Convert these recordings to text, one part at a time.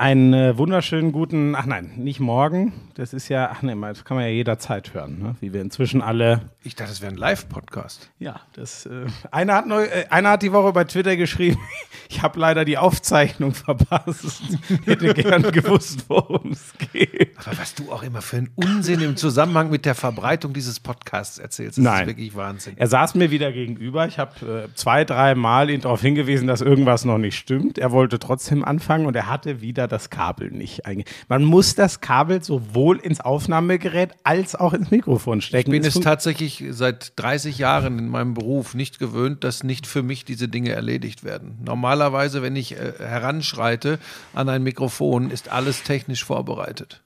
einen äh, wunderschönen guten, ach nein, nicht morgen. Das ist ja, ach nein, das kann man ja jederzeit hören, ne? wie wir inzwischen alle. Ich dachte, das wäre ein Live-Podcast. Ja, das. Äh, einer, hat neu, äh, einer hat die Woche bei Twitter geschrieben, ich habe leider die Aufzeichnung verpasst. Hätte gern gewusst, worum es geht. Aber was du auch immer für einen Unsinn im Zusammenhang mit der Verbreitung dieses Podcasts erzählst, das Nein. ist wirklich Wahnsinn. Er saß mir wieder gegenüber. Ich habe äh, zwei, drei Mal ihn darauf hingewiesen, dass irgendwas noch nicht stimmt. Er wollte trotzdem anfangen und er hatte wieder das Kabel nicht. Man muss das Kabel sowohl ins Aufnahmegerät als auch ins Mikrofon Ich stecken. bin Es tatsächlich seit 30 Jahren in meinem Beruf nicht gewöhnt, dass nicht für mich diese Dinge erledigt werden. Normalerweise, wenn ich äh, heranschreite an ein Mikrofon, ist alles technisch vorbereitet.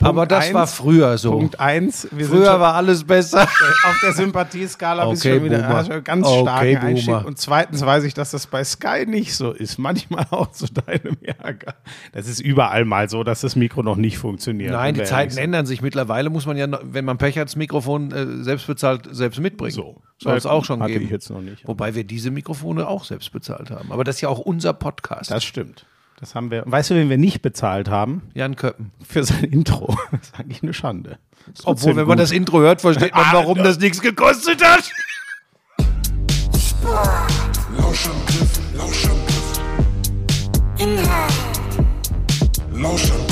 Aber das eins, war früher so. Punkt eins. Früher schon war alles besser. auf der Sympathieskala bist Okay, schon wieder Boomer. du einen ganz Okay, starken Einstieg. Und zweitens weiß ich, dass das bei Sky nicht so ist. Manchmal auch zu deinem Ärger. Das ist überall mal so, dass das Mikro noch nicht funktioniert. Nein, die Zeiten ändern sich. Mittlerweile muss man ja, wenn man Pech hat, das Mikrofon äh, selbst bezahlt, selbst mitbringen. So. Soll es auch schon Hatte geben. ich jetzt noch nicht. Wobei wir diese Mikrofone auch selbst bezahlt haben. Aber das ist ja auch unser Podcast. Das stimmt. Das haben wir. Weißt du, wen wir nicht bezahlt haben? Jan Köppen. Für sein Intro. Das ist eigentlich eine Schande. Obwohl, wenn man gut. das Intro hört, versteht man, Ah, warum das nichts gekostet hat. Lauschangriff, Lauschangriff. Inhalt. Lauschangriff.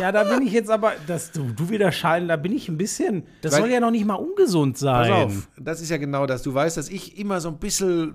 ja, da bin ich jetzt aber, dass du, du wieder scheiden, da bin ich ein bisschen. Das Weil- soll ja noch nicht mal ungesund sein. Pass auf, das ist ja genau das. Du weißt, dass ich immer so ein bisschen,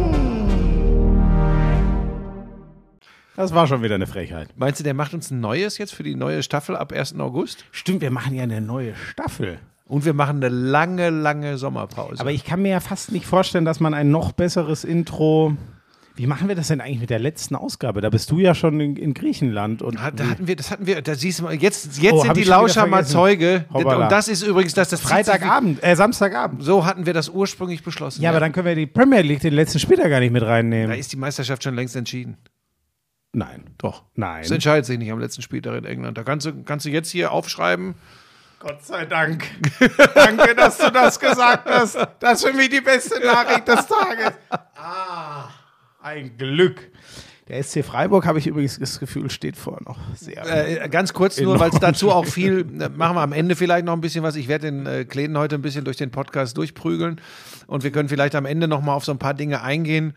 Das war schon wieder eine Frechheit. Meinst du, der macht uns ein neues jetzt für die neue Staffel ab 1. August? Stimmt, wir machen ja eine neue Staffel. Und wir machen eine lange, lange Sommerpause. Aber ich kann mir ja fast nicht vorstellen, dass man ein noch besseres Intro Wie machen wir das denn eigentlich mit der letzten Ausgabe? Da bist du ja schon in, in Griechenland. Und Hat, da hatten wir, das hatten wir, da siehst du mal, jetzt, jetzt Oh, sind die Lauscher mal. Zeuge. Hoppala. Und das ist übrigens das, das Freitagabend, äh, Samstagabend. So hatten wir das ursprünglich beschlossen. Ja, aber dann können wir die Premier League, den letzten Spieltag gar nicht mit Da reinnehmen. ist die Meisterschaft schon längst entschieden. Nein. Doch. Nein. Das entscheidet sich nicht am letzten Spieltag in England. Da kannst du, kannst du jetzt hier aufschreiben. Gott sei Dank. Danke, dass du das gesagt hast. Das ist für mich die beste Nachricht des Tages. Ah, ein Glück. Der SC Freiburg, habe ich übrigens das Gefühl, steht vor noch sehr. Äh, ganz kurz nur, weil es dazu auch viel, äh, machen wir am Ende vielleicht noch ein bisschen was. Ich werde den äh, Kleden heute ein bisschen durch den Podcast durchprügeln und wir können vielleicht am Ende noch mal auf so ein paar Dinge eingehen.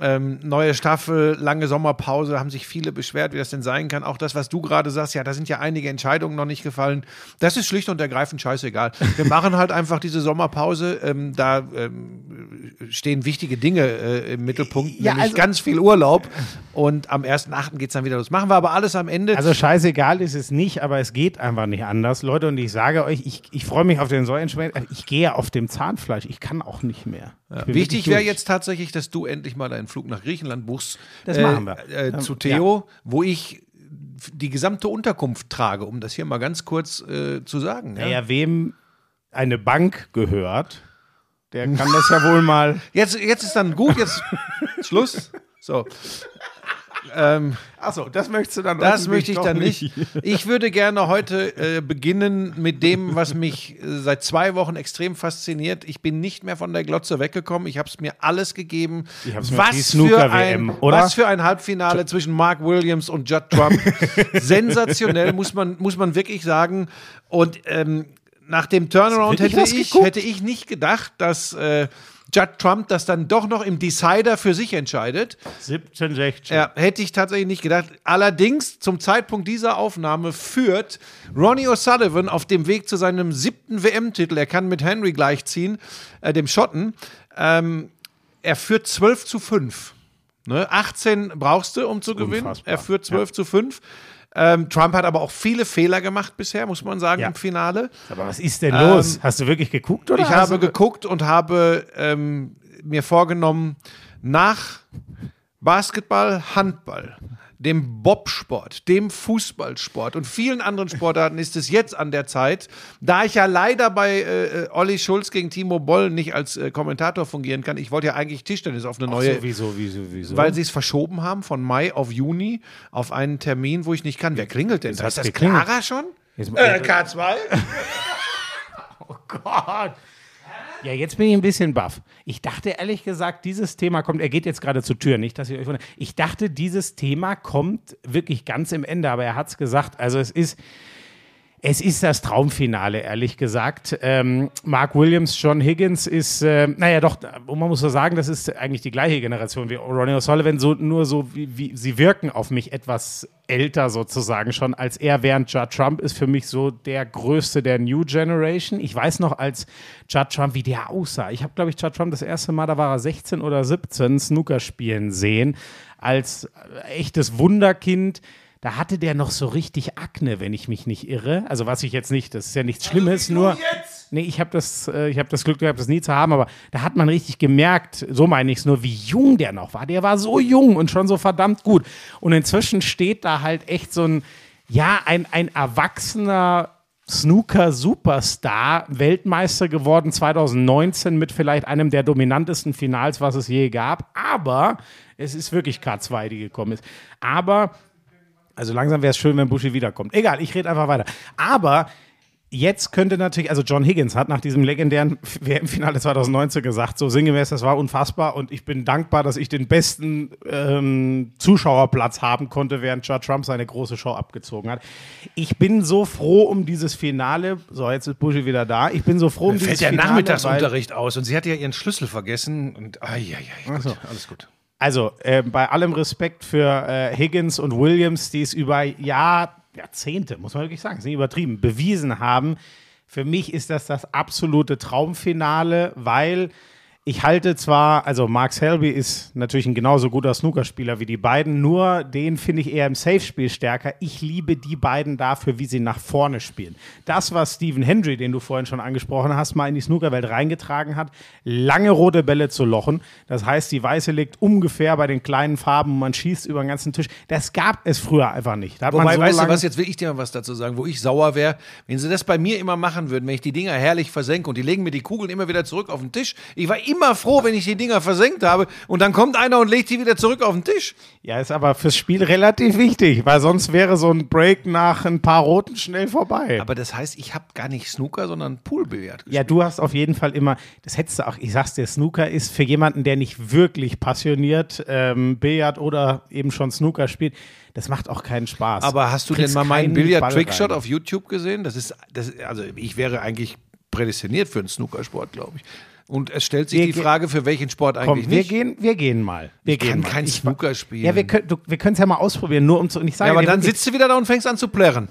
Ähm, neue Staffel, lange Sommerpause, haben sich viele beschwert, wie das denn sein kann. Auch das, was du gerade sagst, ja, da sind ja einige Entscheidungen noch nicht gefallen. Das ist schlicht und ergreifend scheißegal. Wir machen halt einfach diese Sommerpause. Ähm, da ähm, stehen wichtige Dinge äh, im Mittelpunkt, Ja, nämlich also- ganz viel Urlaub. Und am 1.8. geht es dann wieder los. Machen wir aber alles am Ende. Also scheißegal ist es nicht, aber es geht einfach nicht anders. Leute, und ich sage euch, ich, ich freue mich auf den Säulenschmerz. Ich gehe auf dem Zahnfleisch. Ich kann auch nicht mehr. Wichtig wäre jetzt tatsächlich, dass du endlich mal deinen Flug nach Griechenland buchst. Das machen wir. Äh, zu Theo, wo ich die gesamte Unterkunft trage, um das hier mal ganz kurz äh, zu sagen. Ja? Naja, wem eine Bank gehört, der kann das ja wohl mal. Jetzt, jetzt ist dann gut, jetzt Schluss. So. Ähm, Achso, das möchtest du dann das möchte ich dann nicht. Ich würde gerne heute äh, beginnen mit dem, was mich äh, seit zwei Wochen extrem fasziniert. Ich bin nicht mehr von der Glotze weggekommen. Ich habe es mir alles gegeben. Ich hab's mir was, für ein, oder? was für ein Halbfinale zwischen Mark Williams und Judd Trump. Sensationell, muss man, muss man wirklich sagen. Und ähm, nach dem Turnaround hätte ich, hätte ich nicht gedacht, dass äh, Judd Trump das dann doch noch im Decider für sich entscheidet. 17, 16. Ja, hätte ich tatsächlich nicht gedacht. Allerdings, zum Zeitpunkt dieser Aufnahme führt Ronnie O'Sullivan auf dem Weg zu seinem siebten WM-Titel. Er kann mit Henry gleichziehen, äh, dem Schotten. Ähm, er führt 12 zu 5. Ne? 18 brauchst du, um zu gewinnen. Unfassbar. Er führt 12 zu 5. Ähm, Trump hat aber auch viele Fehler gemacht bisher, muss man sagen, Ja. im Finale. Aber was ist denn los? Ähm, Hast du wirklich geguckt oder? Ich habe geguckt und habe ähm, mir vorgenommen, nach Basketball, Handball, dem Bobsport, dem Fußballsport und vielen anderen Sportarten ist es jetzt an der Zeit, da ich ja leider bei äh, äh, Olli Schulz gegen Timo Boll nicht als äh, Kommentator fungieren kann. Ich wollte ja eigentlich Tischtennis auf eine neue, so, wieso, wieso, wieso? weil sie es verschoben haben von Mai auf Juni auf einen Termin, wo ich nicht kann. Wer klingelt denn? da? hat's Ist das geklingelt. Clara schon? Jetzt- Äh, K2? Gott. Ja, jetzt bin ich ein bisschen baff. Ich dachte ehrlich gesagt, dieses Thema kommt, er geht jetzt gerade zur Tür, nicht, dass ihr euch wundert. Ich dachte, dieses Thema kommt wirklich ganz im Ende, aber er hat es gesagt. Also es ist, es ist das Traumfinale, ehrlich gesagt. Ähm, Mark Williams, John Higgins ist, äh, naja doch, man muss so sagen, das ist eigentlich die gleiche Generation wie Ronnie O'Sullivan, so, nur so wie, wie sie wirken auf mich etwas älter sozusagen schon als er, während Judd Trump ist für mich so der größte der New Generation. Ich weiß noch, als Judd Trump, wie der aussah. Ich habe, glaube ich, Judd Trump das erste Mal, da war er 16 oder 17, Snooker spielen sehen, als echtes Wunderkind. Da hatte der noch so richtig Akne, wenn ich mich nicht irre. Also was ich jetzt nicht, das ist ja nichts Schlimmes, nur Nee, ich habe das äh, ich habe das Glück gehabt, das nie zu haben, aber da hat man richtig gemerkt, so meine ich es nur, wie jung der noch war. Der war so jung und schon so verdammt gut. Und inzwischen steht da halt echt so ein ja, ein ein erwachsener Snooker-Superstar, Weltmeister geworden 2019 mit vielleicht einem der dominantesten Finals, was es je gab. Aber es ist wirklich K2, die gekommen ist. Aber also langsam wäre es schön, wenn Bushi wiederkommt. Egal, ich rede einfach weiter. Aber jetzt könnte natürlich, also John Higgins hat nach diesem legendären WM-Finale 2019 gesagt, so sinngemäß, das war unfassbar und ich bin dankbar, dass ich den besten ähm, Zuschauerplatz haben konnte, während Judd Trump seine große Show abgezogen hat. Ich bin so froh um dieses Finale. So, jetzt ist Bushi wieder da. Ich bin so froh um Fällt dieses der Finale. weil- Nachmittagsunterricht aus und sie hatte ja ihren Schlüssel vergessen und ai, ai, ai, gut, so. alles gut. Also, äh, bei allem Respekt für äh, Higgins und Williams, die es über Jahr, Jahrzehnte, muss man wirklich sagen, nicht übertrieben, bewiesen haben. Für mich ist das das absolute Traumfinale, weil ich halte zwar, also Mark Selby ist natürlich ein genauso guter Snookerspieler wie die beiden, nur den finde ich eher im Safe-Spiel stärker. Ich liebe die beiden dafür, wie sie nach vorne spielen. Das, was Stephen Hendry, den du vorhin schon angesprochen hast, mal in die Snookerwelt reingetragen hat, lange rote Bälle zu lochen. Das heißt, die Weiße liegt ungefähr bei den kleinen Farben und man schießt über den ganzen Tisch. Das gab es früher einfach nicht. Wobei, so weißt du was, jetzt will ich dir mal was dazu sagen, wo ich sauer wäre, wenn sie das bei mir immer machen würden, wenn ich die Dinger herrlich versenke und die legen mir die Kugeln immer wieder zurück auf den Tisch. Ich war immer froh, wenn ich die Dinger versenkt habe und dann kommt einer und legt die wieder zurück auf den Tisch. Ja, ist aber fürs Spiel relativ wichtig, weil sonst wäre so ein Break nach ein paar Roten schnell vorbei. Aber das heißt, ich habe gar nicht Snooker, sondern Poolbillard gespielt. Ja, du hast auf jeden Fall immer, das hättest du auch, ich sag's dir, Snooker ist für jemanden, der nicht wirklich passioniert ähm, Billard oder eben schon Snooker spielt, das macht auch keinen Spaß. Aber hast du denn Kriegst mal meinen Billard-Trickshot auf YouTube gesehen? Das ist, das, also ich wäre eigentlich prädestiniert für einen Snookersport, glaube ich. Und es stellt sich Wir die ge- Frage, für welchen Sport eigentlich Komm, wir nicht. gehen, wir gehen mal. Wir ich kann gehen mal. kein Snooker spielen. Ja, wir können wir können es ja mal ausprobieren, nur um zu. Ich sage ja, aber dann sitzt du wieder da und fängst an zu plärren.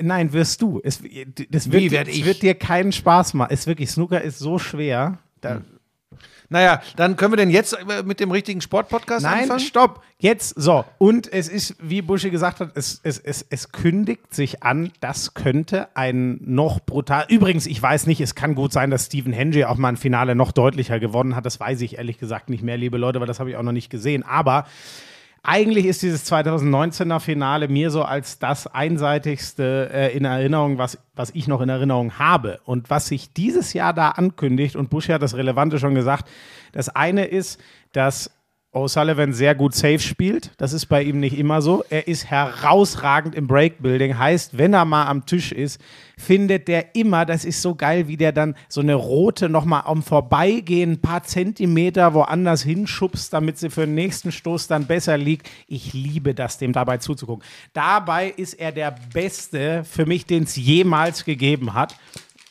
Nein, wirst du. Es, das Wie wird, werd es ich? wird dir keinen Spaß machen. Es wirklich, Snooker ist so schwer. Da, Naja, dann können wir denn jetzt äh, mit dem richtigen Sportpodcast Nein, anfangen? stopp. Jetzt, so. Und es ist, wie Buschi gesagt hat, es, es, es, es kündigt sich an, das könnte ein noch brutal. Übrigens, ich weiß nicht, es kann gut sein, dass Stephen Hendry auch mal ein Finale noch deutlicher gewonnen hat. Das weiß ich ehrlich gesagt nicht mehr, liebe Leute, weil das habe ich auch noch nicht gesehen. Aber eigentlich ist dieses 2019er Finale mir so als das einseitigste äh, in Erinnerung, was, was ich noch in Erinnerung habe. Und was sich dieses Jahr da ankündigt, und Bush hat das Relevante schon gesagt, das eine ist, dass O'Sullivan sehr gut safe spielt. Das ist bei ihm nicht immer so. Er ist herausragend im Breakbuilding. Heißt, wenn er mal am Tisch ist, findet der immer, das ist so geil, wie der dann so eine rote nochmal am Vorbeigehen ein paar Zentimeter woanders hinschubst, damit sie für den nächsten Stoß dann besser liegt. Ich liebe das, dem dabei zuzugucken. Dabei ist er der Beste für mich, den es jemals gegeben hat.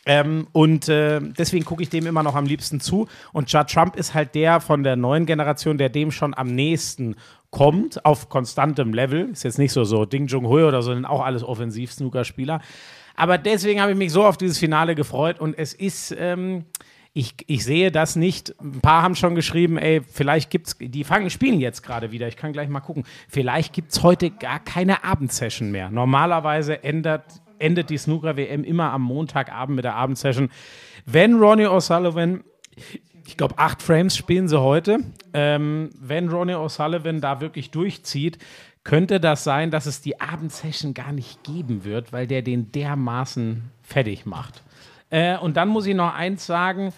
Ähm, und äh, deswegen gucke ich dem immer noch am liebsten zu. Und Judd Trump ist halt der von der neuen Generation, der dem schon am nächsten kommt, auf konstantem Level. Ist jetzt nicht so, so Ding Jung-Hui oder so, sind auch alles Offensiv-Snooker-Spieler. Aber deswegen habe ich mich so auf dieses Finale gefreut und es ist. Ähm, ich, ich sehe das nicht. Ein paar haben schon geschrieben, ey, vielleicht gibt's, die fangen, spielen jetzt gerade wieder. Ich kann gleich mal gucken. Vielleicht gibt es heute gar keine Abendsession mehr. Normalerweise ändert, endet die Snooker-WM immer am Montagabend mit der Abendsession. Wenn Ronnie O'Sullivan, ich glaube, acht Frames spielen sie heute, ähm, wenn Ronnie O'Sullivan da wirklich durchzieht, könnte das sein, dass es die Abendsession gar nicht geben wird, weil der den dermaßen fertig macht. Äh, und dann muss ich noch eins sagen,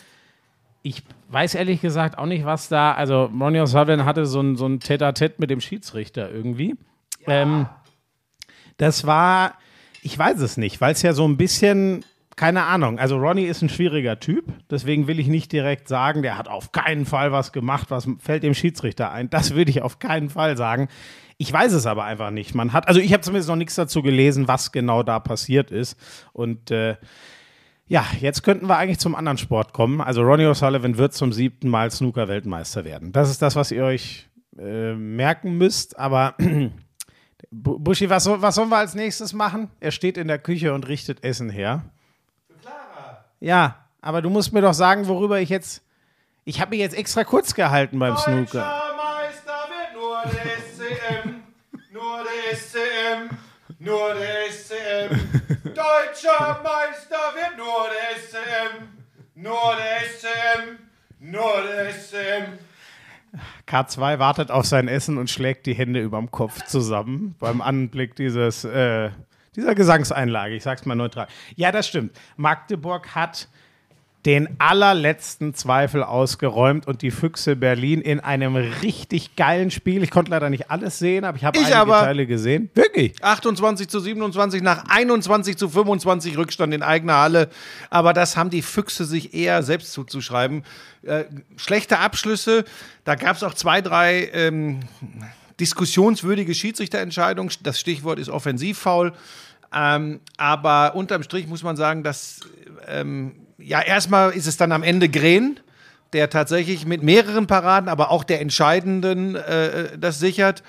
ich weiß ehrlich gesagt auch nicht, was da, also Ronnie O'Sullivan hatte so ein, so ein Tête-à-Tête mit dem Schiedsrichter irgendwie. Ähm, das war, ich weiß es nicht, weil es ja so ein bisschen, keine Ahnung, also Ronnie ist ein schwieriger Typ, deswegen will ich nicht direkt sagen, der hat auf keinen Fall was gemacht, was fällt dem Schiedsrichter ein. Das würde ich auf keinen Fall sagen. Ich weiß es aber einfach nicht. Man hat, also ich habe zumindest noch nichts dazu gelesen, was genau da passiert ist. Und äh, ja, jetzt könnten wir eigentlich zum anderen Sport kommen. Also Ronnie O'Sullivan wird zum siebten Mal Snooker-Weltmeister werden. Das ist das, was ihr euch äh, merken müsst. Aber Buschi, was, was sollen wir als nächstes machen? Er steht in der Küche und richtet Essen her. Ja, aber du musst mir doch sagen, worüber ich jetzt. Ich habe mich jetzt extra kurz gehalten beim Snooker. Meister wird nur der SCM, nur der SCM, nur der SCM. Deutscher Meister wird nur der SCM, nur der SCM, nur der SCM. K2 wartet auf sein Essen und schlägt die Hände überm Kopf zusammen beim Anblick dieses, äh, dieser Gesangseinlage. Ich sag's mal neutral. Ja, das stimmt. Magdeburg hat den allerletzten Zweifel ausgeräumt und die Füchse Berlin in einem richtig geilen Spiel. Ich konnte leider nicht alles sehen, aber ich habe einige aber. Teile gesehen. Wirklich? 28 zu 27 nach 21 zu 25 Rückstand in eigener Halle. Aber das haben die Füchse sich eher selbst zuzuschreiben. Äh, schlechte Abschlüsse. Da gab es auch zwei, drei ähm, diskussionswürdige Schiedsrichterentscheidungen. Das Stichwort ist Offensivfoul. Ähm, aber unterm Strich muss man sagen, dass ähm, ja erstmal ist es dann am Ende Gren, der tatsächlich mit mehreren Paraden, aber auch der entscheidenden äh, das sichert.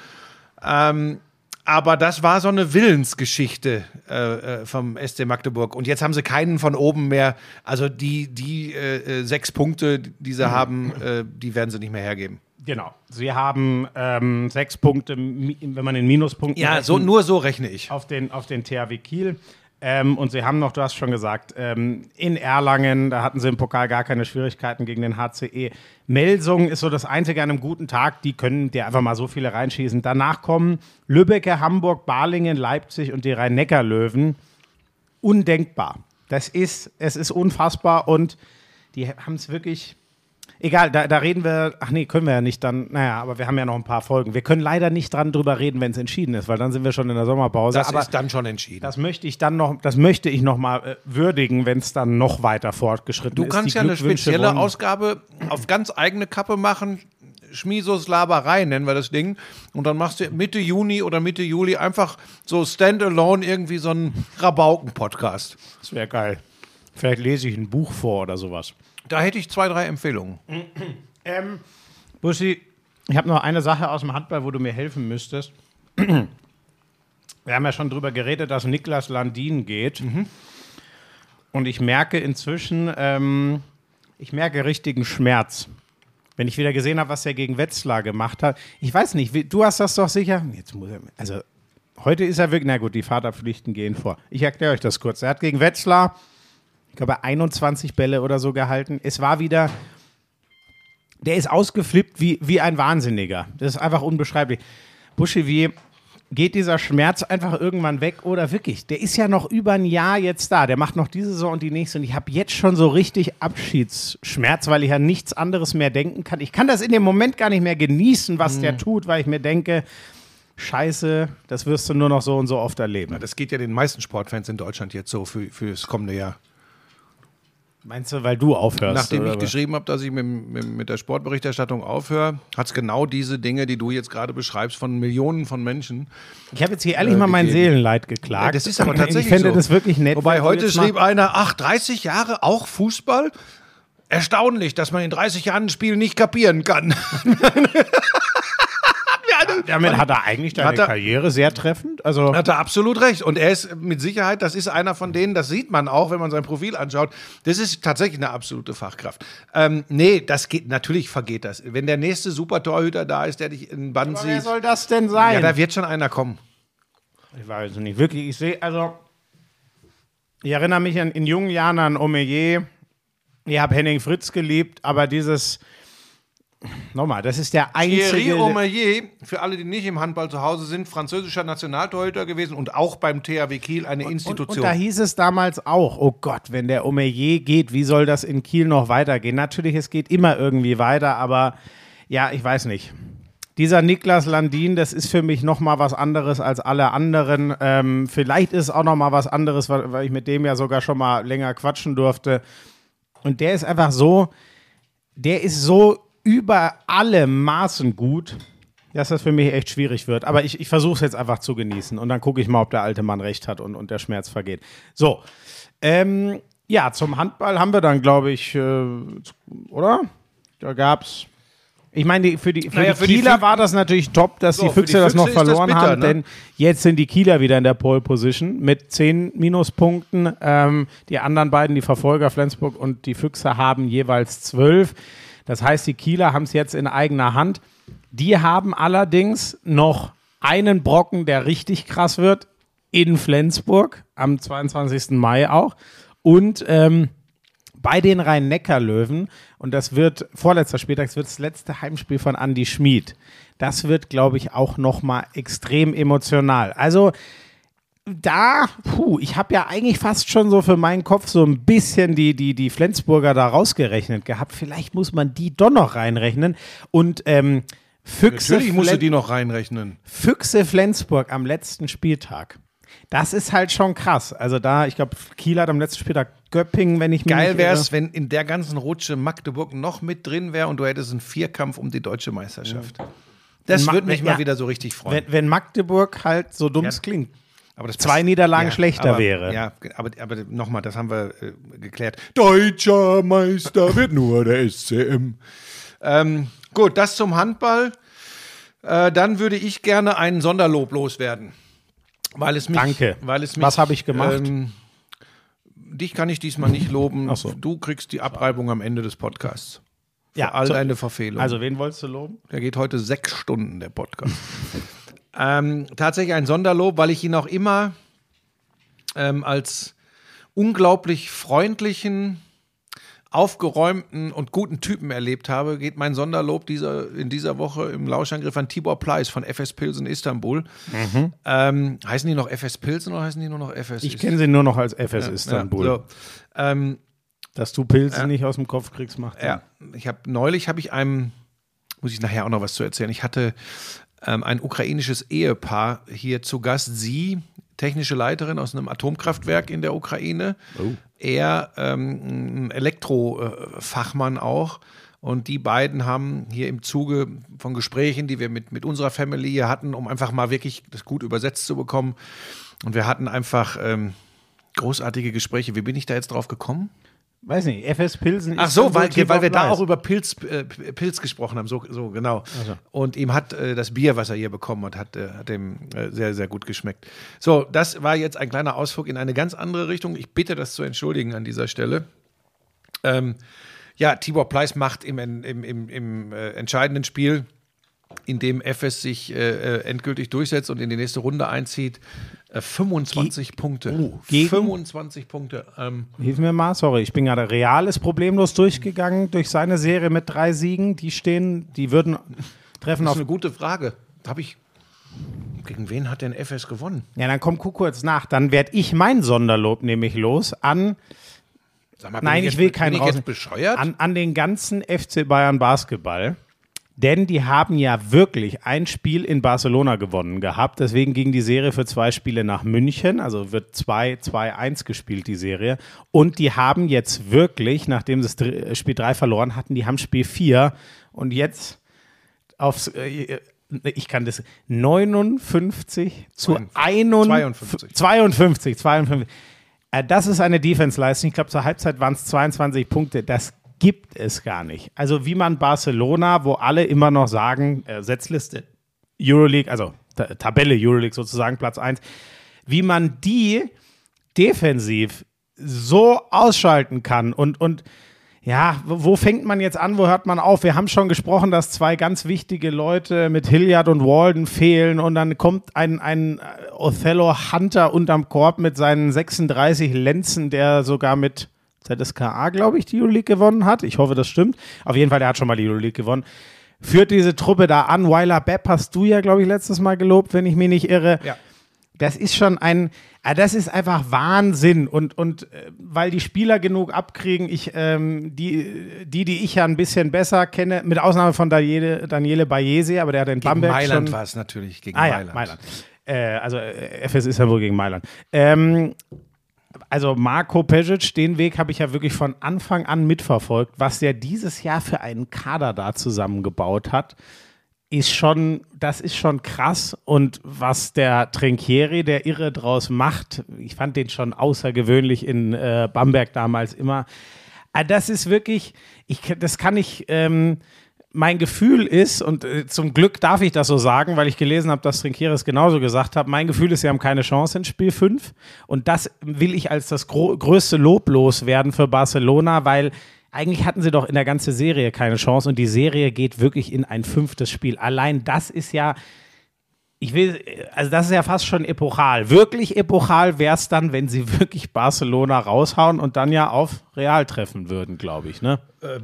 Ähm, aber das war so eine Willensgeschichte äh, äh, vom SC Magdeburg. Und jetzt haben sie keinen von oben mehr. Also die, die äh, äh, sechs Punkte, die sie haben, äh, die werden sie nicht mehr hergeben. Genau. Sie haben ähm, sechs Punkte, wenn man in Minuspunkten Ja, so, rechnet, nur so rechne ich. auf den, auf den THW Kiel. Ähm, und sie haben noch, du hast schon gesagt, ähm, in Erlangen, da hatten sie im Pokal gar keine Schwierigkeiten gegen den HCE. Melsung ist so das Einzige an einem guten Tag, die können dir einfach mal so viele reinschießen. Danach kommen Lübbecke, Hamburg, Balingen, Leipzig und die Rhein-Neckar-Löwen. Undenkbar. Das ist, es ist unfassbar und die haben es wirklich. Egal, da, da reden wir, ach nee, können wir ja nicht dann, naja, aber wir haben ja noch ein paar Folgen. Wir können leider nicht dran drüber reden, wenn es entschieden ist, weil dann sind wir schon in der Sommerpause. Das aber ist dann schon entschieden. das möchte ich dann noch, das möchte ich noch mal äh, würdigen, wenn es dann noch weiter fortgeschritten Du ist. kannst Die ja eine spezielle wollen- Ausgabe auf ganz eigene Kappe machen. Schmiesos Laberei nennen wir das Ding. Und dann machst du Mitte Juni oder Mitte Juli einfach so standalone irgendwie so einen Rabauken-Podcast. Das wäre geil. Vielleicht lese ich ein Buch vor oder sowas. Da hätte ich zwei, drei Empfehlungen. Ähm, Buschi, ich habe noch eine Sache aus dem Handball, wo du mir helfen müsstest. Wir haben ja schon drüber geredet, dass Niklas Landin geht. Und ich merke inzwischen, ähm, ich merke richtigen Schmerz. Wenn ich wieder gesehen habe, was er gegen Wetzlar gemacht hat. Ich weiß nicht, wie, du hast das doch sicher. Jetzt muss er, also heute ist er wirklich, na gut, die Vaterpflichten gehen vor. Ich erkläre euch das kurz. Er hat gegen Wetzlar, ich glaube, 21 Bälle oder so gehalten. Es war wieder der ist ausgeflippt wie, wie ein Wahnsinniger. Das ist einfach unbeschreiblich. Buschi, wie geht dieser Schmerz einfach irgendwann weg oder wirklich? Der ist ja noch über ein Jahr jetzt da. Der macht noch diese Saison und die nächste. Und ich habe jetzt schon so richtig Abschiedsschmerz, weil ich an nichts anderes mehr denken kann. Ich kann das in dem Moment gar nicht mehr genießen, was der tut, weil ich mir denke, Scheiße, das wirst du nur noch so und so oft erleben. Das geht ja den meisten Sportfans in Deutschland jetzt so für, für das kommende Jahr. Meinst du, weil du aufhörst? Nachdem ich was? geschrieben habe, dass ich mit, mit, mit der Sportberichterstattung aufhöre, hat es genau diese Dinge, die du jetzt gerade beschreibst, von Millionen von Menschen. Ich habe jetzt hier ehrlich äh, mal mein gegeben. Seelenleid geklagt. Ja, das ist aber tatsächlich Ich fände so. das wirklich nett. Wobei heute schrieb einer, ach, 30 Jahre auch Fußball? Erstaunlich, dass man in 30 Jahren ein Spiel nicht kapieren kann. Damit hat er eigentlich deine Hat er- Karriere sehr treffend. Also Hat er absolut recht. Und er ist mit Sicherheit, das ist einer von denen, das sieht man auch, wenn man sein Profil anschaut. Das ist tatsächlich eine absolute Fachkraft. Ähm, nee, das geht, natürlich vergeht das. Wenn der nächste Supertorhüter da ist, der dich in den Band Aber wer sieht, soll das denn sein? ja, da wird schon einer kommen. ich weiß es nicht. Wirklich, ich sehe, also ich erinnere mich an, in jungen Jahren an Omeyer. Ich habe Henning Fritz geliebt, aber dieses nochmal, das ist der Thierry einzige. Omeyer, für alle, die nicht im Handball zu Hause sind, französischer Nationaltorhüter gewesen und auch beim THW Kiel eine und, Institution. und da hieß es damals auch, oh Gott, wenn der Omeyer geht, wie soll das in Kiel noch weitergehen? Natürlich, es geht immer irgendwie weiter, aber ja, ich weiß nicht. Dieser Niklas Landin, das ist für mich noch mal was anderes als alle anderen. Ähm, vielleicht ist es auch noch mal was anderes, weil, weil ich mit dem ja sogar schon mal länger quatschen durfte. Und der ist einfach so, der ist so über alle Maßen gut, dass das für mich echt schwierig wird. Aber ich, ich versuche es jetzt einfach zu genießen und dann gucke ich mal, ob der alte Mann recht hat und, und der Schmerz vergeht. So, ähm, ja, zum Handball haben wir dann, glaube ich, äh, oder? Da gab's. Ich meine, die- für die, für Naja, die für die Kieler Füch- war das natürlich top, dass So, die für die Füchse das noch Füchse ist das verloren bitter, haben, ne? denn jetzt sind die Kieler wieder in der Pole Position mit zehn Minuspunkten. Ähm, die anderen beiden, die Verfolger Flensburg und die Füchse, haben jeweils zwölf. Das heißt, die Kieler haben es jetzt in eigener Hand. Die haben allerdings noch einen Brocken, der richtig krass wird, in Flensburg am 22. Mai auch. Und ähm, bei den Rhein-Neckar-Löwen, und das wird, vorletzter Spieltag, das wird das letzte Heimspiel von Andy Schmid. Das wird, glaube ich, auch nochmal extrem emotional. Also, da, puh, ich habe ja eigentlich fast schon so für meinen Kopf so ein bisschen die, die, die Flensburger da rausgerechnet gehabt. Vielleicht muss man die doch noch reinrechnen. Und ähm, Füchse, Natürlich musst du die noch reinrechnen. Füchse Flensburg am letzten Spieltag. Das ist halt schon krass. Also da, ich glaube, Kiel hat am letzten Spieltag Göppingen, wenn ich mich Geil wäre es, wenn in der ganzen Rutsche Magdeburg noch mit drin wäre und du hättest einen Vierkampf um die deutsche Meisterschaft. Das Ma- würde mich ja. mal wieder so richtig freuen. Wenn, wenn Magdeburg halt so dumm es Ja. klingt. Aber zwei Niederlagen schlechter aber, wäre. Ja, aber, aber nochmal, das haben wir äh, geklärt. Deutscher Meister wird nur der SCM. Ähm, gut, das zum Handball. Äh, dann würde ich gerne einen Sonderlob loswerden. Weil es mich, Danke. Weil es mich, Was habe ich gemacht? Ähm, dich kann ich diesmal nicht loben. Ach so. Du kriegst die Abreibung am Ende des Podcasts. Ja, all so- deine Verfehlungen. Also, wen wolltest du loben? Der geht heute sechs Stunden, der Podcast. ähm, tatsächlich ein Sonderlob, weil ich ihn auch immer ähm, als unglaublich freundlichen, aufgeräumten und guten Typen erlebt habe, geht mein Sonderlob dieser, in dieser Woche im Lauschangriff an Tibor Pleiss von FS Pilsen Istanbul. Ähm, heißen die noch FS Pilsen oder heißen die nur noch FS Ich kenne sie nur noch als FS Istanbul. Ja, so. ähm, Dass du Pilze nicht aus dem Kopf kriegst, macht Ja, ich habe neulich habe ich einem, muss ich nachher auch noch was zu erzählen. Ich hatte ähm, ein ukrainisches Ehepaar hier zu Gast. Sie, technische Leiterin aus einem Atomkraftwerk in der Ukraine. Er, ähm, ein Elektrofachmann auch. Und die beiden haben hier im Zuge von Gesprächen, die wir mit, mit unserer Familie hatten, um einfach mal wirklich das gut übersetzt zu bekommen. Und wir hatten einfach ähm, großartige Gespräche. Wie bin ich da jetzt drauf gekommen? Weiß nicht, FS Pilsen Ach so, weil, Tibor weil wir da auch über Pilz, äh, Pilz gesprochen haben, so, so genau. Und ihm hat äh, das Bier, was er hier bekommen hat, hat, äh, hat ihm äh, sehr, sehr gut geschmeckt. So, das war jetzt ein kleiner Ausflug in eine ganz andere Richtung. Ich bitte das zu entschuldigen an dieser Stelle. Ähm, ja, Tibor Pleiss macht im, im, im, im äh, entscheidenden Spiel, in dem FS sich äh, äh, endgültig durchsetzt und in die nächste Runde einzieht, äh, 25 Punkte. Oh, gegen- 25 Punkte. Ähm, Hilf mir mal, sorry, ich bin gerade Real ist problemlos durchgegangen durch seine Serie mit drei Siegen. Die stehen, die würden treffen Das auf. ist eine gute Frage. Habe ich. Gegen wen hat denn FS gewonnen? Ja, dann komm, guck kurz nach. Dann werde ich mein Sonderlob nämlich los an, Sag mal, Nein, bin ich jetzt- will keinen ich raus- bescheuert? an, an den ganzen FC Bayern Basketball. Denn die haben ja wirklich ein Spiel in Barcelona gewonnen gehabt. Deswegen ging die Serie für zwei Spiele nach München. Also wird 2-2-1 gespielt, die Serie. Und die haben jetzt wirklich, nachdem sie das Dr- Spiel 3 verloren hatten, die haben Spiel 4. Und jetzt aufs. Äh, ich kann das 59 zu 51, 52, 52. Äh, Das ist eine Defense-Leistung. Ich glaube, zur Halbzeit waren es 22 Punkte. Das gibt es gar nicht. Also wie man Barcelona, wo alle immer noch sagen, äh, Setzliste Euroleague, also Ta- Tabelle Euroleague sozusagen, Platz 1, wie man die defensiv so ausschalten kann und, und ja, wo wo fängt man jetzt an, wo hört man auf? Wir haben schon gesprochen, dass zwei ganz wichtige Leute mit Hilliard und Walden fehlen und dann kommt ein, ein äh, Othello Hunter unterm Korb mit seinen 36 Lenzen, der sogar mit ZSKA, glaube ich, die Euroleague gewonnen hat. Ich hoffe, das stimmt. Auf jeden Fall, der hat schon mal die Euroleague gewonnen. Führt diese Truppe da an. Weiler Bepp hast du ja, glaube ich, letztes Mal gelobt, wenn ich mich nicht irre. Ja. Das ist schon ein, ah, das ist einfach Wahnsinn. Und, und äh, weil die Spieler genug abkriegen, ich, ähm, die, die, die ich ja ein bisschen besser kenne, mit Ausnahme von Daniele, Daniele Bayese, aber der hat in gegen Bamberg Mailand schon, war es natürlich. Gegen Ah ja, Mailand. Mailand. Äh, also äh, FS ist ja wohl gegen Mailand. Ähm, also Marco Pejic, den Weg habe ich ja wirklich von Anfang an mitverfolgt. Was der dieses Jahr für einen Kader da zusammengebaut hat, ist schon, das ist schon krass. Und was der Trinkieri, der Irre draus macht, ich fand den schon außergewöhnlich in äh, Bamberg damals immer. Ah, Das ist wirklich, ich, das kann ich, ähm, mein Gefühl ist, und äh, zum Glück darf ich das so sagen, weil ich gelesen habe, dass Trinkieri es genauso gesagt hat, mein Gefühl ist, sie haben keine Chance in Spiel 5. Und das will ich als das größte Lob loswerden für Barcelona, weil eigentlich hatten sie doch in der ganzen Serie keine Chance und die Serie geht wirklich in ein fünftes Spiel. Allein das ist ja, ich will, also das ist ja fast schon epochal. Wirklich epochal wäre es dann, wenn sie wirklich Barcelona raushauen und dann ja auf Real treffen würden, glaube ich, ne? Äh,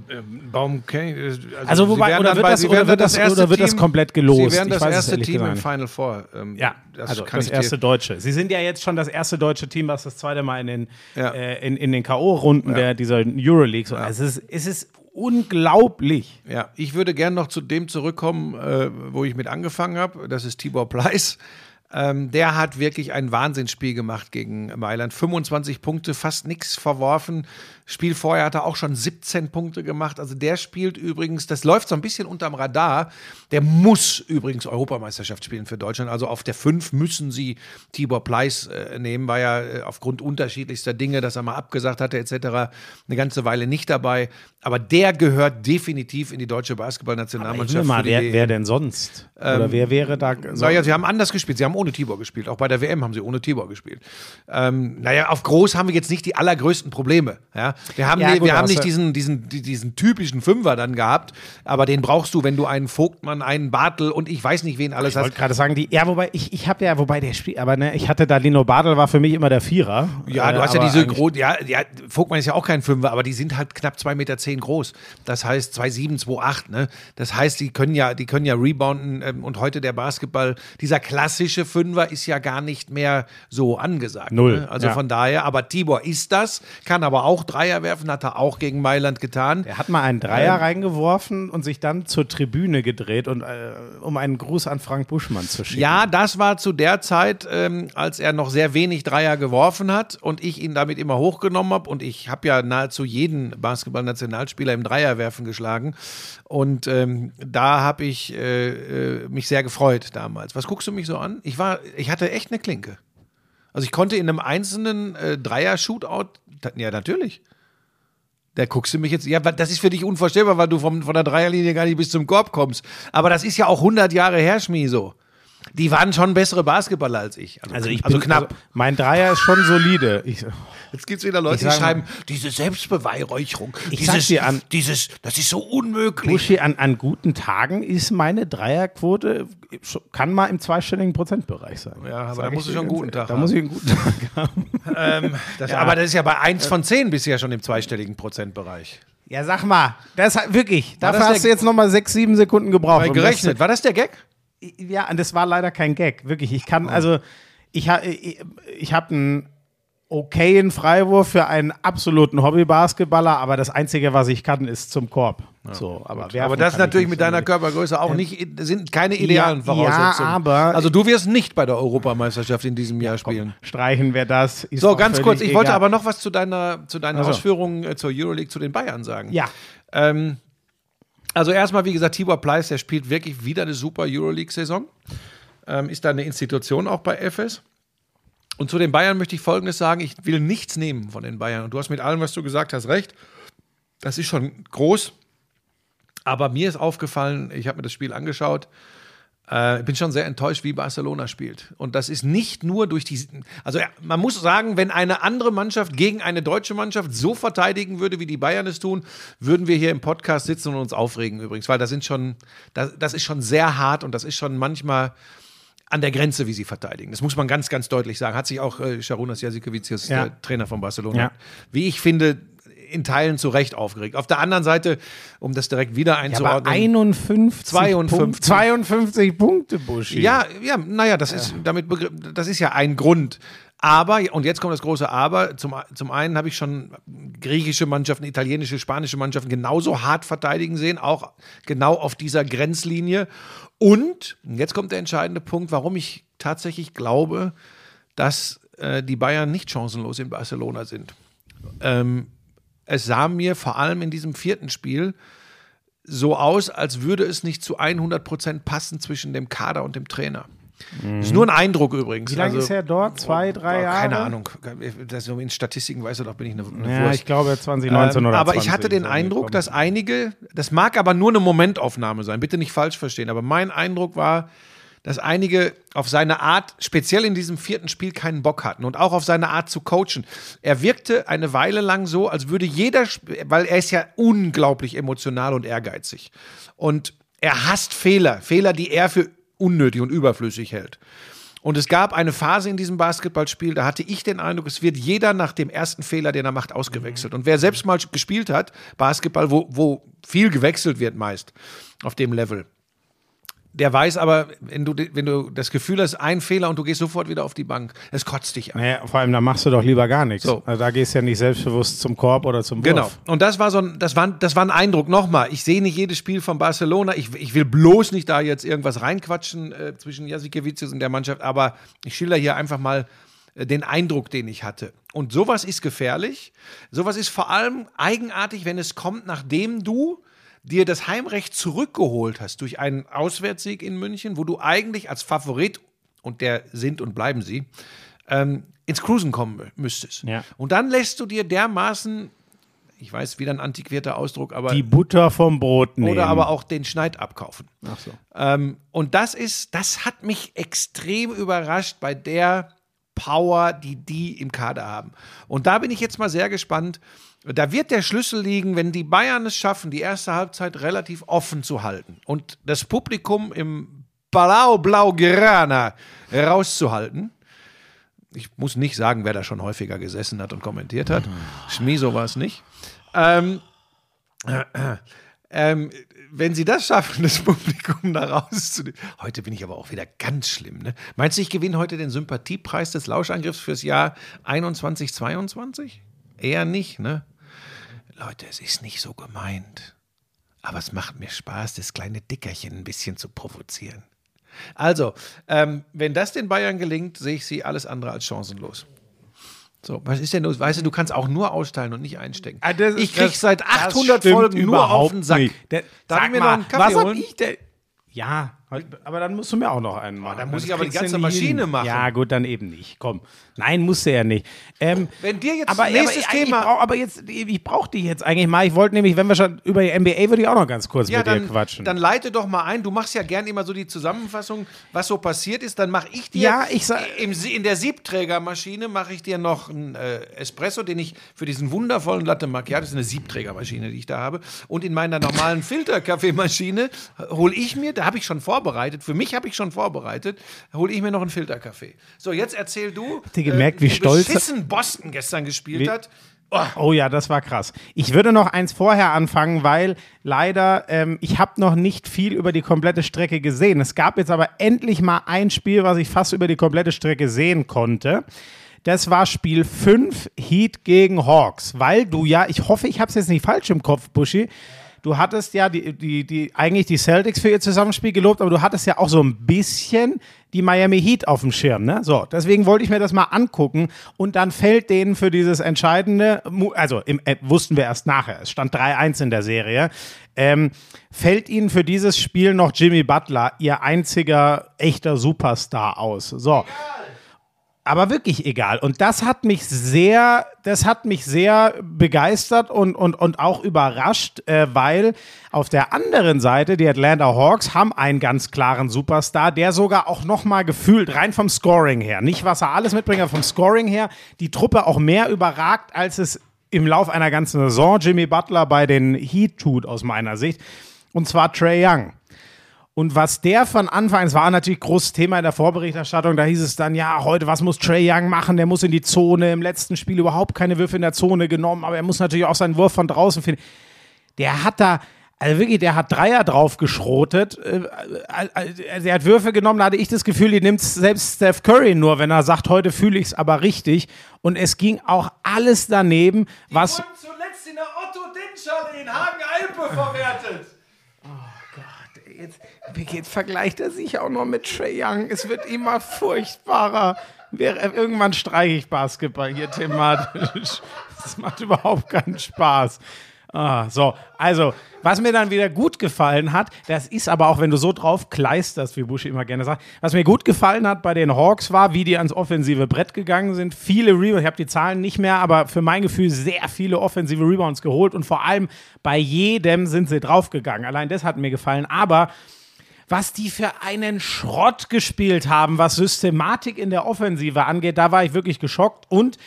Baum kenn ich, äh, Also sie wobei- oder wird bei- das- oder wird das- erste oder wird das komplett gelost? Sie wären das erste Team im Final Four. Ähm, Ja, das also das erste Deutsche. Sie sind ja jetzt schon das erste deutsche Team, was das zweite Mal in den, Ja. äh, in, in den K.O.-Runden der dieser Euroleague. So. Also es, ist, es ist unglaublich. Ja, ich würde gern noch zu dem zurückkommen, äh, wo ich mit angefangen habe. Das ist Tibor Pleiss. Ähm, der hat wirklich ein Wahnsinnsspiel gemacht gegen Mailand. 25 Punkte, fast nichts verworfen. Spiel vorher hat er auch schon 17 Punkte gemacht. Also der spielt übrigens, das läuft so ein bisschen unterm Radar. Der muss übrigens Europameisterschaft spielen für Deutschland. Also auf der 5 müssen sie Tibor Pleiss äh, nehmen, war ja äh, aufgrund unterschiedlichster Dinge, dass er mal abgesagt hatte etc. eine ganze Weile nicht dabei. Aber der gehört definitiv in die deutsche Basketballnationalmannschaft. mal, wer, wer denn sonst? Oder wer wäre da? So, Naja, sie haben anders gespielt. Sie haben ohne Tibor gespielt. Auch bei der WM haben sie ohne Tibor gespielt. Ähm, naja, auf groß haben wir jetzt nicht die allergrößten Probleme. Ja? Wir haben, Ja, gut, wir haben nicht diesen, diesen, die- diesen typischen Fünfer dann gehabt, aber den brauchst du, wenn du einen Vogtmann, einen Bartel und ich weiß nicht, wen alles ich hast. wollte gerade sagen, die, ja, wobei ich, ich habe ja, wobei der Spiel, aber ne, ich hatte da Lino Badel war für mich immer der Vierer. Ja, du Äh, hast ja diese großen, ja, ja, Vogtmann ist ja auch kein Fünfer, aber die sind halt knapp 2,10 Meter groß. Das heißt 2,7, 2,8, ne? Das heißt, die können ja, die können ja rebounden ähm, und heute der Basketball, dieser klassische Fünfer ist ja gar nicht mehr so angesagt. Null, Ne? Also ja. von daher, aber Tibor ist das, kann aber auch Dreier werfen, hat er auch gegen Mailand getan. Er hat mal einen Dreier Ähm. reingeworfen und sich dann zur Tribüne gedreht, und, äh, um einen Gruß an Frank Buschmann zu schicken. Ja, das war zu der Zeit, ähm, als er noch sehr wenig Dreier geworfen hat und ich ihn damit immer hochgenommen habe. Und ich habe ja nahezu jeden Basketball-Nationalspieler im Dreierwerfen geschlagen. Und ähm, da habe ich äh, äh, mich sehr gefreut damals. Was guckst du mich so an? Ich war, ich hatte echt eine Klinke. Also ich konnte in einem einzelnen äh, Dreier-Shootout, ja natürlich. Da guckst du mich jetzt, ja, das ist für dich unvorstellbar, weil du vom, von der Dreierlinie gar nicht bis zum Korb kommst. Aber das ist ja auch 100 Jahre her, Schmi, so. Die waren schon bessere Basketballer als ich. Also ich also bin, knapp. Also mein Dreier ist schon solide. Ich, Jetzt gibt es wieder Leute, Ich die schreiben, diese Selbstbeweihräucherung, Ich dieses, dir an- dieses, das ist so unmöglich. Buschi, an, an guten Tagen ist meine Dreierquote, kann mal im zweistelligen Prozentbereich sein. Ja, aber Sag da ich dir schon einen guten. Tag Da haben. muss ich einen guten Tag haben. Ähm, das, Aber das ist ja bei 1 von 10 bist du ja schon im zweistelligen Prozentbereich. Ja, sag mal, das hat wirklich, dafür das hast du jetzt nochmal sechs, sieben Sekunden gebraucht. Gerechnet. War das der Gag? Ja, und das war leider kein Gag, wirklich. Ich Oh. kann, also, ich, ha- ich, ich habe einen okayen Freiwurf für einen absoluten Hobby-Basketballer, aber das Einzige, was ich kann, ist zum Korb. so, aber Aber das ich natürlich mit deiner. Körpergröße auch nicht, sind keine idealen Ja, Voraussetzungen. ja, aber- also du wirst nicht bei der Europameisterschaft in diesem Jahr spielen. Streichen wir das. Ist So, ganz kurz, ich wollte egal. aber noch was zu deiner, zu deinen Ach so. Ausführungen äh, zur Euroleague, zu den Bayern sagen. Ja. Ähm, also erstmal, wie gesagt, Tibor Pleiss, der spielt wirklich wieder eine super Euroleague-Saison. Ähm, ist da eine Institution auch bei FS. Und zu den Bayern möchte ich Folgendes sagen: Ich will nichts nehmen von den Bayern. Und du hast mit allem, was du gesagt hast, recht. Das ist schon groß. Aber mir ist aufgefallen, ich habe mir das Spiel angeschaut, ich bin schon sehr enttäuscht, wie Barcelona spielt. Und das ist nicht nur durch die. Also, ja, man muss sagen, wenn eine andere Mannschaft gegen eine deutsche Mannschaft so verteidigen würde, wie die Bayern es tun, würden wir hier im Podcast sitzen und uns aufregen übrigens, weil das sind schon, das, das ist schon sehr hart und das ist schon manchmal an der Grenze, wie sie verteidigen. Das muss man ganz, ganz deutlich sagen. Hat sich auch äh, Sharunas Jasikevicius, Ja. der Trainer von Barcelona, Ja. wie ich finde, in Teilen zu Recht aufgeregt. Auf der anderen Seite, um das direkt wieder Ja, aber einzuordnen. 51 52. Punkte, 52 Punkte, Buschi. Ja, ja, naja, das ist damit das ist ja ein Grund. Aber, und jetzt kommt das große Aber, zum, zum einen habe ich schon griechische Mannschaften, italienische, spanische Mannschaften genauso hart verteidigen sehen, auch genau auf dieser Grenzlinie. Und, jetzt kommt der entscheidende Punkt, warum ich tatsächlich glaube, dass äh, die Bayern nicht chancenlos in Barcelona sind. Ähm, es sah mir vor allem in diesem vierten Spiel so aus, als würde es nicht zu 100 Prozent passen zwischen dem Kader und dem Trainer. Das ist nur ein Eindruck übrigens. Wie lange Also, ist er dort? Zwei, drei Jahre? Keine Ahnung. Das in Statistiken weißt du doch, bin ich eine, eine Ja, Wurst. ich glaube 2019 Ähm, oder aber 20 ich hatte den so Eindruck, dass einige, das mag aber nur eine Momentaufnahme sein, bitte nicht falsch verstehen, aber mein Eindruck war, dass einige auf seine Art, speziell in diesem vierten Spiel, keinen Bock hatten und auch auf seine Art zu coachen. Er wirkte eine Weile lang so, als würde jeder, weil er ist ja unglaublich emotional und ehrgeizig. Und er hasst Fehler, Fehler, die er für unnötig und überflüssig hält. Und es gab eine Phase in diesem Basketballspiel, da hatte ich den Eindruck, es wird jeder nach dem ersten Fehler, den er macht, ausgewechselt. Und wer selbst mal gespielt hat, Basketball, wo, wo viel gewechselt wird meist auf dem Level, Der weiß aber, wenn du, wenn du das Gefühl hast, ein Fehler und du gehst sofort wieder auf die Bank, es kotzt dich an. Naja, vor allem, da machst du doch lieber gar nichts. So. Also da gehst du ja nicht selbstbewusst zum Korb oder zum Wurf. Genau. Und das war so ein, das war, das war ein Eindruck. Nochmal, ich sehe nicht jedes Spiel von Barcelona. Ich, ich will bloß nicht da jetzt irgendwas reinquatschen äh, zwischen Jasikewicius und der Mannschaft, aber ich schilder hier einfach mal äh, den Eindruck, den ich hatte. Und sowas ist gefährlich. Sowas ist vor allem eigenartig, wenn es kommt, nachdem du dir das Heimrecht zurückgeholt hast durch einen Auswärtssieg in München, wo du eigentlich als Favorit, und der sind und bleiben sie, ähm, ins Cruisen kommen mü- müsstest. Ja. Und dann lässt du dir dermaßen, ich weiß, wieder ein antiquierter Ausdruck, aber Die Butter vom Brot nehmen. oder aber auch den Schneid abkaufen. Ach so. Ähm, und das ist, das hat mich extrem überrascht bei der Power, die die im Kader haben. Und da bin ich jetzt mal sehr gespannt. Da wird der Schlüssel liegen, wenn die Bayern es schaffen, die erste Halbzeit relativ offen zu halten und das Publikum im Palau Blaugrana rauszuhalten. Ich muss nicht sagen, wer da schon häufiger gesessen hat und kommentiert hat. Schmieso war es nicht. Ähm, ähm, wenn sie das schaffen, das Publikum da rauszunehmen. Heute bin ich aber auch wieder ganz schlimm. Ne? Meinst du, ich gewinne heute den Sympathiepreis des Lauschangriffs fürs Jahr 21, 22? Eher nicht, ne? Leute, es ist nicht so gemeint. Aber es macht mir Spaß, das kleine Dickerchen ein bisschen zu provozieren. Also, ähm, wenn das den Bayern gelingt, sehe ich sie alles andere als chancenlos. So, was ist denn los? Weißt du, du kannst auch nur austeilen und nicht einstecken. Ah, ist- ich krieg das- seit das 800 stimmt Folgen nur auf den Sack. Der, sag mir mal, noch einen Kaffee was hab ich denn? Ja, aber dann musst du mir auch noch einen machen. dann muss ich aber die ganze Maschine hin. machen. Ja, gut, dann eben nicht. Komm. Nein, musst du ja nicht. Ähm, Wenn dir jetzt aber, nächstes aber, Thema- Ich brauch, aber jetzt, ich brauche dich jetzt eigentlich mal. Ich wollte nämlich, wenn wir schon über die NBA, würde ich auch noch ganz kurz ja, mit dann, dir quatschen. dann leite doch mal ein. Du machst ja gern immer so die Zusammenfassung, was so passiert ist. Dann mache ich dir Ja, ich sag- im, in der Siebträgermaschine mache ich dir noch einen äh, Espresso, den ich für diesen wundervollen Latte Macchiato, das ist eine Siebträgermaschine, die ich da habe. Und in meiner normalen Filterkaffeemaschine hole ich mir, da habe ich schon vorbereitet, für mich habe ich schon vorbereitet, hole ich mir noch einen Filterkaffee. So, jetzt erzähl du, Habt ihr gemerkt, wie stolz- beschissen Boston gestern gespielt Wie- hat. Oh ja, das war krass. Ich würde noch eins vorher anfangen, weil leider ähm, ich habe noch nicht viel über die komplette Strecke gesehen. Es gab jetzt aber endlich mal ein Spiel, was ich fast über die komplette Strecke sehen konnte. Das war Spiel 5 Heat gegen Hawks, weil du ja, ich hoffe, ich habe es jetzt nicht falsch im Kopf, Buschi. Du hattest ja die, die, die, eigentlich die Celtics für ihr Zusammenspiel gelobt, aber du hattest ja auch so ein bisschen die Miami Heat auf dem Schirm, ne? So, deswegen wollte ich mir das mal angucken und dann fällt denen für dieses entscheidende, also im, äh, wussten wir erst nachher, es stand 3-1 in der Serie, ähm, fällt ihnen für dieses Spiel noch Jimmy Butler, ihr einziger echter Superstar aus. So aber wirklich egal. Und das hat mich sehr, das hat mich sehr begeistert und, und, und auch überrascht, äh, weil auf der anderen Seite die Atlanta Hawks haben einen ganz klaren Superstar, der sogar auch nochmal gefühlt, rein vom Scoring her, nicht was er alles mitbringt, aber vom Scoring her, die Truppe auch mehr überragt, als es im Lauf einer ganzen Saison Jimmy Butler bei den Heat tut, aus meiner Sicht. Und zwar Trey Young. Und was der von Anfang, es war natürlich großes Thema in der Vorberichterstattung, da hieß es dann, ja, heute, was muss Trey Young machen? Der muss in die Zone, im letzten Spiel überhaupt keine Würfe in der Zone genommen, aber er muss natürlich auch seinen Wurf von draußen finden. Der hat da, also wirklich, der hat Dreier drauf geschrotet. Äh, äh, Der hat Würfe genommen, da hatte ich das Gefühl, die nimmt selbst Steph Curry nur, wenn er sagt, heute fühle ich es aber richtig. Und es ging auch alles daneben, was. zuletzt in der Otto Dinschale in Hagen-Alpe verwertet. Jetzt vergleicht er sich auch noch mit Trey Young. Es wird immer furchtbarer. Wer- Irgendwann streiche ich Basketball hier thematisch. Das macht überhaupt keinen Spaß. Ah, so, also, was mir dann wieder gut gefallen hat, das ist aber auch, wenn du so drauf kleisterst, wie Buschi immer gerne sagt, was mir gut gefallen hat bei den Hawks war, wie die ans offensive Brett gegangen sind. Viele Rebounds, ich habe die Zahlen nicht mehr, aber für mein Gefühl sehr viele offensive Rebounds geholt und vor allem bei jedem sind sie draufgegangen. Allein das hat mir gefallen, aber was die für einen Schrott gespielt haben, was Systematik in der Offensive angeht, da war ich wirklich geschockt und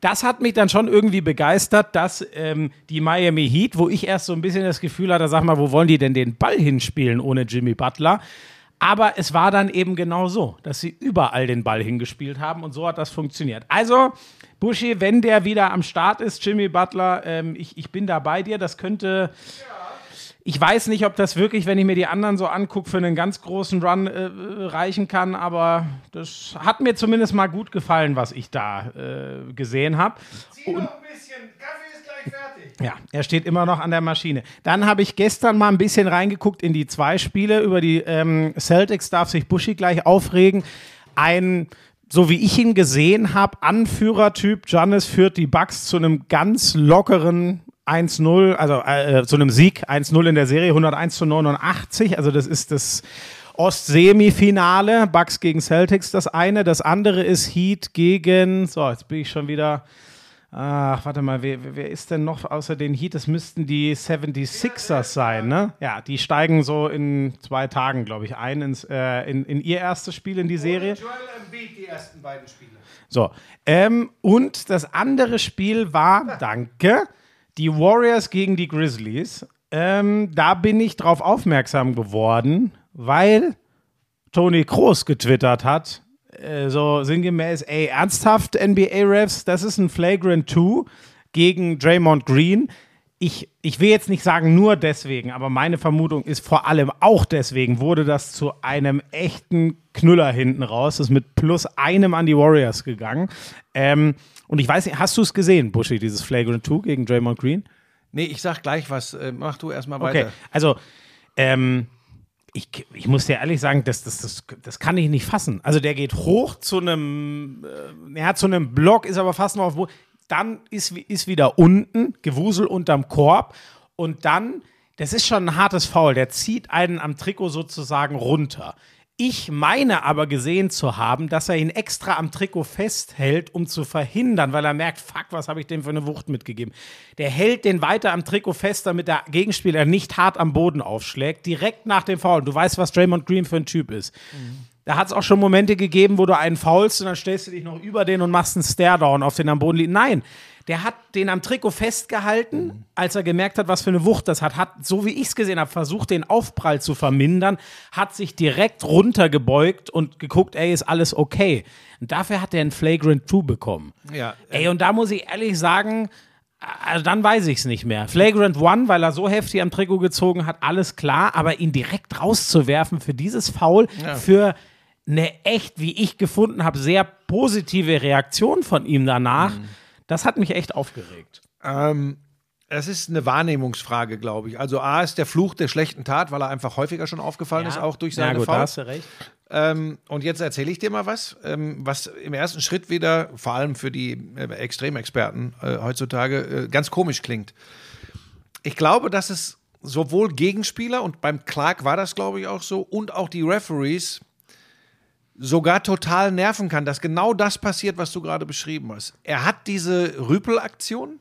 das hat mich dann schon irgendwie begeistert, dass ähm, die Miami Heat, wo ich erst so ein bisschen das Gefühl hatte, sag mal, wo wollen die denn den Ball hinspielen ohne Jimmy Butler? Aber es war dann eben genau so, dass sie überall den Ball hingespielt haben und so hat das funktioniert. Also, Buschi, wenn der wieder am Start ist, Jimmy Butler, ähm, ich, ich bin da bei dir, das könnte, ich weiß nicht, ob das wirklich, wenn ich mir die anderen so angucke, für einen ganz großen Run äh, reichen kann, aber das hat mir zumindest mal gut gefallen, was ich da äh, gesehen habe. Zieh noch ein bisschen. Kaffee ist gleich fertig. Ja, er steht immer noch an der Maschine. Dann habe ich gestern mal ein bisschen reingeguckt in die zwei Spiele. Über die ähm, Celtics darf sich Buschi gleich aufregen. Ein, so wie ich ihn gesehen habe, Anführertyp. Giannis führt die Bucks zu einem ganz lockeren 1-0, also äh, zu einem Sieg 1-0 in der Serie, 101 zu 89. Also das ist das Ostsemifinale, Bucks gegen Celtics das eine. Das andere ist Heat gegen, so, jetzt bin ich schon wieder Ach, warte mal, wer, wer ist denn noch außer den Heat? Das müssten die 76ers sein, ne? Ja, die steigen so in zwei Tagen, glaube ich, ein ins, äh, in, in ihr erstes Spiel in die Serie. Joel Embiid die ersten beiden Spiele. So, ähm, und das andere Spiel war, danke, die Warriors gegen die Grizzlies. Ähm, da bin ich drauf aufmerksam geworden, weil Tony Kroos getwittert hat, äh, so sinngemäß, ey, ernsthaft NBA-Refs, das ist ein Flagrant 2 gegen Draymond Green. Ich, ich will jetzt nicht sagen nur deswegen, aber meine Vermutung ist vor allem auch deswegen wurde das zu einem echten Knüller hinten raus. Das ist mit plus einem an die Warriors gegangen. Ähm, und ich weiß nicht, hast du es gesehen, Buschi, dieses Flagrant 2 gegen Draymond Green? Nee, ich sag gleich was. Äh, mach du erstmal Okay, weiter. also ähm, ich, ich muss dir ehrlich sagen, das, das, das, das kann ich nicht fassen. Also der geht hoch zu einem, äh, ja, zu einem Block, ist aber fast noch auf Boden. Dann ist, ist wieder unten, Gewusel unterm Korb und dann, das ist schon ein hartes Foul, der zieht einen am Trikot sozusagen runter. Ich meine aber gesehen zu haben, dass er ihn extra am Trikot festhält, um zu verhindern, weil er merkt, fuck, was habe ich dem für eine Wucht mitgegeben. Der hält den weiter am Trikot fest, damit der Gegenspieler nicht hart am Boden aufschlägt, direkt nach dem Foul. Du weißt, was Draymond Green für ein Typ ist. Da hat es auch schon Momente gegeben, wo du einen faulst und dann stellst du dich noch über den und machst einen Stare-Down auf den am Boden liegt. Nein, der hat den am Trikot festgehalten, als er gemerkt hat, was für eine Wucht das hat. Hat, so wie ich es gesehen habe, versucht, den Aufprall zu vermindern, hat sich direkt runtergebeugt und geguckt, ey, ist alles okay. Und dafür hat er einen Flagrant 2 bekommen. Ja, Ey, und da muss ich ehrlich sagen, also dann weiß ich es nicht mehr. Flagrant One, weil er so heftig am Trikot gezogen hat, alles klar, aber ihn direkt rauszuwerfen für dieses Foul, für eine echt, wie ich gefunden habe, sehr positive Reaktion von ihm danach, das hat mich echt aufgeregt. Ähm, es ist eine Wahrnehmungsfrage, glaube ich. Also A ist der Fluch der schlechten Tat, weil er einfach häufiger schon aufgefallen ist, auch durch seine ja, gut, da hast du recht. Ähm, und jetzt erzähle ich dir mal was, ähm, was im ersten Schritt wieder, vor allem für die äh, Extremexperten äh, heutzutage, äh, ganz komisch klingt. Ich glaube, dass es sowohl Gegenspieler, und beim Clark war das, glaube ich, auch so, und auch die Referees sogar total nerven kann, dass genau das passiert, was du gerade beschrieben hast. Er hat diese Rüpelaktion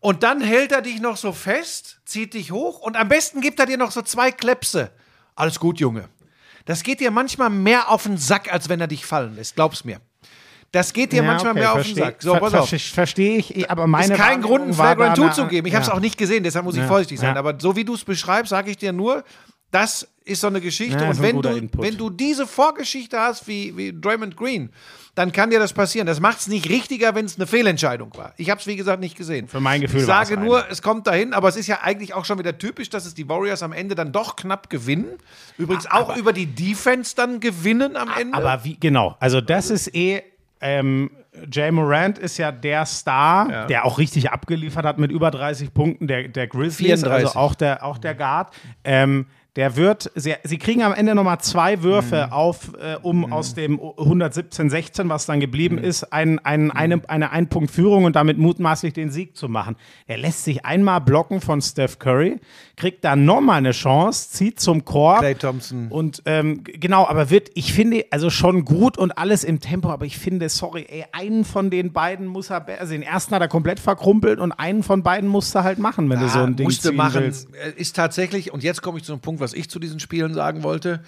und dann hält er dich noch so fest, zieht dich hoch und am besten gibt er dir noch so zwei Klepse. Alles gut, Junge. Das geht dir manchmal mehr auf den Sack, als wenn er dich fallen lässt. Glaub's mir. Das geht dir manchmal mehr auf den Sack. So, pass auf. ver Verstehe ich, aber meine Ist kein Grund, einen Flagrant da 2 eine- zu geben. Ich habe es ja. auch nicht gesehen, deshalb muss ich Ja. vorsichtig sein. Ja. Aber so wie du es beschreibst, sage ich dir nur, das ist so eine Geschichte. Ja, und wenn du, Input. wenn du diese Vorgeschichte hast wie, wie Draymond Green, dann kann dir das passieren. Das macht es nicht richtiger, wenn es eine Fehlentscheidung war. Ich habe es, wie gesagt, nicht gesehen. Für mein Gefühl Ich es sage nur, es kommt dahin, aber es ist ja eigentlich auch schon wieder typisch, dass es die Warriors am Ende dann doch knapp gewinnen. Übrigens auch über die Defense dann gewinnen am Ende. Aber wie, genau, also das ist eh, ähm, Jay Morant ist ja der Star, der auch richtig abgeliefert hat mit über 30 Punkten der, der Grizzlies, 34. also auch der, auch der Guard. Ähm, der wird, sie, sie kriegen am Ende nochmal zwei Würfe Mhm. auf, äh, um aus dem 117-16, was dann geblieben Mhm. ist, ein, ein, eine, eine Ein-Punkt-Führung und damit mutmaßlich den Sieg zu machen. Er lässt sich einmal blocken von Steph Curry, kriegt dann nochmal eine Chance, zieht zum Korb. Klay Thompson. Und ähm, genau, aber wird, ich finde, also schon gut und alles im Tempo, aber ich finde, sorry, ey, einen von den beiden muss er, also den ersten hat er komplett verkrumpelt und einen von beiden musst du halt machen, wenn du so ein Ding musste machen. willst. Äh, Ist tatsächlich, und jetzt komme ich zu einem Punkt, was ich zu diesen Spielen sagen wollte,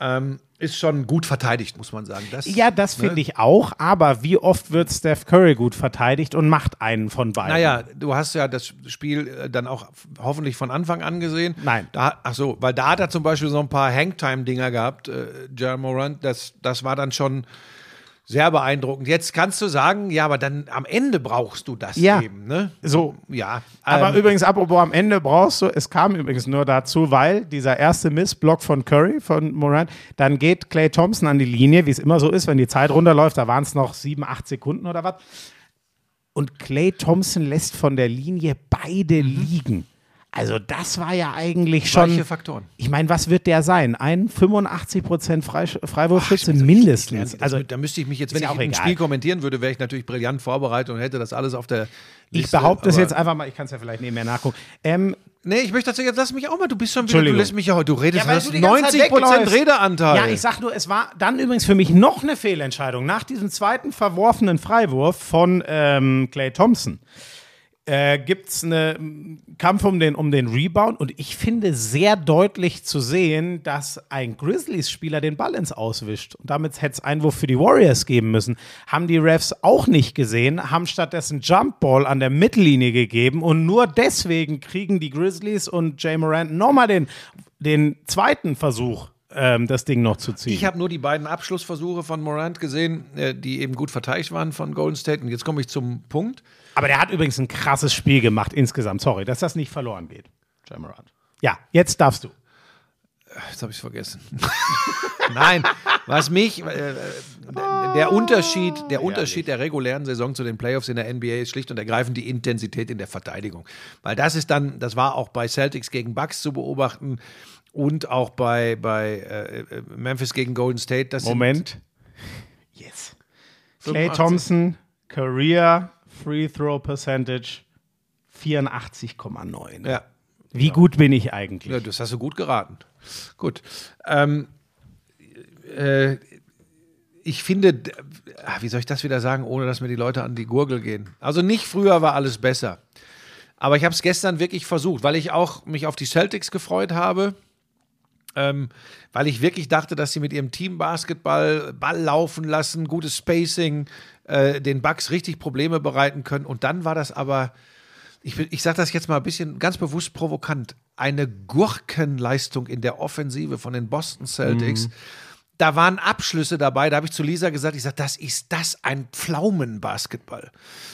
ähm, ist schon gut verteidigt, muss man sagen. Das, Ja, das finde ich auch, aber wie oft wird Steph Curry gut verteidigt und macht einen von beiden? Naja, du hast ja das Spiel äh, dann auch hoffentlich von Anfang an gesehen. Nein. Da, ach so, weil da hat er zum Beispiel so ein paar Hangtime-Dinger gehabt, äh, Jerry Morant. Das, das war dann schon Sehr beeindruckend. Jetzt kannst du sagen, ja, aber dann am Ende brauchst du das Ja. eben, ne? So, Ja. Aber ähm, übrigens, apropos am Ende brauchst du, es kam übrigens nur dazu, weil dieser erste Missblock von Curry, von Morant, dann geht Clay Thompson an die Linie, wie es immer so ist, wenn die Zeit runterläuft, da waren es noch sieben, acht Sekunden oder was. Und Clay Thompson lässt von der Linie beide liegen. Also das war ja eigentlich schon. Weiche Faktoren. Ich meine, was wird der sein? Ein 85% Freisch- Freiwurfschütze mindestens. Also, Also da müsste ich mich jetzt, wenn ich auch ein egal. Spiel kommentieren würde, wäre ich natürlich brillant vorbereitet und hätte das alles auf der Liste. ich behaupte es jetzt einfach mal, ich kann es ja vielleicht nebenher nachgucken. Ähm, Nee, ich möchte dazu jetzt lass mich auch mal, du bist schon wieder, du lässt mich ja heute, du redest, Ja, hast du die ganze Zeit 90 Prozent. Redeanteil. Ja, ich sag nur, es war dann übrigens für mich noch eine Fehlentscheidung. Nach diesem zweiten verworfenen Freiwurf von ähm, Clay Thompson äh, gibt es einen Kampf um den, um den Rebound und ich finde sehr deutlich zu sehen, dass ein Grizzlies-Spieler den Ball ins Auswischt. Und damit hätte es Einwurf für die Warriors geben müssen. Haben die Refs auch nicht gesehen, haben stattdessen Jumpball an der Mittellinie gegeben und nur deswegen kriegen die Grizzlies und Jay Morant nochmal den, den zweiten Versuch, ähm, das Ding noch zu ziehen. Ich habe nur die beiden Abschlussversuche von Morant gesehen, äh, die eben gut verteidigt waren von Golden State. Und jetzt komme ich zum Punkt. Aber der hat übrigens ein krasses Spiel gemacht insgesamt. Sorry, dass das nicht verloren geht. Jay Morant. Ja, jetzt darfst du. Jetzt habe ich es vergessen. Nein, was mich, äh, der Unterschied, der Unterschied der regulären Saison zu den Playoffs in der NBA ist schlicht und ergreifend die Intensität in der Verteidigung. Weil das ist dann, das war auch bei Celtics gegen Bucks zu beobachten und auch bei, bei äh, äh, Memphis gegen Golden State. Das Moment. Yes. Clay 85. Thompson, Career Free Throw Percentage 84,9. Ja, Wie gut bin ich eigentlich? Ja, das hast du gut geraten. Gut. Ähm, äh, ich finde, ah, wie soll ich das wieder sagen, ohne dass mir die Leute an die Gurgel gehen? Also nicht früher war alles besser. Aber ich habe es gestern wirklich versucht, weil ich auch mich auf die Celtics gefreut habe. Ähm, weil ich wirklich dachte, dass sie mit ihrem Team Basketball Ball laufen lassen, gutes Spacing, äh, den Bucks richtig Probleme bereiten können. Und dann war das aber, ich, ich sage das jetzt mal ein bisschen ganz bewusst provokant, eine Gurkenleistung in der Offensive von den Boston Celtics. Da waren Abschlüsse dabei, da habe ich zu Lisa gesagt, ich sage, das ist das ein Pflaumenbasketball.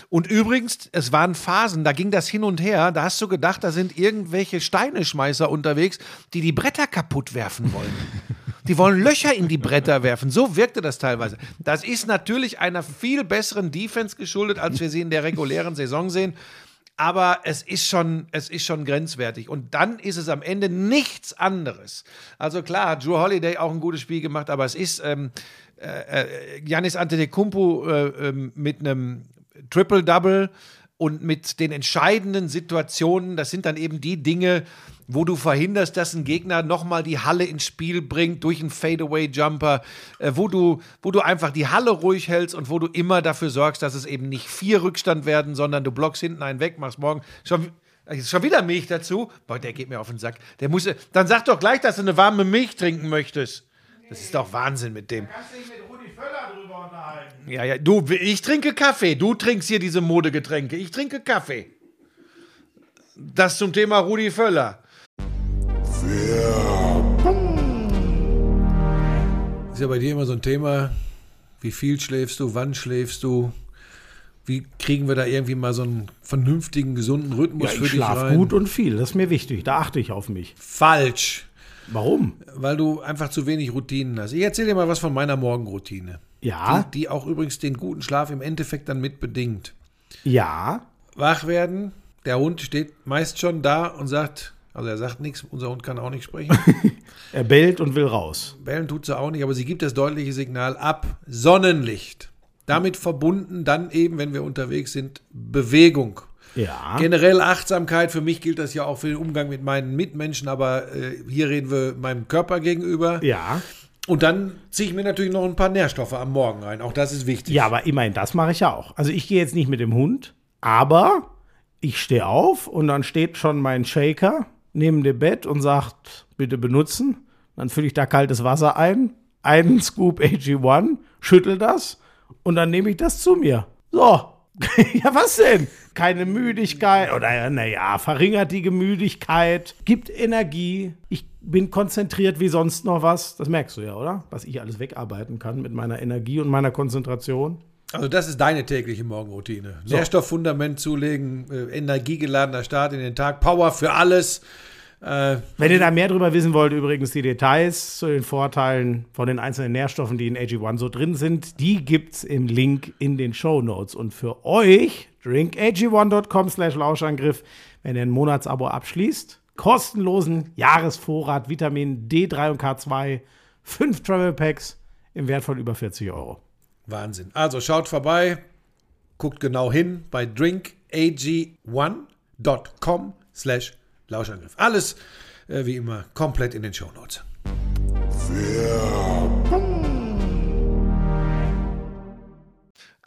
Und übrigens, es waren Phasen, da ging das hin und her, da hast du gedacht, da sind irgendwelche Steineschmeißer unterwegs, die die Bretter kaputt werfen wollen. Die wollen Löcher in die Bretter werfen. So wirkte das teilweise. Das ist natürlich einer viel besseren Defense geschuldet, als wir sie in der regulären Saison sehen. Aber es ist schon, es ist schon grenzwertig. Und dann ist es am Ende nichts anderes. Also klar, hat Drew Holiday auch ein gutes Spiel gemacht, aber es ist ähm, äh, äh, Giannis Antetokounmpo äh, ähm, mit einem Triple-Double und mit den entscheidenden Situationen, das sind dann eben die Dinge, wo du verhinderst, dass ein Gegner nochmal die Halle ins Spiel bringt durch einen Fadeaway-Jumper, äh, wo, du, wo du einfach die Halle ruhig hältst und wo du immer dafür sorgst, dass es eben nicht vier Rückstand werden, sondern du blockst hinten einen weg, machst morgen schon, äh, schon wieder Milch dazu. Boah, der geht mir auf den Sack. Der muss, dann sag doch gleich, dass du eine warme Milch trinken möchtest. Das ist doch Wahnsinn mit dem. Kannst dich mit Rudi Völler drüber unterhalten. Ja, ja, du, ich trinke Kaffee. Du trinkst hier diese Modegetränke. Ich trinke Kaffee. Das zum Thema Rudi Völler. Ist ja bei dir immer so ein Thema, wie viel schläfst du, wann schläfst du? Wie kriegen wir da irgendwie mal so einen vernünftigen, gesunden Rhythmus Ja, für ich dich schlafe rein? gut und viel. Das ist mir wichtig. Da achte ich auf mich. Falsch, Warum? weil du einfach zu wenig Routinen hast. Ich erzähle dir mal was von meiner Morgenroutine. Ja, Die, die auch übrigens den guten Schlaf im Endeffekt dann mit bedingt. ja. wach werden. Der Hund steht meist schon da und sagt, also er sagt nichts, unser Hund kann auch nicht sprechen. Er bellt und will raus. Bellen tut sie auch nicht, aber sie gibt das deutliche Signal ab. Sonnenlicht. Damit verbunden dann eben, wenn wir unterwegs sind, Bewegung. Ja. Generell Achtsamkeit, für mich gilt das ja auch für den Umgang mit meinen Mitmenschen, aber äh, hier reden wir meinem Körper gegenüber. Ja. Und dann ziehe ich mir natürlich noch ein paar Nährstoffe am Morgen rein. Auch das ist wichtig. Ja, aber immerhin, das mache ich ja auch. Also ich gehe jetzt nicht mit dem Hund, aber ich stehe auf und dann steht schon mein Shaker neben dem Bett und sagt, bitte benutzen. Dann fülle ich da kaltes Wasser ein, einen Scoop AG1, schüttel das und dann nehme ich das zu mir. So. ja, was denn? Keine Müdigkeit oder naja, verringert die Gemüdigkeit, gibt Energie. Ich bin konzentriert wie sonst noch was. Das merkst du ja, oder? Was ich alles wegarbeiten kann mit meiner Energie und meiner Konzentration. Also das ist deine tägliche Morgenroutine. Nährstofffundament zulegen, äh, energiegeladener Start in den Tag, Power für alles. Äh, Wenn ihr da mehr drüber wissen wollt, übrigens die Details zu den Vorteilen von den einzelnen Nährstoffen, die in AG1 so drin sind, die gibt's im Link in den Show Notes. Und für euch, drinkag1.com slash Lauschangriff, wenn ihr ein Monatsabo abschließt, kostenlosen Jahresvorrat Vitamin D3 und K2, fünf Travel Packs im Wert von über 40 Euro. Wahnsinn. Also schaut vorbei, guckt genau hin bei drinkag1.com slash Lauschangriff. Alles äh, wie immer komplett in den Shownotes.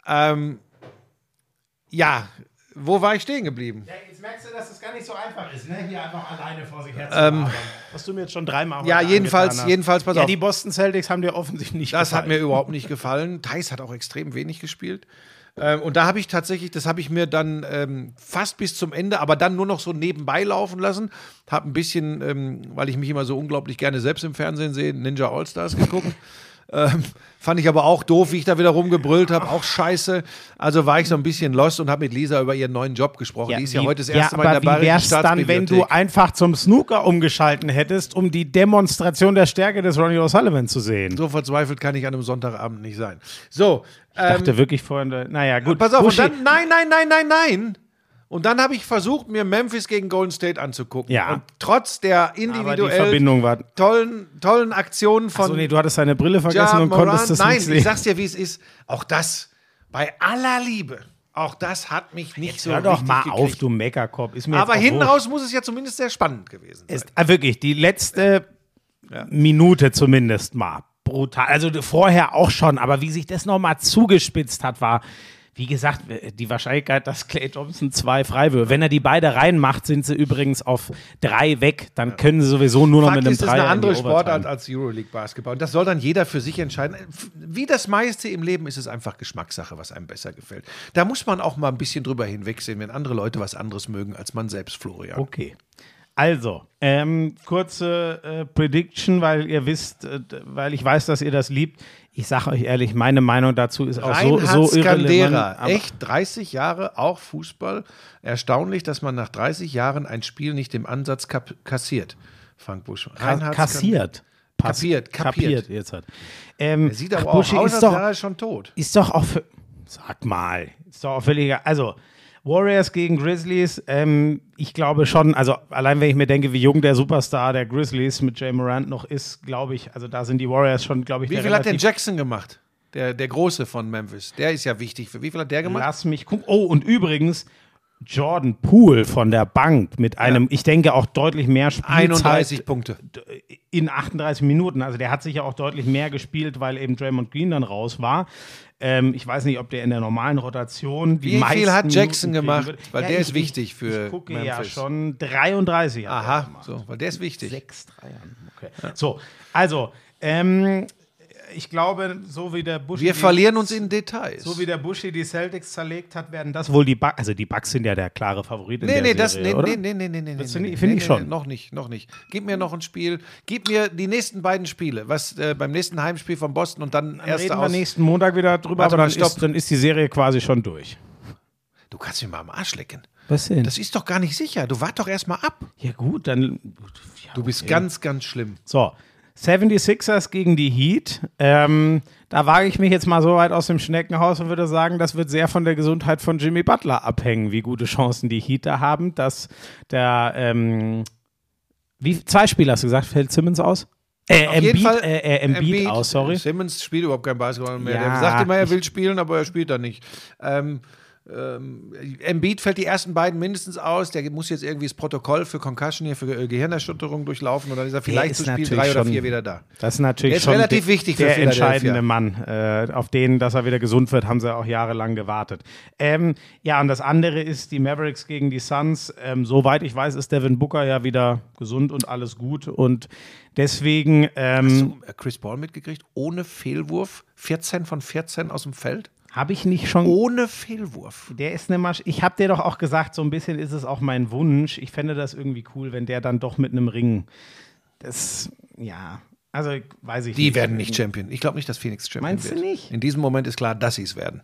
Ähm, ja, wo war ich stehen geblieben? Ja, jetzt merkst du, dass es gar nicht so einfach ist, ne? hier einfach alleine vor sich her Ähm, Was du mir jetzt schon dreimal Ja, jedenfalls, hast. jedenfalls, pass Ja, auf. die Boston Celtics haben dir offensichtlich nicht Das hat mir gefallen. überhaupt nicht gefallen. Thais hat auch extrem wenig gespielt. Ähm, und da habe ich tatsächlich, das habe ich mir dann ähm, fast bis zum Ende, aber dann nur noch so nebenbei laufen lassen. Habe ein bisschen, ähm, weil ich mich immer so unglaublich gerne selbst im Fernsehen sehe, Ninja All-Stars geguckt. ähm, fand ich aber auch doof, wie ich da wieder rumgebrüllt habe, auch scheiße. Also war ich so ein bisschen lost und habe mit Lisa über ihren neuen Job gesprochen. Die ist ja wie- heute das erste ja, Mal in der aber wie Bayerischen wär's dann, wenn du einfach zum Snooker umgeschalten hättest, um die Demonstration der Stärke des Ronnie O'Sullivan zu sehen? So verzweifelt kann ich an einem Sonntagabend nicht sein. So, Ich dachte wirklich vorhin, naja, gut. Pass auf, Buschi, und dann, nein, nein, nein, nein, nein. Und dann habe ich versucht, mir Memphis gegen Golden State anzugucken. Ja. Und trotz der individuell tollen, tollen Aktionen von Achso, nee, du hattest deine Brille vergessen Ja und Morant, konntest das Nein, nicht ich sehen. sag's dir, wie es ist. Auch das, bei aller Liebe, auch das hat mich nicht so Hör doch mal gekriegt. auf, du Meckerkopf. Ist mir Aber jetzt hinten raus muss es ja zumindest sehr spannend gewesen sein. ist ah, wirklich die letzte Minute zumindest mal brutal. Also vorher auch schon, aber wie sich das nochmal zugespitzt hat, war, wie gesagt, die Wahrscheinlichkeit, dass Clay Thompson zwei Freiwürfe, wenn er die beide reinmacht, sind sie übrigens auf drei weg, dann können sie sowieso nur noch Fakt mit einem ist, ist Dreier eine in die andere Sportart als Euroleague Basketball. Und das soll dann jeder für sich entscheiden. Wie das meiste im Leben ist es einfach Geschmackssache, was einem besser gefällt. Da muss man auch mal ein bisschen drüber hinwegsehen, wenn andere Leute was anderes mögen als man selbst, Florian. Okay. Also, ähm, kurze äh, Prediction, weil ihr wisst, äh, weil ich weiß, dass ihr das liebt. Ich sage euch ehrlich, meine Meinung dazu ist auch so, Reinhard so irrelevant. Skandera, echt 30 Jahre, auch Fußball. Erstaunlich, dass man nach 30 Jahren ein Spiel nicht im Ansatz kassiert. Frank Busch. Reinhard kassiert. Pass- Kapiert, kapiert. kapiert jetzt hat. Ähm, Skandera. Sieht aber ach, auch Buschi aus, ist als doch, wäre er schon tot. ist doch auch für, sag mal, ist doch auch völlig egal. Also, Warriors gegen Grizzlies, ähm, ich glaube schon, also allein wenn ich mir denke, wie jung der Superstar der Grizzlies mit Jay Morant noch ist, glaube ich, also da sind die Warriors schon, glaube ich, Wie viel hat denn Jackson gemacht? Der, der Große von Memphis. Der ist ja wichtig. Für wie viel hat der gemacht? Lass mich gucken. Oh, und übrigens, Jordan Poole von der Bank mit einem, ich denke, auch deutlich mehr Spielzeit 31 Punkte. in 38 Minuten. Also der hat sich ja auch deutlich mehr gespielt, weil eben Draymond Green dann raus war. Ähm, ich weiß nicht, ob der in der normalen Rotation die Wie viel meisten hat Jackson Minuten gemacht? Weil der ist wichtig für Ich gucke ja Memphis. schon 33. hat er Aha, so, weil der ist wichtig. Sechs Dreiern. Okay. So, also, ähm, ich glaube, so wie der Busch Wir verlieren uns in Details. so wie der Buschi die Celtics zerlegt hat, werden das wohl die Bucks. Also die Bucks sind ja der klare Favorit in Nee, der nee, das, Serie, nee, oder? nee, nee, nee, nee, nee, Das nee, finde nee, ich- finde nee, ich nee, schon. nee, Noch nicht, noch nicht. Gib mir noch ein Spiel. Gib mir die nächsten beiden Spiele. Was äh, beim nächsten Heimspiel von Boston und dann, Dann erste reden wir aus. nächsten Montag wieder drüber, Warte aber dann ist, stopp. dann ist die Serie quasi schon durch. Du kannst mir mal am Arsch lecken. Was denn? Das ist doch gar nicht sicher. Du wart doch erstmal ab. ja gut, dann. Ja, Du bist okay. ganz, ganz schlimm. So, 76ers gegen die Heat. Ähm, da wage ich mich jetzt mal so weit aus dem Schneckenhaus und würde sagen, das wird sehr von der Gesundheit von Jimmy Butler abhängen, wie gute Chancen die Heat da haben, dass der, ähm, wie, zwei Spieler hast du gesagt, fällt Simmons aus? Äh, Auf Embiid, Fall äh, äh, Embiid, aus, sorry. Simmons spielt überhaupt kein Basketball mehr. Ja, der sagt immer, er will spielen, aber er spielt dann nicht. Ähm, ähm, Embiid fällt die ersten beiden mindestens aus. Der muss jetzt irgendwie das Protokoll für Concussion hier, für äh, Gehirnerschütterung durchlaufen und dann ist er vielleicht ist zu Spiel drei oder schon- vier wieder da. Das ist natürlich Der ist schon relativ der, wichtig für der entscheidende Mann. Äh, auf den, dass er wieder gesund wird, haben sie auch jahrelang gewartet. Ähm, ja, und das andere ist die Mavericks gegen die Suns. Ähm, soweit ich weiß, ist Devin Booker ja wieder gesund und alles gut. Und deswegen ähm, Hast du äh, Chris Paul mitgekriegt? Ohne Fehlwurf, 14 von 14 aus dem Feld. Habe ich nicht schon. Ohne Fehlwurf. Der ist eine Masch Ich habe dir doch auch gesagt, so ein bisschen ist es auch mein Wunsch. Ich fände das irgendwie cool, wenn der dann doch mit einem Ring. Das, ja. Also, weiß ich Die nicht. werden nicht Champion. Ich glaube nicht, dass Phoenix Champion Meinst du wird. nicht? In diesem Moment ist klar, dass sie es werden.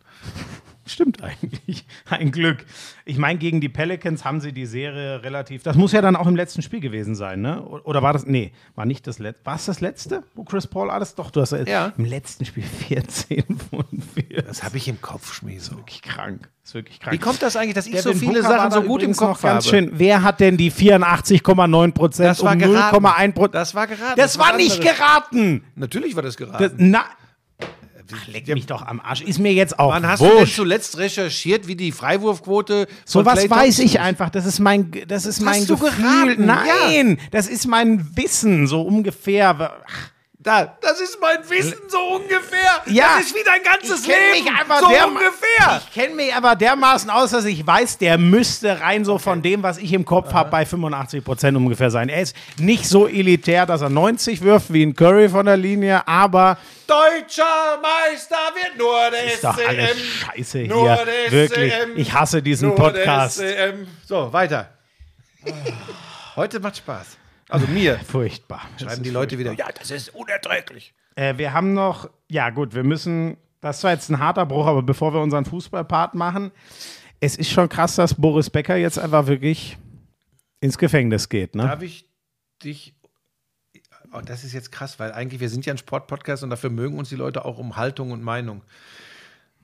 Stimmt eigentlich. Ein Glück. Ich meine, gegen die Pelicans haben sie die Serie relativ. Das muss ja dann auch im letzten Spiel gewesen sein, ne? Oder war das. Nee, war nicht das letzte. War es das letzte, wo Chris Paul alles? Doch, du hast Ja. im letzten Spiel 14 von 4. Das habe ich im Kopf, Schmieso. wirklich krank. Das ist wirklich krank. Wie kommt das eigentlich, dass ich Devin so viele Booker war Sachen so gut im Kopf noch ganz habe? schön. Wer hat denn die 84,9 Prozent Das war um geraten. 0,1 Prozent? Das war geraten. Das war was nicht geraten. Natürlich war das Das, geraten. na, Ach, leck mich doch am Arsch. Ist mir jetzt auch Wann hast du denn wurscht. zuletzt recherchiert, wie die Freiwurfquote So was weiß ich ist? einfach. Das ist mein, das ist mein hast du Gefühl. geraten, Nein, das ist mein Wissen, so ungefähr. Ach, Da, das ist mein Wissen so ungefähr. Ja. Das ist wie dein ganzes Leben. so der- ungefähr. Ich kenne mich aber dermaßen aus, dass ich weiß, der müsste rein so von dem, was ich im Kopf habe, bei 85 Prozent ungefähr sein. Er ist nicht so elitär, dass er 90 wirft wie ein Curry von der Linie, aber Deutscher Meister wird nur der ist doch SCM. alles scheiße Nur hier. der Wirklich, SCM. ich hasse diesen Nur Podcast. Der SCM. So, weiter. Heute macht Spaß. Also mir. Furchtbar. Schreiben die Leute wieder, furchtbar. ja, das ist unerträglich. Äh, wir haben noch, ja gut, wir müssen, das war jetzt ein harter Bruch, aber bevor wir unseren Fußballpart machen, es ist schon krass, dass Boris Becker jetzt einfach wirklich ins Gefängnis geht, ne? Darf ich dich. Oh, das ist jetzt krass, weil eigentlich wir sind ja ein Sportpodcast und dafür mögen uns die Leute auch um Haltung und Meinung.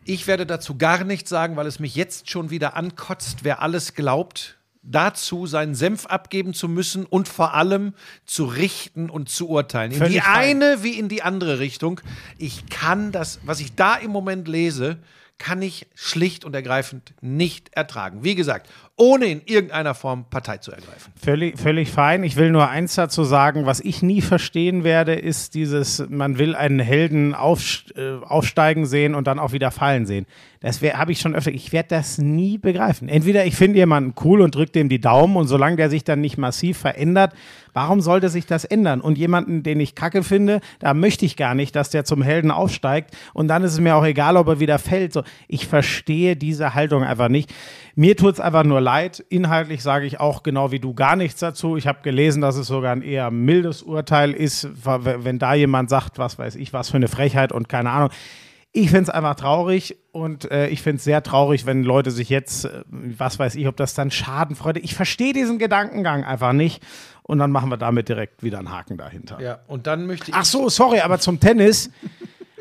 Ich werde dazu gar nichts sagen, weil es mich jetzt schon wieder ankotzt, wer alles glaubt, dazu seinen Senf abgeben zu müssen und vor allem zu richten und zu urteilen. In Völlig die fein. eine wie in die andere Richtung. Ich kann das, was ich da im Moment lese, kann ich schlicht und ergreifend nicht ertragen. Wie gesagt, ohne in irgendeiner Form Partei zu ergreifen. Völlig, völlig fein. Ich will nur eins dazu sagen, was ich nie verstehen werde, ist dieses, man will einen Helden auf, äh, aufsteigen sehen und dann auch wieder fallen sehen. Das habe ich schon öfter, ich werde das nie begreifen. Entweder ich finde jemanden cool und drücke dem die Daumen und solange der sich dann nicht massiv verändert, warum sollte sich das ändern? Und jemanden, den ich kacke finde, da möchte ich gar nicht, dass der zum Helden aufsteigt und dann ist es mir auch egal, ob er wieder fällt. So, ich verstehe diese Haltung einfach nicht. Mir tut es einfach nur leid. Inhaltlich sage ich auch genau wie du gar nichts dazu. Ich habe gelesen, dass es sogar ein eher mildes Urteil ist, wenn da jemand sagt, was weiß ich, was für eine Frechheit und keine Ahnung. Ich finde es einfach traurig und äh, ich finde es sehr traurig, wenn Leute sich jetzt, äh, was weiß ich, ob das dann Schadenfreude. Ich verstehe diesen Gedankengang einfach nicht. Und dann machen wir damit direkt wieder einen Haken dahinter. Ja, und dann möchte ich. Ach so, sorry, aber zum Tennis.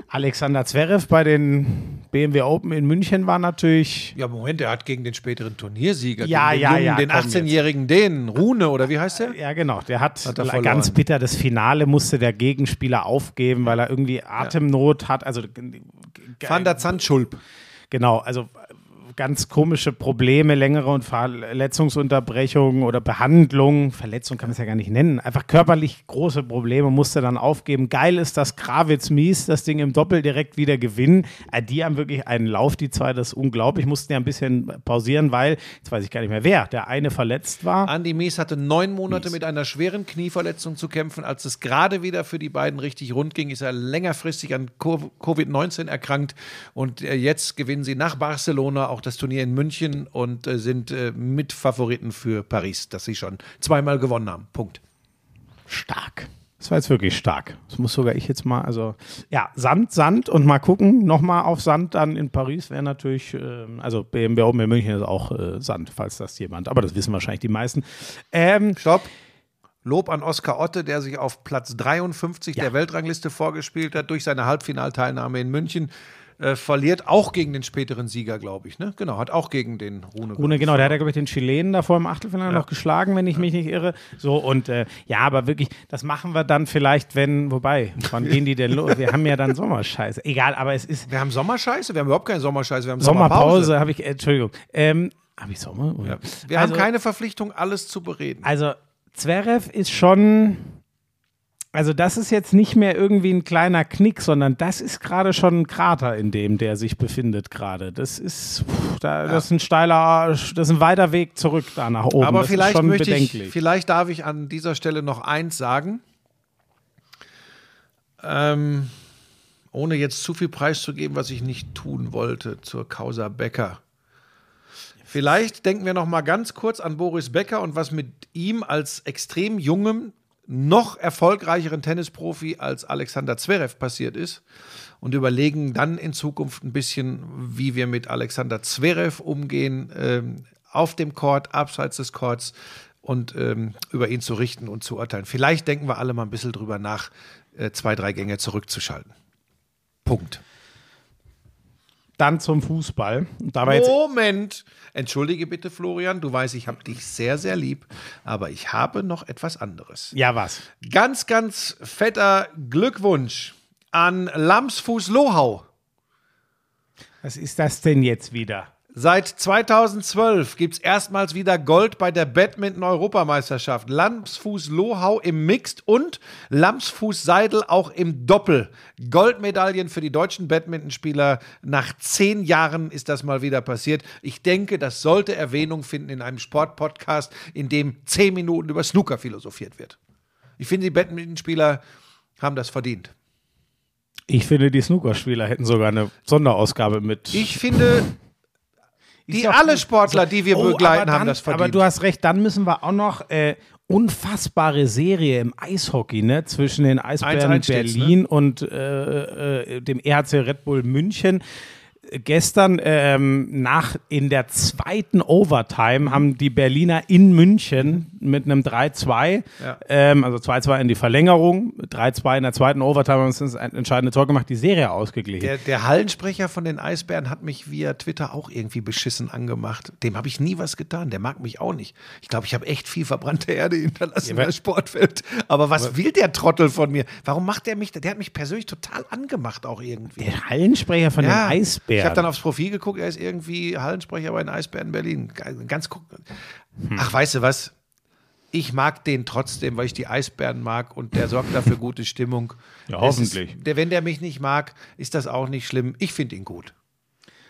Alexander Zverev bei den BMW Open in München war natürlich. Ja, Moment, er hat gegen den späteren Turniersieger, Ja, den, ja, Jungen, ja, den komm 18-jährigen Dänen, Rune oder wie heißt der? Ja, genau. Der hat, Hat er ganz bitter das Finale musste der Gegenspieler aufgeben, weil er irgendwie Atemnot hat. Also Van der Zandschulp. Genau, also ganz komische Probleme, längere und Verletzungsunterbrechungen oder Behandlungen. Verletzung kann man es ja gar nicht nennen. Einfach körperlich große Probleme, musste dann aufgeben. Geil ist, dass Krawitz Mies das Ding im Doppel direkt wieder gewinnen. Äh, Die haben wirklich einen Lauf, die zwei, das ist unglaublich. Mussten ja ein bisschen pausieren, weil, jetzt weiß ich gar nicht mehr wer, der eine verletzt war. Andy Mies hatte neun Monate Mies. mit einer schweren Knieverletzung zu kämpfen. Als es gerade wieder für die beiden richtig rund ging, ist er längerfristig an Co- Covid-19 erkrankt. Und äh, jetzt gewinnen sie nach Barcelona auch das Turnier in München und äh, sind äh, Mitfavoriten für Paris, das sie schon zweimal gewonnen haben. Punkt. Stark. Das war jetzt wirklich stark. Das muss sogar ich jetzt mal, also ja, Sand, Sand und mal gucken, nochmal auf Sand dann in Paris wäre natürlich, ähm, also BMW Open in München ist auch äh, Sand, falls das jemand, aber das wissen wahrscheinlich die meisten. Ähm, Stopp. Lob an Oskar Otte, der sich auf Platz 53 der Weltrangliste vorgespielt hat durch seine Halbfinalteilnahme in München. Äh, verliert auch gegen den späteren Sieger, glaube ich. Ne? Genau, hat auch gegen den Rune. Rune, genau, der hat ja, glaube ich, den Chilenen davor im Achtelfinale noch geschlagen, wenn ich mich nicht irre. So, und äh, ja, aber wirklich, das machen wir dann vielleicht, wenn, wobei, wann gehen die denn los? Wir haben ja dann Sommerscheiße. Egal, aber es ist Wir haben Sommerscheiße? Wir haben überhaupt keine Sommerscheiße, wir haben Sommerpause, Sommerpause. habe ich, äh, Entschuldigung. Ähm, habe ich Sommer? Oder? Wir also, haben keine Verpflichtung, alles zu bereden. Also, Zverev ist schon. Also, das ist jetzt nicht mehr irgendwie ein kleiner Knick, sondern das ist gerade schon ein Krater, in dem der sich befindet gerade. Das ist, pff, da, das ist ein steiler, das ist ein weiter Weg zurück da nach oben. Aber das vielleicht möchte ich, vielleicht darf ich an dieser Stelle noch eins sagen. Ähm, ohne jetzt zu viel preiszugeben, was ich nicht tun wollte, zur Causa Becker. Vielleicht denken wir noch mal ganz kurz an Boris Becker und was mit ihm als extrem jungem, noch erfolgreicheren Tennisprofi als Alexander Zverev passiert ist und überlegen dann in Zukunft ein bisschen, wie wir mit Alexander Zverev umgehen, ähm, auf dem Court, abseits des Courts und ähm, über ihn zu richten und zu urteilen. Vielleicht denken wir alle mal ein bisschen drüber nach, äh, zwei, drei Gänge zurückzuschalten. Punkt. Dann zum Fußball. Moment. Entschuldige bitte, Florian. Du weißt, ich habe dich sehr, sehr lieb. Aber ich habe noch etwas anderes. ja was? Ganz, ganz fetter Glückwunsch an Lamsfuß Lohau. Was ist das denn jetzt wieder? Seit 2012 gibt es erstmals wieder Gold bei der Badminton-Europameisterschaft. Lamsfuß Lohau im Mixed und Lamsfuß Seidel auch im Doppel. Goldmedaillen für die deutschen Badmintonspieler. Nach zehn Jahren ist das mal wieder passiert. Ich denke, das sollte Erwähnung finden in einem Sportpodcast, in dem zehn Minuten über Snooker philosophiert wird. Ich finde, die Badmintonspieler haben das verdient. Ich finde, die Snookerspieler hätten sogar eine Sonderausgabe mit. Ich finde, die alle. Sportler, die wir Oh, begleiten, aber haben dann- das verdient. Aber du hast recht, dann müssen wir auch noch äh, unfassbare Serie im Eishockey, ne? Zwischen den Eisbären 1-1 steht's, Berlin und äh, äh, dem RC Red Bull München. Gestern ähm, nach in der zweiten Overtime haben die Berliner in München mit einem 3-2, Ja. ähm, also 2-2 in die Verlängerung, 3-2 in der zweiten Overtime haben sie das entscheidende Tor gemacht, die Serie ausgeglichen. Der, der Hallensprecher von den Eisbären hat mich via Twitter auch irgendwie beschissen angemacht. Dem habe ich nie was getan. Der mag mich auch nicht. Ich glaube, ich habe echt viel verbrannte Erde hinterlassen in Ja, der Sportwelt. Aber was will der Trottel von mir? Warum macht der mich? Der hat mich persönlich total angemacht auch irgendwie. der Hallensprecher von den Eisbären. Ich habe dann aufs Profil geguckt, er ist irgendwie Hallensprecher bei den Eisbären Berlin. Ganz. Hm. Ach, weißt du was? Ich mag den trotzdem, weil ich die Eisbären mag und der sorgt dafür gute Stimmung. Ja, hoffentlich. Ist, der, wenn der mich nicht mag, ist das auch nicht schlimm. Ich finde ihn gut.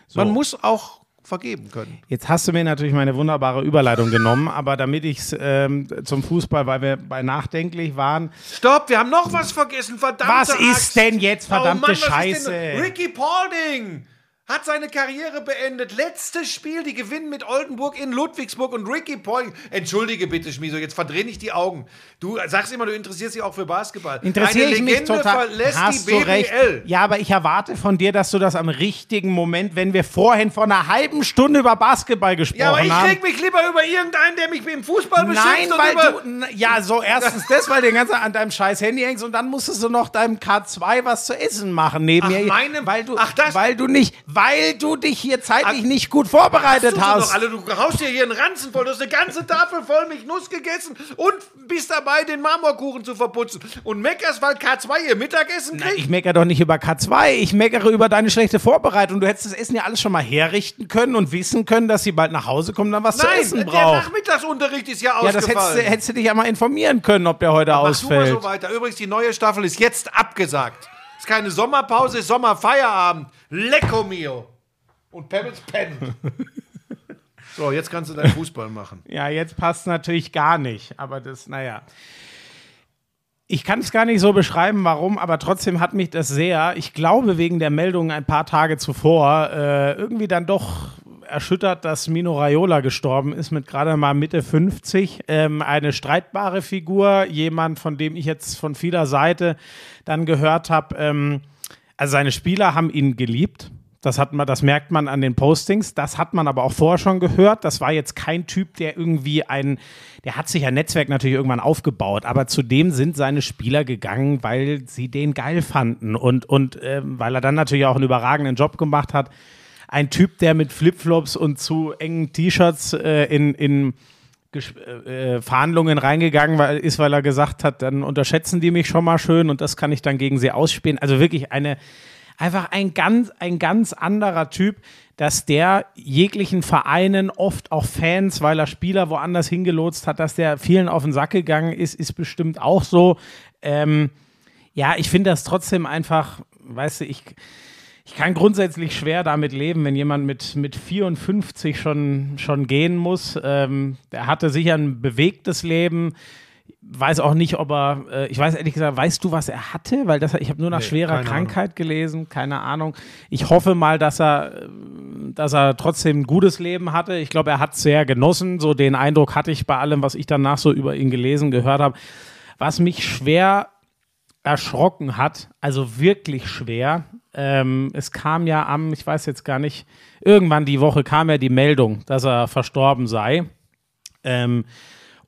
So. Man muss auch vergeben können. Jetzt hast du mir natürlich meine wunderbare Überleitung genommen, aber damit ich es ähm, zum Fußball, weil wir bei nachdenklich waren. Stopp, wir haben noch was vergessen, verdammte Was ist denn jetzt, verdammte oh Mann, Scheiße? Ricky Paulding hat seine Karriere beendet. Letztes Spiel, die gewinnen mit Oldenburg in Ludwigsburg und Ricky Paulding. Entschuldige bitte, Schmiso, jetzt verdreh nicht die Augen. Du sagst immer, du interessierst dich auch für Basketball. Interessiere ich mich total. verlässt Hast die du BBL. recht. Ja, aber ich erwarte von dir, dass du das am richtigen Moment, wenn wir vorhin vor einer halben Stunde über Basketball gesprochen Ja, aber ich haben. reg mich lieber über irgendeinen, der mich im Fußball Nein, beschimpft und weil über... du, ja, so erstens das, weil du den ganzen an deinem scheiß Handy hängst und dann musstest du noch deinem K2 was zu essen machen neben Ach, mir. meinem- weil du, Ach, das- weil du nicht, weil du dich hier zeitlich Ach, nicht gut vorbereitet Hast du hast. Alle, du haust dir hier einen Ranzen voll. Du hast eine ganze Tafel voll Milchnuss gegessen und bist dabei, den Marmorkuchen zu verputzen. Und meckerst, weil K2 ihr Mittagessen Nein, kriegt? ich meckere doch nicht über K2, ich meckere über deine schlechte Vorbereitung. Du hättest das Essen ja alles schon mal herrichten können und wissen können, dass sie bald nach Hause kommen und dann was zu Nein, essen der braucht. Nachmittagsunterricht ist ja Ja, das hättest, ausgefallen. du- hättest du dich ja mal informieren können, ob der heute Mach du mal ausfällt. so weiter. Übrigens, die neue Staffel ist jetzt abgesagt. Keine Sommerpause, ist Sommerfeierabend. Lecco mio. Und Pebbles pennt. so, jetzt kannst du deinen Fußball machen. Ja, jetzt passt natürlich gar nicht, aber das, naja. Ich kann es gar nicht so beschreiben, warum, aber trotzdem hat mich das sehr, ich glaube wegen der Meldung ein paar Tage zuvor, äh, irgendwie dann doch erschüttert, dass Mino Raiola gestorben ist mit gerade mal Mitte 50. Ähm, eine streitbare Figur, jemand, von dem ich jetzt von vieler Seite dann gehört habe, ähm, also seine Spieler haben ihn geliebt. Das, hat man, das merkt man an den Postings. Das hat man aber auch vorher schon gehört. Das war jetzt kein Typ, der irgendwie ein, der hat sich ein Netzwerk natürlich irgendwann aufgebaut. Aber zudem sind seine Spieler gegangen, weil sie den geil fanden und, und ähm, weil er dann natürlich auch einen überragenden Job gemacht hat. Ein Typ, der mit Flipflops und zu engen T-Shirts äh, in, in Ges- äh, Verhandlungen reingegangen weil, ist, weil er gesagt hat, dann unterschätzen die mich schon mal schön und das kann ich dann gegen sie ausspielen. Also wirklich eine, einfach ein ganz, ein ganz anderer Typ, dass der jeglichen Vereinen, oft auch Fans, weil er Spieler woanders hingelotst hat, dass der vielen auf den Sack gegangen ist, ist bestimmt auch so. Ähm, ja, ich finde das trotzdem einfach, weißt du, ich, ich kann grundsätzlich schwer damit leben, wenn jemand mit, mit 54 schon, schon gehen muss. Ähm, der hatte sicher ein bewegtes Leben. weiß auch nicht, ob er, äh, ich weiß ehrlich gesagt, weißt du, was er hatte? Weil das, ich habe nur nach Nee, schwerer Krankheit gelesen, keine Ahnung. Ich hoffe mal, dass er, äh, dass er trotzdem ein gutes Leben hatte. Ich glaube, er hat sehr genossen. So den Eindruck hatte ich bei allem, was ich danach so über ihn gelesen, gehört habe. Was mich schwer erschrocken hat, also wirklich schwer. Ähm, es kam ja am, ich weiß jetzt gar nicht, irgendwann die Woche kam ja die Meldung, dass er verstorben sei, ähm,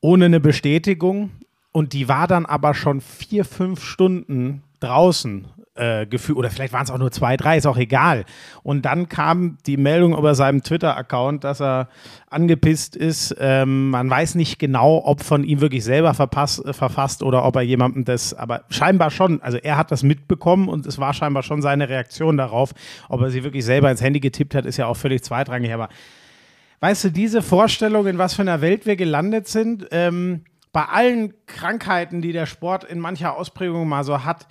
ohne eine Bestätigung. Und die war dann aber schon vier, fünf Stunden draußen äh, gefühlt, oder vielleicht waren es auch nur zwei, drei, ist auch egal. Und dann kam die Meldung über seinem Twitter-Account, dass er angepisst ist. Ähm, man weiß nicht genau, ob von ihm wirklich selber verpass, äh, verfasst oder ob er jemandem das, aber scheinbar schon. Also er hat das mitbekommen und es war scheinbar schon seine Reaktion darauf. Ob er sie wirklich selber ins Handy getippt hat, ist ja auch völlig zweitrangig. Aber weißt du, diese Vorstellung, in was für einer Welt wir gelandet sind, ähm, bei allen Krankheiten, die der Sport in mancher Ausprägung mal so hat,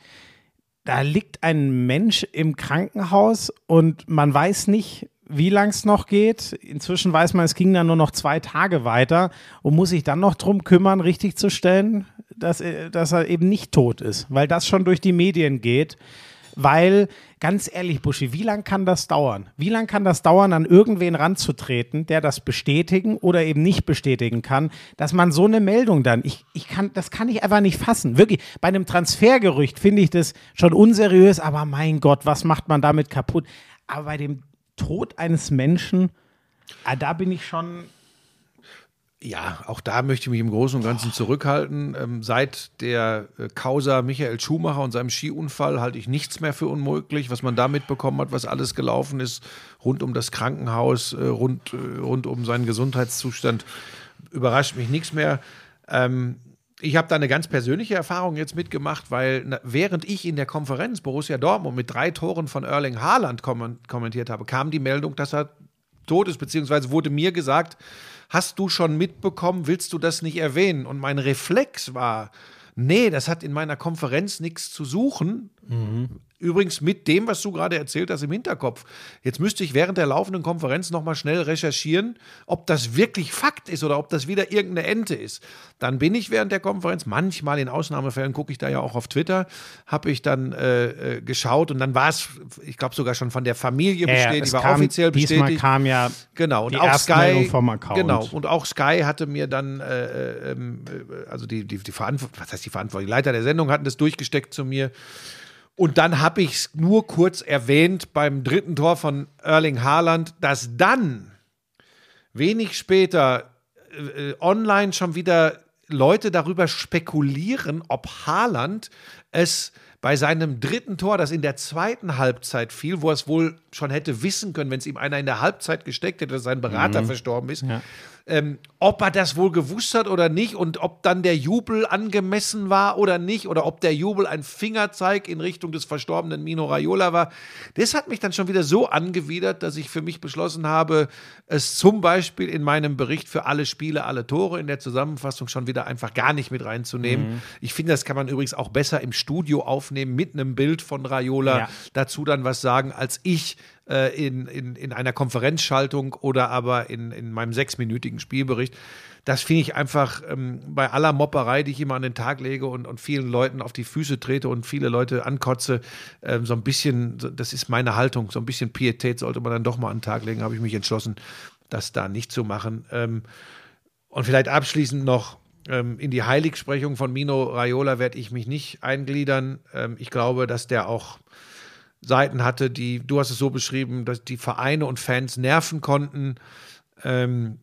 da liegt ein Mensch im Krankenhaus und man weiß nicht, wie lang es noch geht. Inzwischen weiß man, es ging dann nur noch zwei Tage weiter und muss sich dann noch drum kümmern, richtig zu stellen, dass, er- dass er eben nicht tot ist, weil das schon durch die Medien geht. Weil, ganz ehrlich, Buschi, wie lange kann das dauern? Wie lange kann das dauern, an irgendwen ranzutreten, der das bestätigen oder eben nicht bestätigen kann, dass man so eine Meldung dann, ich, ich kann, das kann ich einfach nicht fassen. Wirklich, bei einem Transfergerücht finde ich das schon unseriös, aber mein Gott, was macht man damit kaputt? Aber bei dem Tod eines Menschen, ah, da bin ich schon, Ja, auch da möchte ich mich im Großen und Ganzen zurückhalten. Ähm, seit der äh, Causa Michael Schumacher und seinem Skiunfall halte ich nichts mehr für unmöglich, was man da mitbekommen hat, was alles gelaufen ist, rund um das Krankenhaus, äh, rund, äh, rund um seinen Gesundheitszustand, überrascht mich nichts mehr. Ähm, ich habe da eine ganz persönliche Erfahrung jetzt mitgemacht, weil na, während ich in der Konferenz Borussia Dortmund mit drei Toren von Erling Haaland kommen, kommentiert habe, kam die Meldung, dass er tot ist, beziehungsweise wurde mir gesagt, hast du schon mitbekommen, willst du das nicht erwähnen? Und mein Reflex war, nee, das hat in meiner Konferenz nichts zu suchen. Übrigens mit dem, was du gerade erzählt hast im Hinterkopf. Jetzt müsste ich während der laufenden Konferenz nochmal schnell recherchieren, ob das wirklich Fakt ist oder ob das wieder irgendeine Ente ist. Dann bin ich während der Konferenz, manchmal in Ausnahmefällen gucke ich da ja auch auf Twitter, habe ich dann äh, äh, geschaut und dann war es, ich glaube sogar schon von der Familie bestätigt, es die war kam, offiziell diesmal bestätigt. kam ja Genau, und die auch Sky. vom Account. Genau, und auch Sky hatte mir dann, äh, äh, ähm, äh, also die, die, die Verantwortung, was heißt die Verantwortung? Die Leiter der Sendung hatten das durchgesteckt zu mir. Und dann habe ich es nur kurz erwähnt beim dritten Tor von Erling Haaland, dass dann wenig später äh, online schon wieder Leute darüber spekulieren, ob Haaland es bei seinem dritten Tor, das in der zweiten Halbzeit fiel, wo er es wohl schon hätte wissen können, wenn es ihm einer in der Halbzeit gesteckt hätte, dass sein Berater verstorben ist, ähm, ob er das wohl gewusst hat oder nicht und ob dann der Jubel angemessen war oder nicht oder ob der Jubel ein Fingerzeig in Richtung des verstorbenen Mino Raiola war. Das hat mich dann schon wieder so angewidert, dass ich für mich beschlossen habe, es zum Beispiel in meinem Bericht für alle Spiele, alle Tore in der Zusammenfassung schon wieder einfach gar nicht mit reinzunehmen. Ich finde, das kann man übrigens auch besser im Studio aufnehmen mit einem Bild von Raiola, Ja. dazu dann was sagen, als ich äh, in, in, in einer Konferenzschaltung oder aber in, in meinem sechsminütigen Spielbericht. Das finde ich einfach ähm, bei aller Mopperei, die ich immer an den Tag lege und, und vielen Leuten auf die Füße trete und viele Leute ankotze, ähm, so ein bisschen, das ist meine Haltung, so ein bisschen Pietät sollte man dann doch mal an den Tag legen, habe ich mich entschlossen, das da nicht zu machen. Ähm, und vielleicht abschließend noch ähm, in die Heiligsprechung von Mino Raiola werde ich mich nicht eingliedern. Ähm, ich glaube, dass der auch Seiten hatte, die, du hast es so beschrieben, dass die Vereine und Fans nerven konnten. Ähm,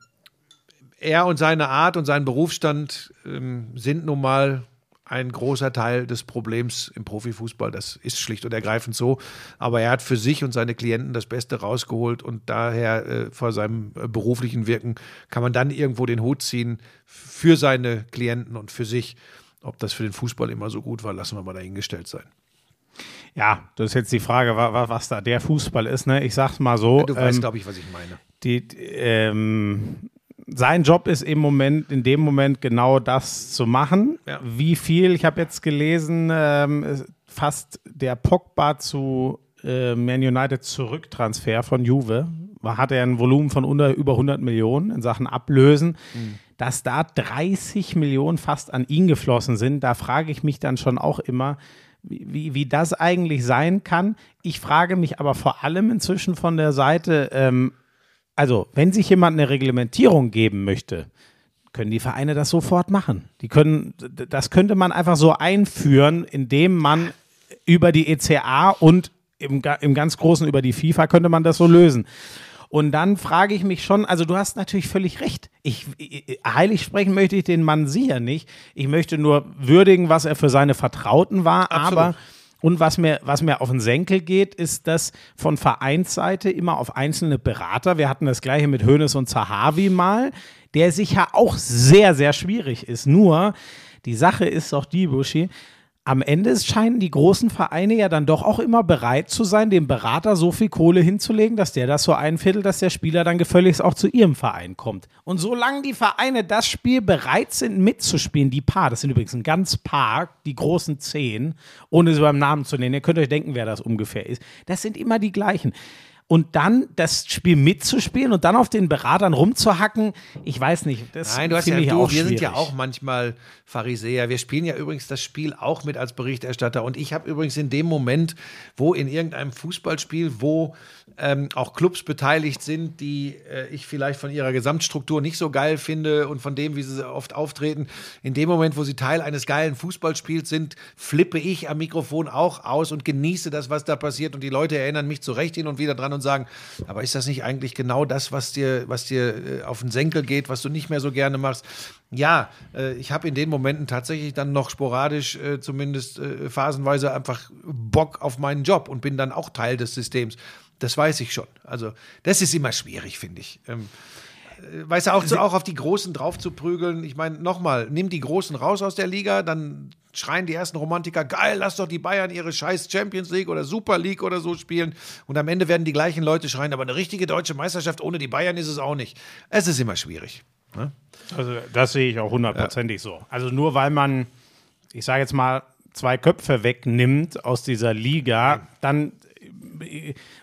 er und seine Art und sein Berufsstand ähm, sind nun mal ein großer Teil des Problems im Profifußball. Das ist schlicht und ergreifend so. Aber er hat für sich und seine Klienten das Beste rausgeholt und daher äh, vor seinem äh, beruflichen Wirken kann man dann irgendwo den Hut ziehen für seine Klienten und für sich. Ob das für den Fußball immer so gut war, lassen wir mal dahingestellt sein. Ja, das ist jetzt die Frage, wa- wa- was da der Fußball ist. Ne? Ich sag's mal so. Du weißt, ähm, glaube ich, was ich meine. die, ähm, sein Job ist im Moment, in dem Moment genau das zu machen. Ja. Wie viel, ich habe jetzt gelesen, ähm, fast der Pogba zu äh, Man United Zurücktransfer von Juve, hatte er ein Volumen von unter, über 100 Millionen in Sachen Ablösen. dass da 30 Millionen fast an ihn geflossen sind. Da frage ich mich dann schon auch immer, wie, wie, das eigentlich sein kann. Ich frage mich aber vor allem inzwischen von der Seite, ähm, also wenn sich jemand eine Reglementierung geben möchte, können die Vereine das sofort machen. Die können, das könnte man einfach so einführen, indem man über die ECA und im, im ganz Großen über die FIFA könnte man das so lösen. Und dann frage ich mich schon, also du hast natürlich völlig recht. Ich, ich, heilig sprechen möchte ich den Mann sicher nicht. Ich möchte nur würdigen, was er für seine Vertrauten war, Absolut. aber und was mir, was mir auf den Senkel geht, ist, dass von Vereinsseite immer auf einzelne Berater, wir hatten das gleiche mit Hoeneß und Zahavi mal, der sicher auch sehr, sehr schwierig ist. Nur, die Sache ist doch die, Buschi, am Ende scheinen die großen Vereine ja dann doch auch immer bereit zu sein, dem Berater so viel Kohle hinzulegen, dass der das so einviertelt, dass der Spieler dann gefälligst auch zu ihrem Verein kommt. Und solange die Vereine das Spiel bereit sind mitzuspielen, die Paar, das sind übrigens ein ganz Paar, die großen zehn, ohne sie beim Namen zu nennen, ihr könnt euch denken, wer das ungefähr ist, das sind immer die gleichen. Und dann das Spiel mitzuspielen und dann auf den Beratern rumzuhacken, ich weiß nicht. Nein, du hast ja, du, auch wir sind ja schwierig. auch manchmal Pharisäer. Wir spielen ja übrigens das Spiel auch mit als Berichterstatter. Und ich habe übrigens in dem Moment, wo in irgendeinem Fußballspiel, wo ähm, auch Clubs beteiligt sind, die äh, ich vielleicht von ihrer Gesamtstruktur nicht so geil finde und von dem, wie sie oft auftreten, in dem Moment, wo sie Teil eines geilen Fußballspiels sind, flippe ich am Mikrofon auch aus und genieße das, was da passiert. Und die Leute erinnern mich zu Recht hin und wieder dran und sagen, aber ist das nicht eigentlich genau das, was dir, was dir äh, auf den Senkel geht, was du nicht mehr so gerne machst? Ja, äh, ich habe in den Momenten tatsächlich dann noch sporadisch, äh, zumindest phasenweise, einfach Bock auf meinen Job und bin dann auch Teil des Systems. Das weiß ich schon. Also, das ist immer schwierig, finde ich. Äh, weißt du, auch, auch auf die Großen drauf zu prügeln. Ich meine, nochmal, nimm die Großen raus aus der Liga, dann schreien die ersten Romantiker, geil, lass doch die Bayern ihre scheiß Champions League oder Super League oder so spielen. Und am Ende werden die gleichen Leute schreien, aber eine richtige deutsche Meisterschaft ohne die Bayern ist es auch nicht. Es ist immer schwierig. Ne? Also das sehe ich auch hundertprozentig so. Also nur weil man, ich sage jetzt mal, zwei Köpfe wegnimmt aus dieser Liga, dann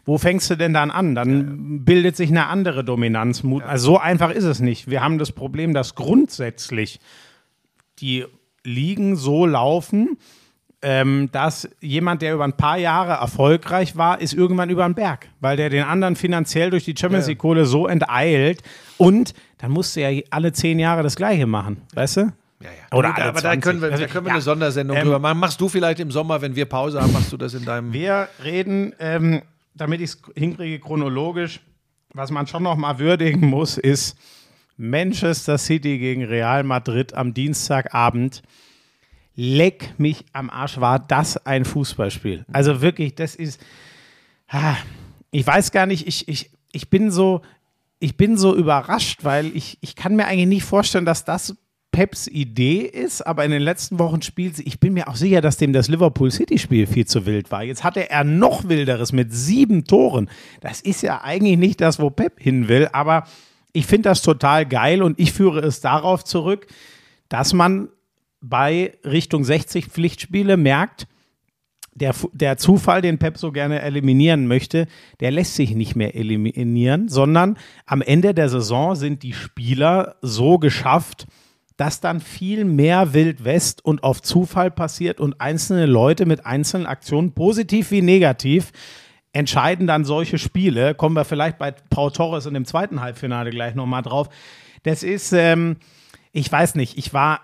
wo fängst du denn dann an? Dann bildet sich eine andere Dominanz. Also so einfach ist es nicht. Wir haben das Problem, dass grundsätzlich die Ligen so laufen, ähm, dass jemand, der über ein paar Jahre erfolgreich war, ist irgendwann über den Berg, weil der den anderen finanziell durch die Champions League Kohle so enteilt und dann musst du ja alle zehn Jahre das Gleiche machen, weißt du? Ja, ja. Oder alle aber da 20. können wir, da Also, können wir ja. eine Sondersendung Ähm, drüber machen. Machst du vielleicht im Sommer, wenn wir Pause haben, machst du das in deinem. Wir reden, ähm, damit ich es hinkriege, chronologisch. Was man schon noch mal würdigen muss, ist Manchester City gegen Real Madrid am Dienstagabend. Leck mich am Arsch, war das ein Fußballspiel. Also wirklich, das ist. Ah, Ich weiß gar nicht, ich, ich, ich bin so, ich bin so überrascht, weil ich, ich kann mir eigentlich nicht vorstellen, dass das Peps Idee ist, aber in den letzten Wochen spielt sie. Ich bin mir auch sicher, dass dem das Liverpool City-Spiel viel zu wild war. Jetzt hatte er noch wilderes mit sieben Toren. Das ist ja eigentlich nicht das, wo Pep hin will, aber ich finde das total geil und ich führe es darauf zurück, dass man bei Richtung 60 Pflichtspiele merkt, der, der Zufall, den Pep so gerne eliminieren möchte, der lässt sich nicht mehr eliminieren, sondern am Ende der Saison sind die Spieler so geschafft, dass dann viel mehr Wild West und auf Zufall passiert und einzelne Leute mit einzelnen Aktionen, positiv wie negativ, entscheiden dann solche Spiele. Kommen wir vielleicht bei Paul Torres in dem zweiten Halbfinale gleich nochmal drauf. Das ist, ähm, ich weiß nicht, ich war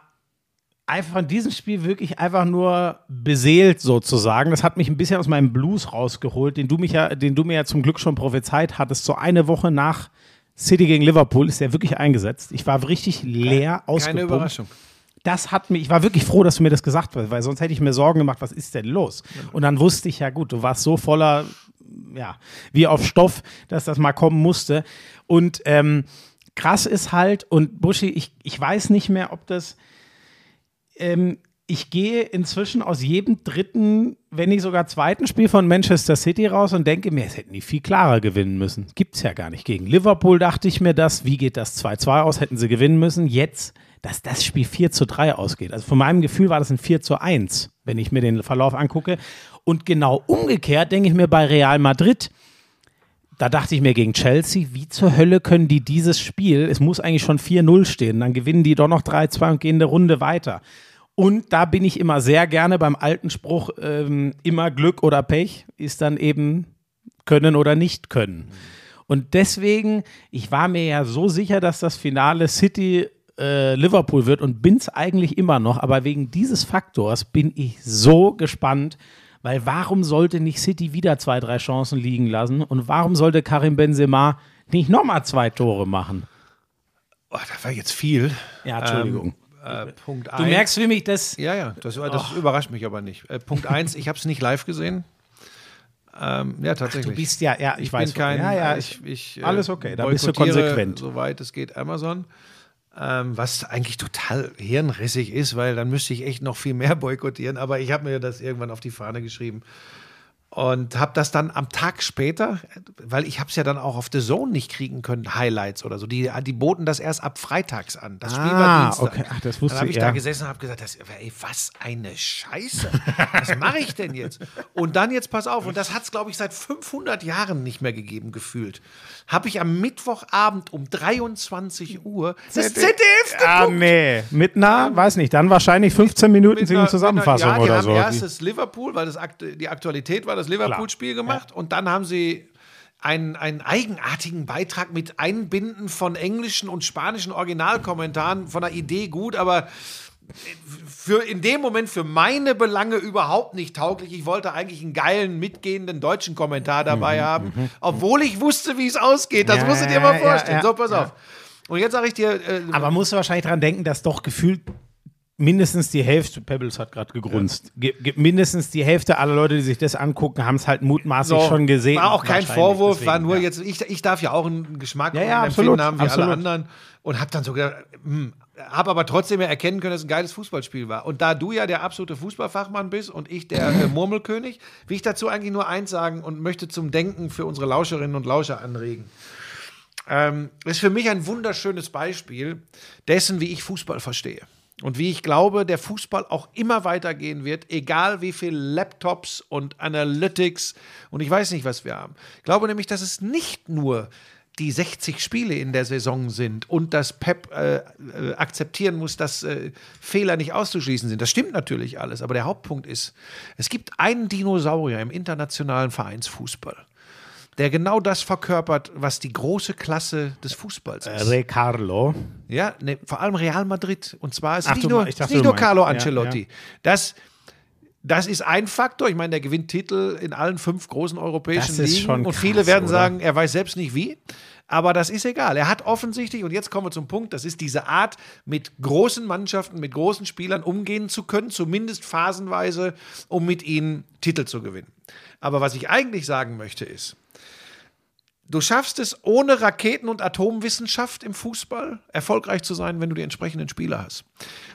einfach von diesem Spiel wirklich einfach nur beseelt sozusagen. Das hat mich ein bisschen aus meinem Blues rausgeholt, den du mich ja, den du mir ja zum Glück schon prophezeit hattest. So eine Woche nach City gegen Liverpool ist der wirklich eingesetzt. Ich war richtig leer ausgepumpt. Keine Überraschung. Das hat mich, ich war wirklich froh, dass du mir das gesagt hast, weil sonst hätte ich mir Sorgen gemacht, was ist denn los? Und dann wusste ich ja gut, du warst so voller, ja, wie auf Stoff, dass das mal kommen musste. Und ähm, krass ist halt, und Buschi, ich, ich weiß nicht mehr, ob das, ähm, ich gehe inzwischen aus jedem dritten, wenn nicht sogar zweiten Spiel von Manchester City raus und denke mir, es hätten die viel klarer gewinnen müssen. Gibt's ja gar nicht. Gegen Liverpool dachte ich mir das. Wie geht das 2-2 aus? Hätten sie gewinnen müssen. Jetzt, dass das Spiel 4 zu 3 ausgeht. Also von meinem Gefühl war das ein 4 zu 1, wenn ich mir den Verlauf angucke. Und genau umgekehrt denke ich mir bei Real Madrid, da dachte ich mir gegen Chelsea, wie zur Hölle können die dieses Spiel, es muss eigentlich schon 4-0 stehen, dann gewinnen die doch noch 3-2 und gehen eine Runde weiter. Und da bin ich immer sehr gerne beim alten Spruch, ähm, immer Glück oder Pech ist dann eben können oder nicht können. Und deswegen, ich war mir ja so sicher, dass das Finale City äh, Liverpool wird und bin es eigentlich immer noch, aber wegen dieses Faktors bin ich so gespannt, weil warum sollte nicht City wieder zwei, drei Chancen liegen lassen und warum sollte Karim Benzema nicht nochmal zwei Tore machen? Oh, da war jetzt viel. Ja, Entschuldigung. Äh, Punkt du eins. merkst für mich, dass Ja, ja, das, das überrascht mich aber nicht. Äh, Punkt eins, ich habe es nicht live gesehen. Ähm, ja, tatsächlich. du bist ja, ja, ich, ich weiß bin kein, ja, ja, ich, ich, äh, alles okay, da bist du konsequent. Soweit es geht, Amazon. Ähm, was eigentlich total hirnrissig ist, weil dann müsste ich echt noch viel mehr boykottieren. Aber ich habe mir das irgendwann auf die Fahne geschrieben. Und habe das dann am Tag später, weil ich habe es ja dann auch auf The Zone nicht kriegen können, Highlights oder so. Die, die boten das erst ab freitags an. Das Spiel war Ah, Dienstag. okay. Ach, das wusste dann habe ich, ja. da gesessen und habe gesagt, das, ey, was eine Scheiße. Was mache ich denn jetzt? Und dann jetzt pass auf, und das hat es, glaube ich, seit 500 Jahren nicht mehr gegeben, gefühlt. Habe ich am Mittwochabend um 23 Uhr das ZDF Ah, geguckt. nee. Mit einer, weiß nicht, dann wahrscheinlich 15 Minuten Mit einer- Zusammenfassung mit einer, ja, oder haben so. erst das Liverpool, weil das die Aktualität war, das Liverpool-Spiel gemacht. Und dann haben sie einen, einen eigenartigen Beitrag mit Einbinden von englischen und spanischen Originalkommentaren von der Idee gut, aber für in dem Moment für meine Belange überhaupt nicht tauglich. Ich wollte eigentlich einen geilen, mitgehenden deutschen Kommentar dabei haben, obwohl ich wusste, wie es ausgeht. Das Mhm, Ja, musst du dir mal ja, vorstellen. ja, so, pass ja. auf. Und jetzt sage ich dir, äh, Aber musst du wahrscheinlich dran denken, dass doch gefühlt mindestens die Hälfte, Pebbles hat gerade gegrunzt, ge ge mindestens die Hälfte aller Leute, die sich das angucken, haben es halt mutmaßlich schon gesehen. War auch kein Vorwurf, war deswegen, nur ja. jetzt, ich, ich darf ja auch einen Geschmack Ja, ja, absolut, haben wie absolut. alle anderen und habe dann so gedacht, hm, habe aber trotzdem ja erkennen können, dass es ein geiles Fußballspiel war. Und da du ja der absolute Fußballfachmann bist und ich der äh, Murmelkönig, will ich dazu eigentlich nur eins sagen und möchte zum Denken für unsere Lauscherinnen und Lauscher anregen. Ähm, ist für mich ein wunderschönes Beispiel dessen, wie ich Fußball verstehe. Und wie ich glaube, der Fußball auch immer weitergehen wird, egal wie viel Laptops und Analytics und ich weiß nicht, was wir haben. Ich glaube nämlich, dass es nicht nur die 60 Spiele in der Saison sind und dass Pep äh, äh, akzeptieren muss, dass äh, Fehler nicht auszuschließen sind. Das stimmt natürlich alles, aber der Hauptpunkt ist, es gibt einen Dinosaurier im internationalen Vereinsfußball, der genau das verkörpert, was die große Klasse des Fußballs ist. Re Carlo. Ja, ne, vor allem Real Madrid. Und zwar ist Ach, nicht nur, me- ich dachte, nicht nur meinst- Carlo ja, Ancelotti. ja. Das, das ist ein Faktor. Ich meine, der gewinnt Titel in allen fünf großen europäischen Das ist Ligen. schon und krass, viele werden oder? sagen, er weiß selbst nicht wie. Aber das ist egal. Er hat offensichtlich, und jetzt kommen wir zum Punkt, das ist diese Art, mit großen Mannschaften, mit großen Spielern umgehen zu können, zumindest phasenweise, um mit ihnen Titel zu gewinnen. Aber was ich eigentlich sagen möchte ist, Du schaffst es ohne Raketen- und Atomwissenschaft im Fußball erfolgreich zu sein, wenn du die entsprechenden Spieler hast.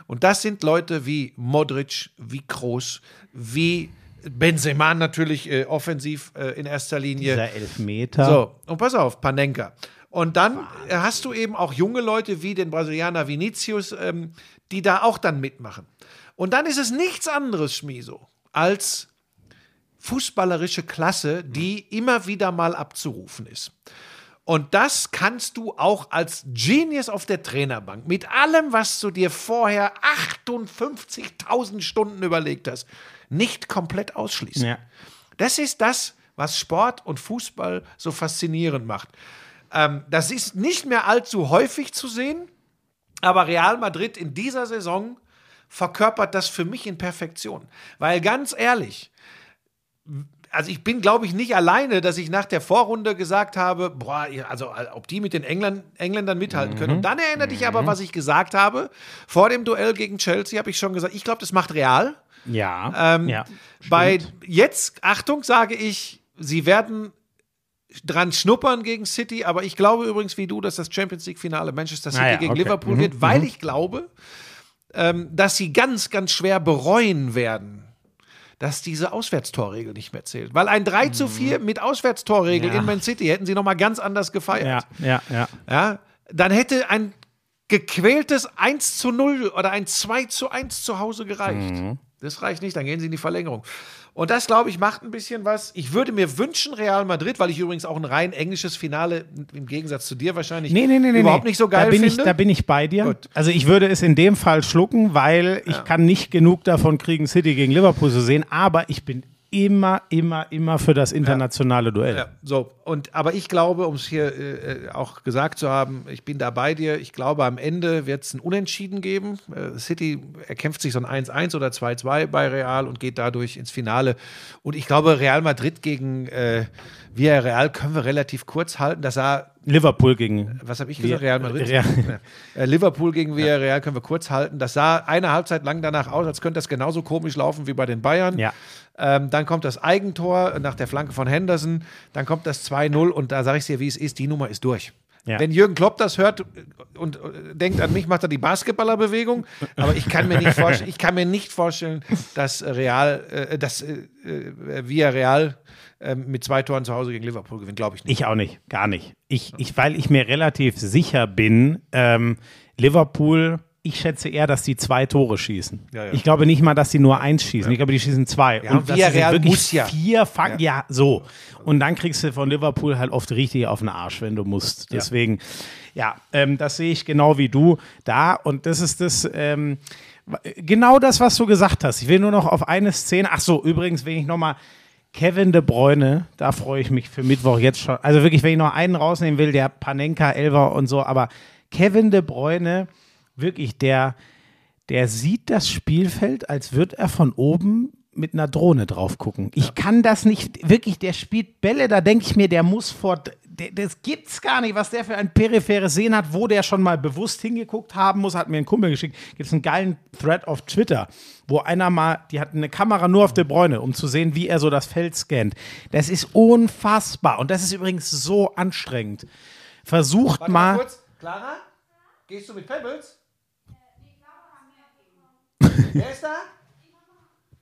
Und das sind Leute wie Modric, wie Kroos, wie Benzema natürlich äh, offensiv äh, in erster Linie. Dieser Elfmeter. So, und pass auf, Panenka. Und dann hast du eben auch junge Leute wie den Brasilianer Vinicius, ähm, die da auch dann mitmachen. Und dann ist es nichts anderes, Schmiso, als fußballerische Klasse, die immer wieder mal abzurufen ist. Und das kannst du auch als Genius auf der Trainerbank mit allem, was du dir vorher 58.000 Stunden überlegt hast, nicht komplett ausschließen. Ja. Das ist das, was Sport und Fußball so faszinierend macht. Ähm, das ist nicht mehr allzu häufig zu sehen, aber Real Madrid in dieser Saison verkörpert das für mich in Perfektion. Weil ganz ehrlich, also ich bin, glaube ich, nicht alleine, dass ich nach der Vorrunde gesagt habe, boah, also ob die mit den Engländ Engländern mithalten können. Und dann erinnerte ich aber, was ich gesagt habe. Vor dem Duell gegen Chelsea habe ich schon gesagt, ich glaube, das macht Real. Ja. Ähm, ja. Bei jetzt, Achtung, sage ich, sie werden dran schnuppern gegen City, aber ich glaube übrigens wie du, dass das Champions League-Finale Manchester City Ah ja, gegen okay. Liverpool Mhm, wird, weil ich glaube, ähm, dass sie ganz, ganz schwer bereuen werden, dass diese Auswärtstorregel nicht mehr zählt. Weil ein 3 zu 4 mit Auswärtstorregel Mhm. Ja. in Man City hätten sie nochmal ganz anders gefeiert. ja, ja, ja. Ja, dann hätte ein gequältes 1 zu 0 oder ein 2 zu 1 zu Hause gereicht. Das reicht nicht, dann gehen sie in die Verlängerung. Und das, glaube ich, macht ein bisschen was. Ich würde mir wünschen, Real Madrid, weil ich übrigens auch ein rein englisches Finale im Gegensatz zu dir wahrscheinlich Nee, nee, nee, überhaupt nicht so geil da bin finde. Ich, da bin ich bei dir. Gut. Also ich würde es in dem Fall schlucken, weil ich kann nicht genug davon kriegen, City gegen Liverpool zu sehen. Aber ich bin immer, immer, immer für das internationale Duell. Ja, so. Und, aber ich glaube, um es hier äh, auch gesagt zu haben, ich bin da bei dir. Ich glaube, am Ende wird es ein Unentschieden geben. Äh, City erkämpft sich so ein 1-1 oder 2-2 bei Real und geht dadurch ins Finale. Und ich glaube, Real Madrid gegen äh, Villarreal können wir relativ kurz halten. Das sah Liverpool gegen. was habe ich gesagt? Real Madrid. Real. Äh, Liverpool gegen Villarreal können wir kurz halten. Das sah eine Halbzeit lang danach aus, als könnte das genauso komisch laufen wie bei den Bayern. Ja. Ähm, dann kommt das Eigentor nach der Flanke von Henderson. Dann kommt das 2-0 und da sage ich dir, wie es ist, die Nummer ist durch. Ja. Wenn Jürgen Klopp das hört und äh, denkt an mich, macht er die Basketballerbewegung. Aber ich kann mir nicht vorstellen, ich kann mir nicht vorstellen, dass Real, äh, dass äh, äh, Villarreal äh, mit zwei Toren zu Hause gegen Liverpool gewinnt, glaube ich nicht. Ich auch nicht, gar nicht. Ich, ich, weil ich mir relativ sicher bin, ähm, Liverpool, ich schätze eher, dass die zwei Tore schießen. Ja, ja. Ich glaube nicht mal, dass sie nur eins schießen. Ich glaube, die schießen zwei. Ja, und Villarreal wirklich muss ja. vier fangen. Ja. so. Und dann kriegst du von Liverpool halt oft richtig auf den Arsch, wenn du musst. Deswegen, ja, ähm, das sehe ich genau wie du da. Und das ist das. Ähm, Genau das, was du gesagt hast. Ich will nur noch auf eine Szene. Ach so, übrigens, wenn ich nochmal Kevin De Bruyne, da freue ich mich für Mittwoch jetzt schon. Also wirklich, wenn ich noch einen rausnehmen will, der Panenka, Elver und so, aber Kevin De Bruyne, wirklich, der, der sieht das Spielfeld, als würde er von oben mit einer Drohne drauf gucken. Ich kann das nicht, wirklich, der spielt Bälle, da denke ich mir, der muss vor, das gibt's gar nicht, was der für ein peripheres Sehen hat, wo der schon mal bewusst hingeguckt haben muss, hat mir ein Kumpel geschickt. Gibt es einen geilen Thread auf Twitter, wo einer mal, die hat eine Kamera nur auf De Bruyne, um zu sehen, wie er so das Feld scannt. Das ist unfassbar und das ist übrigens so anstrengend. Versucht mal. kurz. Clara, gehst du mit Pebbles? Wer ist da?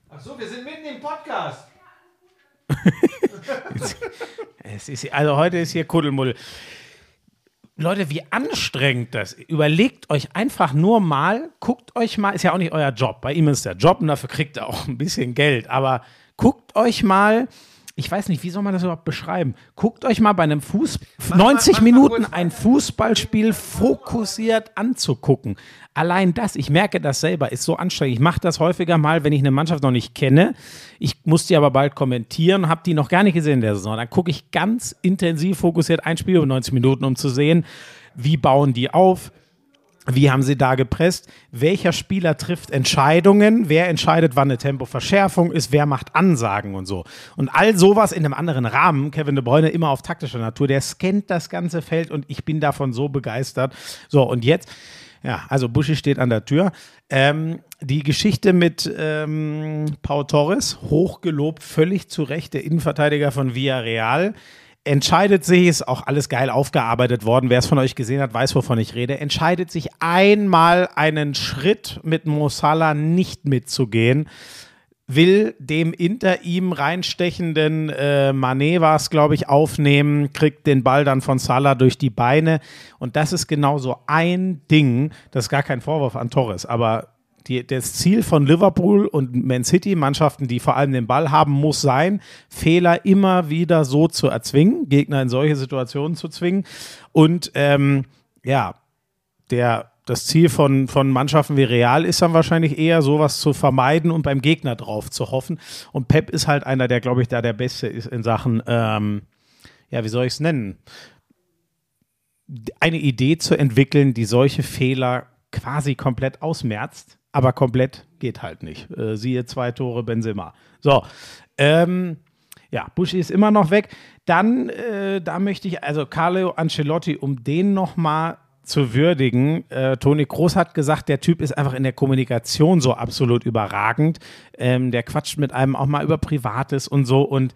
Ach so, wir sind mitten im Podcast. Ist, also heute ist hier Kuddelmuddel. Leute, wie anstrengend das. Überlegt euch einfach nur mal, guckt euch mal, ist ja auch nicht euer Job. Bei ihm ist der Job und dafür kriegt er auch ein bisschen Geld. Aber guckt euch mal, ich weiß nicht, wie soll man das überhaupt beschreiben? Guckt euch mal bei einem Fuß 90 mach mal Minuten ein Fußballspiel fokussiert anzugucken. Allein das, ich merke das selber, ist so anstrengend. Ich mache das häufiger mal, wenn ich eine Mannschaft noch nicht kenne. Ich muss die aber bald kommentieren, habe die noch gar nicht gesehen in der Saison. Dann gucke ich ganz intensiv fokussiert ein Spiel über 90 Minuten, um zu sehen, wie bauen die auf, wie haben sie da gepresst? Welcher Spieler trifft Entscheidungen? Wer entscheidet, wann eine Tempoverschärfung ist? Wer macht Ansagen und so? Und all sowas in einem anderen Rahmen. Kevin De Bruyne immer auf taktischer Natur. Der scannt das ganze Feld und ich bin davon so begeistert. So, und jetzt, ja, also Buschi steht an der Tür. Ähm, die Geschichte mit ähm, Pau Torres, hochgelobt, völlig zu Recht, der Innenverteidiger von Villarreal entscheidet sich, ist auch alles geil aufgearbeitet worden. Wer es von euch gesehen hat, weiß, wovon ich rede. Entscheidet sich einmal einen Schritt mit Mo Salah nicht mitzugehen. Will dem hinter ihm reinstechenden äh, Mané war es, glaube ich, aufnehmen, kriegt den Ball dann von Salah durch die Beine. Und das ist genau so ein Ding, das ist gar kein Vorwurf an Torres, aber die, das Ziel von Liverpool und Man City, Mannschaften, die vor allem den Ball haben, muss sein, Fehler immer wieder so zu erzwingen, Gegner in solche Situationen zu zwingen. Und ähm, ja, der, das Ziel von, von Mannschaften wie Real ist dann wahrscheinlich eher sowas zu vermeiden und beim Gegner drauf zu hoffen. Und Pep ist halt einer, der, glaube ich, da der Beste ist in Sachen, ähm, ja, wie soll ich es nennen? Eine Idee zu entwickeln, die solche Fehler quasi komplett ausmerzt, aber komplett geht halt nicht. Äh, siehe zwei Tore Benzema. So, ähm, ja, Buschi ist immer noch weg. Dann, äh, da möchte ich, also Carlo Ancelotti, um den nochmal zu würdigen. Äh, Toni Kroos hat gesagt, der Typ ist einfach in der Kommunikation so absolut überragend. Ähm, der quatscht mit einem auch mal über Privates und so. Und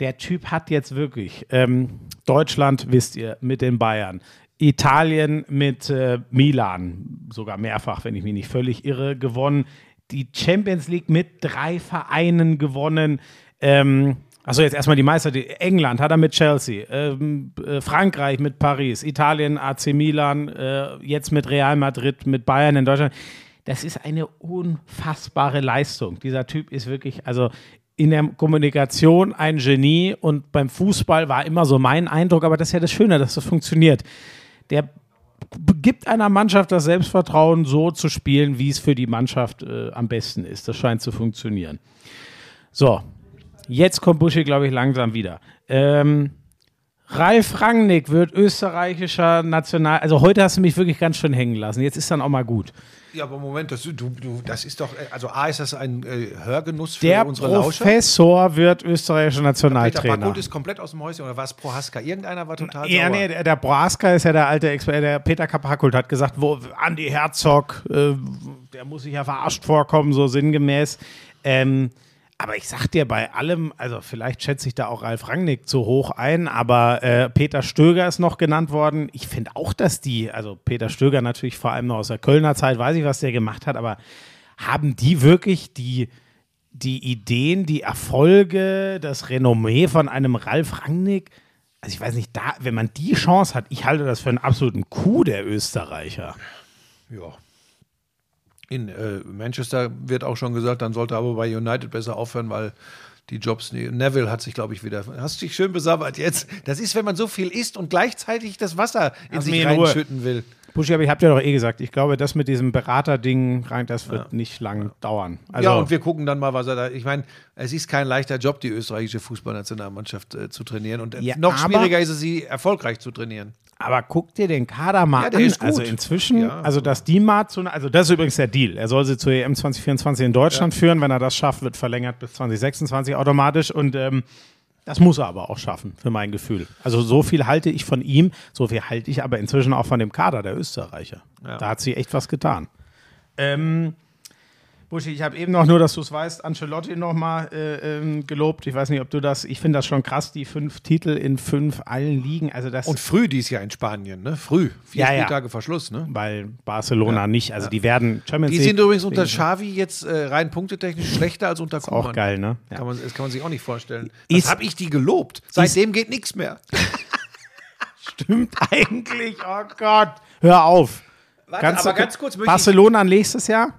der Typ hat jetzt wirklich ähm, Deutschland, wisst ihr, mit den Bayern. Italien mit äh, Milan, sogar mehrfach, wenn ich mich nicht völlig irre, gewonnen. Die Champions League mit drei Vereinen gewonnen. Ähm, Achso, jetzt erstmal die Meister. Die England hat er mit Chelsea, ähm, äh, Frankreich mit Paris, Italien AC Milan, äh, jetzt mit Real Madrid, mit Bayern in Deutschland. das ist eine unfassbare Leistung. Dieser Typ ist wirklich, also in der Kommunikation ein Genie und beim Fußball war immer so mein Eindruck, aber das ist ja das Schöne, dass das funktioniert. Der gibt einer Mannschaft das Selbstvertrauen, so zu spielen, wie es für die Mannschaft äh, am besten ist. Das scheint zu funktionieren. So, jetzt kommt Buschi, glaube ich, langsam wieder. Ähm, Ralf Rangnick wird österreichischer National. Also heute hast du mich wirklich ganz schön hängen lassen. Jetzt ist dann auch mal gut. Ja, aber Moment, das, du, du, das ist doch, äh, also A, ist das ein äh, Hörgenuss für Der unsere Lauscher? Professor wird österreichischer Peter Nationaltrainer. Barkut ist komplett aus dem Häuschen, oder war es Prohaska? Irgendeiner war total Ja, sauer. nee, der, der Broaska ist ja der alte Experte. Der Peter Kapakult hat gesagt, wo Andi Herzog, äh, der muss sich ja verarscht vorkommen, so sinngemäß. Ähm, aber ich sag dir bei allem, also vielleicht schätze ich da auch Ralf Rangnick zu hoch ein, aber äh, Peter Stöger ist noch genannt worden. Ich finde auch, dass die, also Peter Stöger natürlich vor allem noch aus der Kölner Zeit, weiß ich, was der gemacht hat, aber haben die wirklich die, die Ideen, die Erfolge, das Renommee von einem Ralf Rangnick? Also ich weiß nicht, da, wenn man die Chance hat, ich halte das für einen absoluten Coup der Österreicher. Ja. In äh, Manchester wird auch schon gesagt, dann sollte aber bei United besser aufhören, weil die Jobs. Neville hat sich, glaube ich, wieder. Hast dich schön besabbert jetzt. Das ist, wenn man so viel isst und gleichzeitig das Wasser in Lass sich reinschütten will. Buschi, aber ich habe dir doch eh gesagt, ich glaube, das mit diesem Beraterding rein, das wird nicht lang dauern. Also, ja, und wir gucken dann mal, was er da. Ich meine, es ist kein leichter Job, die österreichische Fußballnationalmannschaft äh, zu trainieren. Und Ja, noch schwieriger ist es, sie erfolgreich zu trainieren. aber guck dir den Kader mal Ja, der an. ist gut. Also inzwischen, Ja. also dass die mal zu, also das ist übrigens der Deal. Er soll sie zur EM 2024 in Deutschland führen. Wenn er das schafft, wird verlängert bis 2026 automatisch. Und ähm, das muss er aber auch schaffen, für mein Gefühl. Also so viel halte ich von ihm, so viel halte ich aber inzwischen auch von dem Kader der Österreicher. Da hat sie echt was getan. Ähm, Buschi, ich habe eben noch nur, dass du es weißt, Ancelotti nochmal äh, ähm, gelobt. Ich weiß nicht, ob du das, ich finde das schon krass, die fünf Titel in fünf allen Ligen. Also das Und früh dies Jahr in Spanien, ne? Früh. Vier Ja, ja. Spieltage vor Schluss, ne? weil Barcelona nicht. Also die werden Champions Die sind übrigens unter Xavi jetzt äh, rein punktetechnisch schlechter als unter Koeman. auch geil, ne? Ja. Kann man, das kann man sich auch nicht vorstellen. Das habe ich die gelobt. Seitdem geht nichts mehr. Stimmt eigentlich. Oh Gott. Hör auf. Warte, aber ganz kurz Barcelona nächstes Jahr?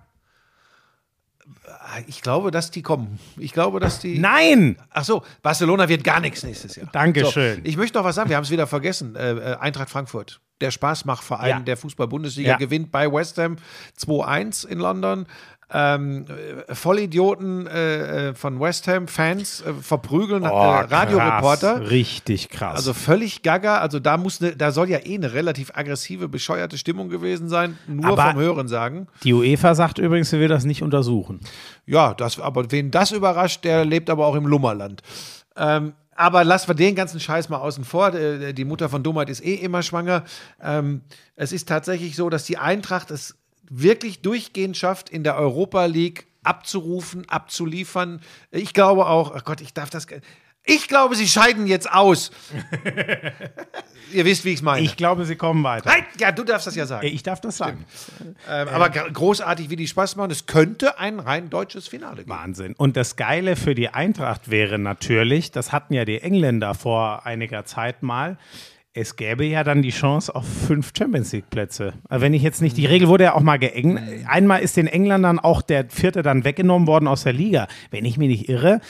Ich glaube, dass die kommen. Ich glaube, dass die. Nein! Ach so, Barcelona wird gar nichts nächstes Jahr. Dankeschön. So, ich möchte noch was sagen. Wir haben es wieder vergessen. Äh, äh, Eintracht Frankfurt. Der Spaßmachverein Ja. der Fußball-Bundesliga Ja. gewinnt bei West Ham 2-1 in London. Ähm, äh, Vollidioten äh, äh, von West Ham, Fans, äh, verprügeln äh, Radioreporter. Oh, Krass. Richtig krass. Also völlig gaga. Also da muss ne, da soll ja eh eine relativ aggressive, bescheuerte Stimmung gewesen sein. Nur Aber- vom Hören sagen. die UEFA sagt übrigens, sie will das nicht untersuchen. Ja, das, aber wen das überrascht, der lebt aber auch im Lummerland. Ähm, aber lassen wir den ganzen Scheiß mal außen vor. Äh, Die Mutter von Dummheit ist eh immer schwanger. Ähm, es ist tatsächlich so, dass die Eintracht es wirklich durchgehend schafft, in der Europa League abzurufen, abzuliefern. Ich glaube auch, ach Gott, ich darf das. Ich glaube, sie scheiden jetzt aus. Ihr wisst, wie ich es meine. Ich glaube, sie kommen weiter. Nein, ja, du darfst das ja sagen. Ich darf das sagen. Ähm, aber gr- großartig, wie die Spaß machen. Es könnte ein rein deutsches Finale geben. Wahnsinn. Und das Geile für die Eintracht wäre natürlich, das hatten ja die Engländer vor einiger Zeit mal, es gäbe ja dann die Chance auf fünf Champions League Plätze. Also Wenn ich jetzt nicht, die Regel wurde ja auch mal geengt. Einmal ist den Engländern auch der vierte dann weggenommen worden aus der Liga. Wenn ich mich nicht irre,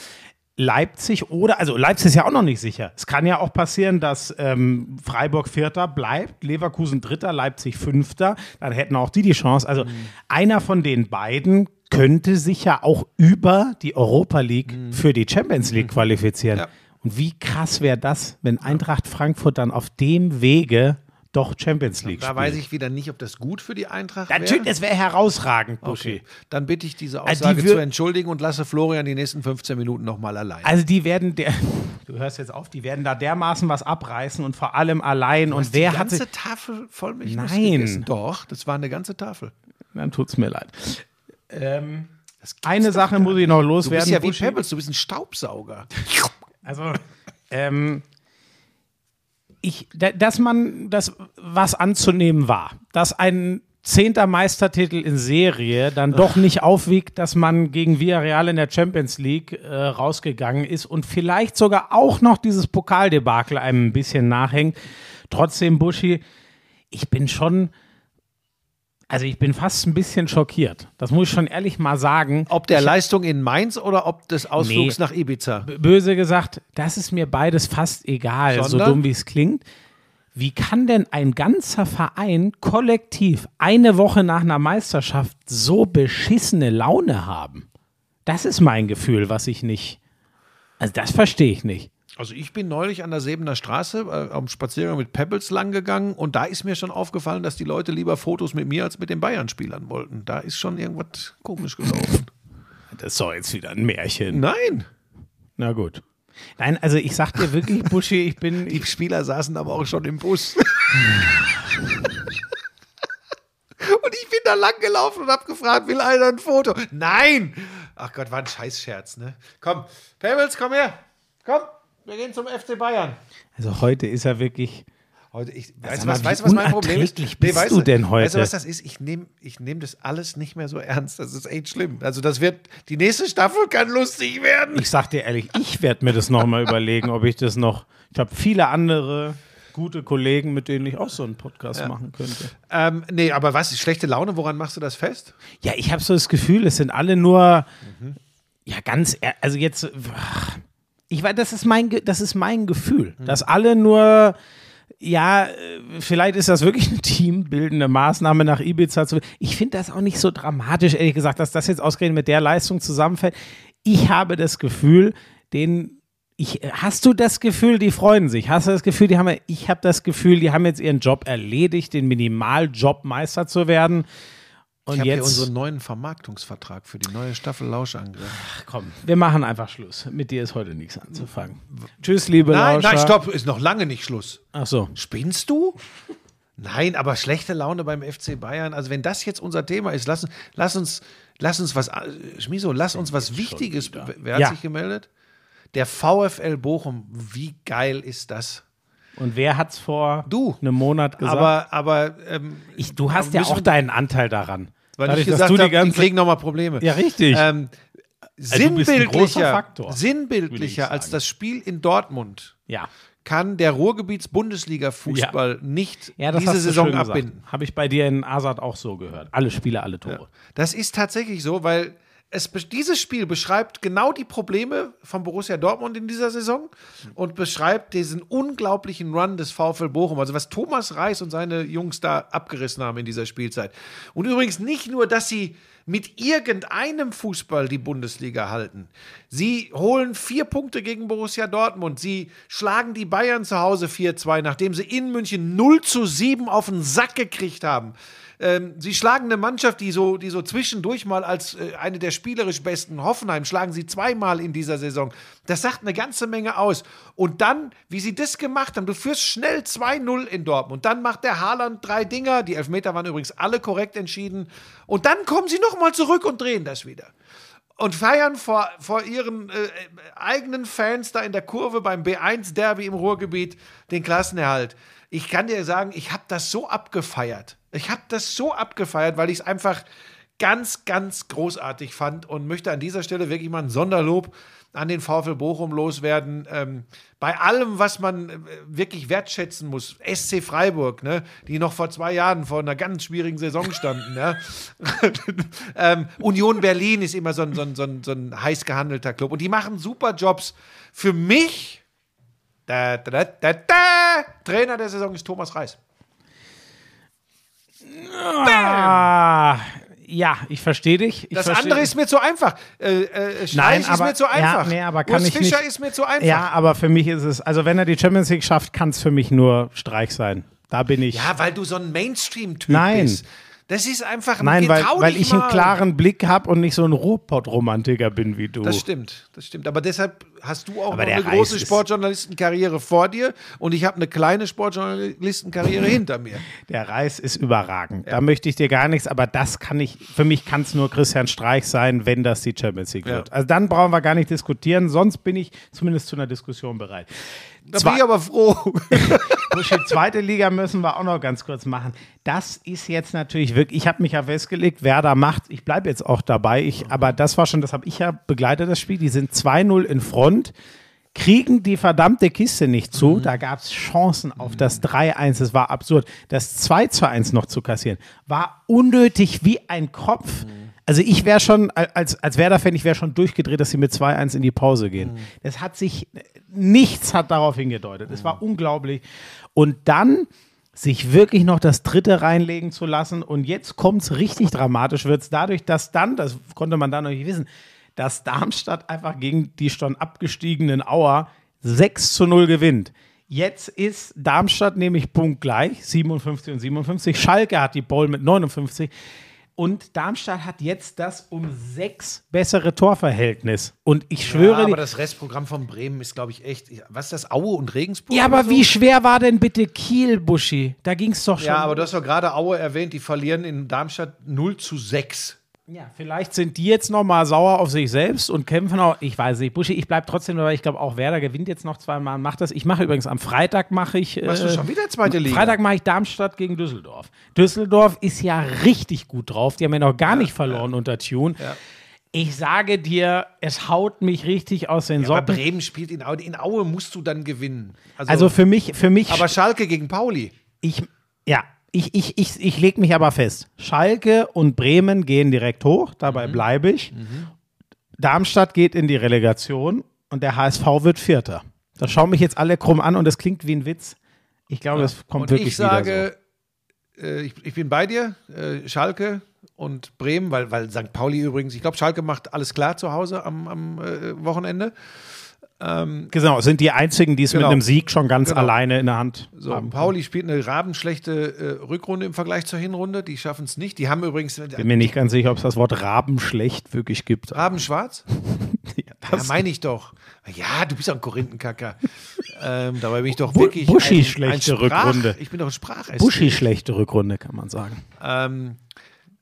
Leipzig oder, also Leipzig ist ja auch noch nicht sicher. Es kann ja auch passieren, dass ähm, Freiburg Vierter bleibt, Leverkusen Dritter, Leipzig Fünfter. Dann hätten auch die die Chance. Also einer von den beiden könnte sich ja auch über die Europa League für die Champions League qualifizieren. Ja. Und wie krass wäre das, wenn Eintracht Frankfurt dann auf dem Wege doch Champions League Da spielt? weiß ich wieder nicht, ob das gut für die Eintracht wäre. Natürlich, das wäre herausragend, Buschi. Okay. Dann bitte ich diese Also die Aussage zu entschuldigen und lasse Florian die nächsten 15 Minuten nochmal allein. Also die werden der, du hörst jetzt auf, die werden da dermaßen was abreißen und vor allem allein. Und wer die hat ganze Tafel voll Milchnuss Nein. Doch, das war eine ganze Tafel. dann tut's mir leid. Ähm, eine Sache muss ich noch Du loswerden. bist ja wie Buschi. Pebbles, du bist ein Staubsauger. Also, ähm, ich, da- dass man das was anzunehmen war, dass ein zehnter Meistertitel in Serie dann doch nicht aufwiegt, dass man gegen Villarreal in der Champions League äh, rausgegangen ist und vielleicht sogar auch noch dieses Pokaldebakel einem ein bisschen nachhängt. Trotzdem, Buschi, ich bin schon Also ich bin fast ein bisschen schockiert. Das muss ich schon ehrlich mal sagen. Ob der Leistung in Mainz oder ob des Ausflugs Nee. nach Ibiza? Böse gesagt, das ist mir beides fast egal, so Sondern? dumm wie es klingt. Wie kann denn ein ganzer Verein kollektiv eine Woche nach einer Meisterschaft so beschissene Laune haben? Das ist mein Gefühl, was ich nicht. Also das verstehe ich nicht. Also ich bin neulich an der Sebener Straße äh, am Spaziergang mit Pebbles lang gegangen und da ist mir schon aufgefallen, dass die Leute lieber Fotos mit mir als mit den Bayern-Spielern wollten. Da ist schon irgendwas komisch gelaufen. Das ist doch jetzt wieder ein Märchen. Nein, Na gut. Nein, also ich sag dir wirklich, Buschi, ich bin. die Spieler saßen aber auch schon im Bus. und ich bin da lang gelaufen und hab gefragt, will einer ein Foto? Nein! Ach Gott, war ein Scheißscherz, ne? Komm, Pebbles, komm her. Komm, wir gehen zum FC Bayern. Also heute ist er wirklich. Heute, ich, weißt du mal, was, weißt, du, was mein Problem ist? bist weißt du denn heute? Weißt du, was das ist? Ich nehme ich nehm das alles nicht mehr so ernst. Das ist echt schlimm. Also, das wird, die nächste Staffel kann lustig werden. Ich sag dir ehrlich, ich werde mir das nochmal überlegen, ob ich das noch. Ich habe viele andere gute Kollegen, mit denen ich auch so einen Podcast machen könnte. Ähm, nee, aber was? Schlechte Laune, woran machst du das fest? Ja, ich habe so das Gefühl, es sind alle nur. Ja, ganz. Also jetzt. Ich weiß, das ist mein, das ist mein Gefühl, dass alle nur. Ja, äh, vielleicht ist das wirklich eine teambildende Maßnahme nach Ibiza zu. Ich finde das auch nicht so dramatisch, ehrlich gesagt, dass das jetzt ausgerechnet mit der Leistung zusammenfällt. Ich habe das Gefühl, den ich, hast du das Gefühl, die freuen sich? Hast du das Gefühl, die haben, ich habe das Gefühl, die haben jetzt ihren Job erledigt, den Minimaljob Meister zu werden. Und Ich habe hier unseren neuen Vermarktungsvertrag für die neue Staffel Lauschangriff. komm, wir machen einfach Schluss. Mit dir ist heute nichts anzufangen. Tschüss, liebe Nein, Lauscher. nein, stopp, ist noch lange nicht Schluss. Ach so. Spinnst du? Nein, aber schlechte Laune beim FC Bayern. Also wenn das jetzt unser Thema ist, lass, lass uns, lass uns was, äh, Schmiso, lass uns was Wichtiges. Wer hat Ja. sich gemeldet? Der VfL Bochum. Wie geil ist das? Und wer hat's vor Du. einem Monat gesagt? Aber, aber ähm, ich, du hast ja auch deinen Anteil daran. Weil Dadurch, ich gesagt die habe, die ganze- kriegen nochmal Probleme. Ja, richtig. Ähm, großer sinnbildlicher, sinnbildlicher als das Spiel in Dortmund ja. kann der Ruhrgebiets-Bundesliga-Fußball nicht Ja, diese Saison abbinden. Habe ich bei dir in Asad auch so gehört. Alle Spiele, alle Tore. Das ist tatsächlich so, weil es, dieses Spiel beschreibt genau die Probleme von Borussia Dortmund in dieser Saison und beschreibt diesen unglaublichen Run des VfL Bochum. Also was Thomas Reis und seine Jungs da abgerissen haben in dieser Spielzeit. Und übrigens nicht nur, dass sie mit irgendeinem Fußball die Bundesliga halten. Sie holen vier Punkte gegen Borussia Dortmund. Sie schlagen die Bayern zu Hause 4-2, nachdem sie in München 0 zu 7 auf den Sack gekriegt haben. Ähm, sie schlagen eine Mannschaft, die so, die so zwischendurch mal als äh, eine der spielerisch besten Hoffenheim schlagen sie zweimal in dieser Saison. Das sagt eine ganze Menge aus. Und dann, wie sie das gemacht haben, du führst schnell 2-0 in Dortmund. Dann macht der Haaland drei Dinger. Die Elfmeter waren übrigens alle korrekt entschieden. Und dann kommen sie nochmal zurück und drehen das wieder und feiern vor, vor ihren äh, eigenen Fans da in der Kurve beim B1-Derby im Ruhrgebiet den Klassenerhalt. Ich kann dir sagen, ich habe das so abgefeiert. Ich habe das so abgefeiert, weil ich es einfach ganz, ganz großartig fand und möchte an dieser Stelle wirklich mal ein Sonderlob an den VfL Bochum loswerden. Ähm, bei allem, was man äh, wirklich wertschätzen muss, SC Freiburg, ne, die noch vor zwei Jahren vor einer ganz schwierigen Saison standen. ja. ähm, Union Berlin ist immer so ein, so, ein, so, ein, so ein heiß gehandelter Club und die machen super Jobs. Für mich, da, da, da, Trainer der Saison ist Thomas Reis. Ja, ich verstehe dich. Ich Das versteh- andere ist mir zu einfach. Äh, äh, Nein, ist aber, mir zu einfach. Ja, nee, aber kann Urs ich Fischer nicht. ist mir zu einfach. Ja, aber für mich ist es, also wenn er die Champions League schafft, kann es für mich nur Streich sein. Da bin ich. Ja, weil du so ein Mainstream-Typ Nein. Das ist einfach Nein, weil, weil ich einen mal. klaren Blick habe und nicht so ein Ruhrpott-Romantiker bin wie du. Das stimmt, das stimmt. Aber deshalb hast du auch eine Reis große ist- Sportjournalistenkarriere vor dir und ich habe eine kleine Sportjournalistenkarriere hinter mir. Der Reis ist überragend. Da möchte ich dir gar nichts, aber das kann ich, für mich kann es nur Christian Streich sein, wenn das die Champions League Ja. wird. Also dann brauchen wir gar nicht diskutieren, sonst bin ich zumindest zu einer Diskussion bereit. Da Zwei- bin ich aber froh. Buschi, zweite Liga müssen wir auch noch ganz kurz machen. Das ist jetzt natürlich wirklich, ich habe mich ja festgelegt, wer da macht. Ich bleibe jetzt auch dabei. Ich, aber das war schon, das habe ich ja begleitet, das Spiel. Die sind 2-0 in Front, kriegen die verdammte Kiste nicht zu. Da gab es Chancen auf das 3-1. Es war absurd. Das 2-1 noch zu kassieren, war unnötig wie ein Kopf. Also ich wäre schon, als, als Werder-Fan, ich wäre schon durchgedreht, dass sie mit 2-1 in die Pause gehen. Das hat sich, nichts hat darauf hingedeutet. Es war unglaublich. Und dann sich wirklich noch das dritte reinlegen zu lassen. Und jetzt kommt es richtig dramatisch, wird es dadurch, dass dann, das konnte man da noch nicht wissen, dass Darmstadt einfach gegen die schon abgestiegenen Auer 6 zu 0 gewinnt. Jetzt ist Darmstadt nämlich punktgleich, 57 und 57. Schalke hat die Ball mit 59. Und Darmstadt hat jetzt das um sechs bessere Torverhältnis. Und ich schwöre ja, dir, aber das Restprogramm von Bremen ist, glaube ich, echt. Was ist das? Aue und Regensburg? ja, aber so? wie schwer war denn bitte Kiel, Buschi? Da ging es doch schon. Ja, aber du hast doch gerade Aue erwähnt, die verlieren in Darmstadt 0 zu 6. Ja, vielleicht sind die jetzt noch mal sauer auf sich selbst und kämpfen auch. Ich weiß nicht, Buschi, ich bleibe trotzdem dabei. Ich glaube auch Werder gewinnt jetzt noch zweimal und macht das. Ich mache übrigens am Freitag mache ich. Machst du äh, schon wieder zweite Liga? Freitag mache ich Darmstadt gegen Düsseldorf. Düsseldorf ist ja richtig gut drauf. Die haben ja noch gar nicht verloren unter Tune. Ja. Ich sage dir, es haut mich richtig aus den Aber Socken. Bremen spielt in Aue. In Aue musst du dann gewinnen. Also für mich, für mich aber Schalke gegen Pauli. ich, ja, ich, ich, ich, ich lege mich aber fest. Schalke und Bremen gehen direkt hoch, dabei Mhm. bleibe ich. Darmstadt geht in die Relegation und der HSV wird Vierter. Da schauen mich jetzt alle krumm an und das klingt wie ein Witz. Ich glaube, es kommt Und wirklich ich sage, wieder äh, ich, ich bin bei dir, äh, Schalke und Bremen, weil, weil St. Pauli übrigens, ich glaube, Schalke macht alles klar zu Hause am, am äh, Wochenende. So. Genau, sind die einzigen, die es Genau. mit einem Sieg schon ganz Genau. alleine in der Hand So, haben. Pauli spielt eine rabenschlechte äh, Rückrunde im Vergleich zur Hinrunde. Die schaffen es nicht. Die haben übrigens Bin mir nicht ganz sicher, ob es das Wort Rabenschlecht wirklich gibt. Rabenschwarz. Ja, Ja, das- meine ich doch. Ja, du bist doch ein Korinthenkacker. ähm, dabei bin ich doch wirklich Buschi ein, schlechte ein Sprach, Rückrunde. Ich bin doch ein Sprachesser. Buschi schlechte Rückrunde, kann man sagen. Ähm,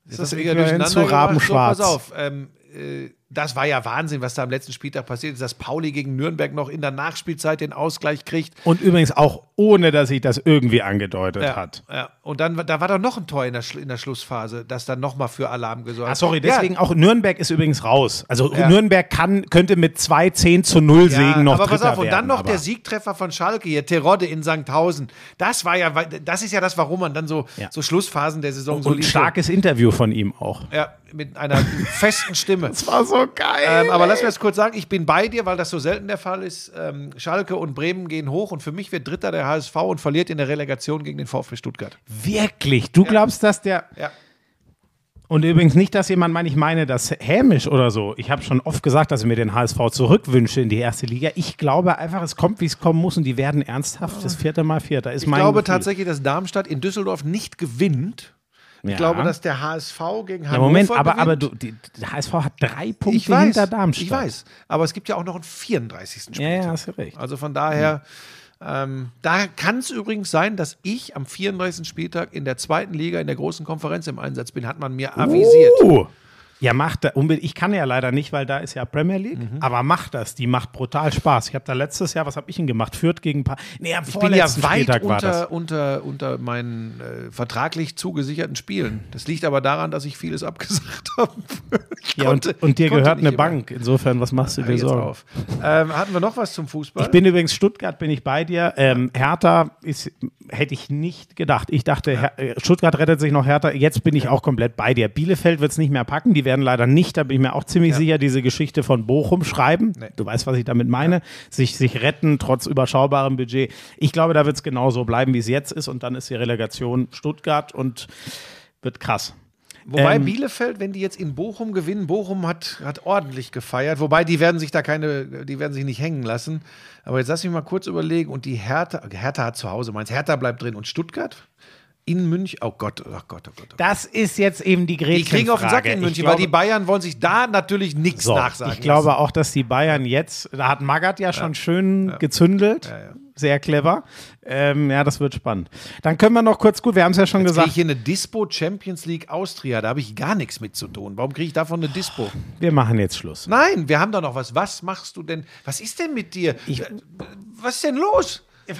ist das das eher Äquivalent durcheinander zu? Rabenschwarz? So, pass auf. Ähm, äh, das war ja Wahnsinn, was da am letzten Spieltag passiert ist, dass Pauli gegen Nürnberg noch in der Nachspielzeit den Ausgleich kriegt. Und übrigens auch ohne, dass sich das irgendwie angedeutet Ja, hat. ja. Und dann da war doch noch ein Tor in der, in der Schlussphase, das dann nochmal für Alarm gesorgt Ah, sorry, Ja, deswegen auch Nürnberg ist übrigens raus. Also Ja. Nürnberg kann, könnte mit 2 10 zu 0 Ja, Segen noch aber pass auf, und dann werden, noch der Siegtreffer von Schalke hier, Terodde in Sankhausen. Das war ja, das ist ja das, warum man dann so, Ja. so Schlussphasen der Saison so Und ein liest. starkes Interview von ihm auch. Ja, mit einer festen Stimme. Das war so geil. Ähm, aber lass mir das kurz sagen, ich bin bei dir, weil das so selten der Fall ist. Ähm, Schalke und Bremen gehen hoch und für mich wird Dritter der HSV und verliert in der Relegation gegen den VfB Stuttgart. Wirklich? Du glaubst, dass der. Ja. Und übrigens nicht, dass jemand meint, ich meine das hämisch oder so. Ich habe schon oft gesagt, dass ich mir den HSV zurückwünsche in die erste Liga. Ich glaube einfach, es kommt, wie es kommen muss und die werden ernsthaft das vierte Mal Vierter. Ist Ich mein glaube Gefühl. tatsächlich, dass Darmstadt in Düsseldorf nicht gewinnt. Ich Ja. glaube, dass der HSV gegen Hannover Ja, Moment, aber, gewinnt. aber du, die, der HSV hat drei Punkte ich weiß, hinter Darmstadt. ich weiß. Aber es gibt ja auch noch einen 34. Spieltag. Ja, ja, hast du recht. Also von daher, ähm, da kann es übrigens sein, dass ich am 34. Spieltag in der zweiten Liga in der großen Konferenz im Einsatz bin, hat man mir avisiert. Uh. Ja, macht da unbedingt. Ich kann ja leider nicht, weil da ist ja Premier League. Mhm. Aber macht das. Die macht brutal Spaß. Ich habe da letztes Jahr, was habe ich denn gemacht? Fürth gegen paar. Nee, am Ich bin ja weit Spieltag unter, unter, unter meinen äh, vertraglich zugesicherten Spielen. Das liegt aber daran, dass ich vieles abgesagt habe. Ja, und, und dir gehört eine immer. Bank. Insofern, was machst du dir Sorgen? auf. Ähm, hatten wir noch was zum Fußball? Ich bin übrigens Stuttgart, bin ich bei dir. Ähm, Hertha ist, hätte ich nicht gedacht. Ich dachte, Her äh, Stuttgart rettet sich noch Hertha. Jetzt bin ich auch komplett bei dir. Bielefeld wird es nicht mehr packen. Die werden leider nicht, da bin ich mir auch ziemlich sicher, diese Geschichte von Bochum schreiben. Nee. Du weißt, was ich damit meine. Sich, sich retten, trotz überschaubarem Budget. Ich glaube, da wird es genauso bleiben, wie es jetzt ist. Und dann ist die Relegation Stuttgart und wird krass. Wobei Ähm, Bielefeld, wenn die jetzt in Bochum gewinnen, Bochum hat, hat ordentlich gefeiert. Wobei die werden sich da keine, die werden sich nicht hängen lassen. Aber jetzt lass mich mal kurz überlegen. Und die Hertha, Hertha hat zu Hause meins. Hertha bleibt drin. Und Stuttgart? In München? Oh Gott, oh Gott, oh Gott. Oh Gott. Das ist jetzt eben die Die kriegen auf den Sack in Ich München, glaube- weil die Bayern wollen sich da natürlich nichts So, nachsagen. ich glaube lassen. auch, dass die Bayern jetzt, da hat Magath ja schon schön gezündelt. Ja, ja. Sehr clever. Ähm, ja, das wird spannend. Dann können wir noch kurz, gut, wir haben es ja schon ich gesagt, hier eine Dispo Champions League Austria, da habe ich gar nichts mit zu tun. Warum kriege ich davon eine Dispo? wir machen jetzt Schluss. Nein, wir haben da noch was. Was machst du denn? Was ist denn mit dir? Ich- was ist denn los?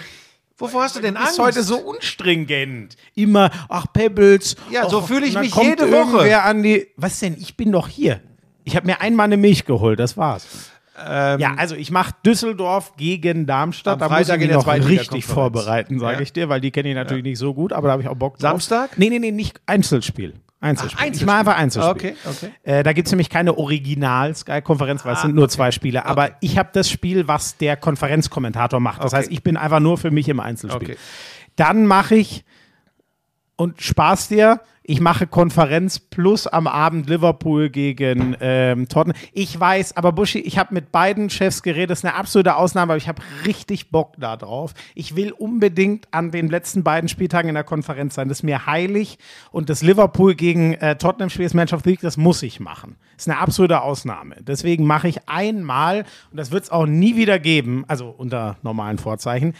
Wovor hast du denn Du Angst? bist heute so unstringent. Immer, ach, Pebbles. Ja, so fühle ich mich jede Woche. An die, was denn? Ich bin doch hier. Ich habe mir einmal eine Milch geholt, das war's. ja, also ich mache Düsseldorf gegen Darmstadt. Da muss ich mich noch richtig vorbereiten, sage Ja. ich dir, weil die kenne ich natürlich nicht so gut, aber da habe ich auch Bock drauf. Samstag? Nee, nee, nee, nicht Einzelspiel. Einzelspiel. Ach, Ich Einzelspiel. mache einfach Einzelspiel. Okay, okay. Äh, da gibt es nämlich keine Original-Sky-Konferenz, weil es sind nur zwei Spiele. Aber ich habe das Spiel, was der Konferenzkommentator macht. Das Okay. heißt, ich bin einfach nur für mich im Einzelspiel. Okay. Dann mache ich, und Spaß dir, ich mache Konferenz plus am Abend Liverpool gegen ähm, Tottenham. Ich weiß, aber Buschi, ich habe mit beiden Chefs geredet, das ist eine absolute Ausnahme, aber ich habe richtig Bock da drauf. Ich will unbedingt an den letzten beiden Spieltagen in der Konferenz sein. Das ist mir heilig. Und das Liverpool gegen äh, Tottenham Spiel, das Match of the Week, das muss ich machen. Das ist eine absolute Ausnahme. Deswegen mache ich einmal, und das wird es auch nie wieder geben, also unter normalen Vorzeichen,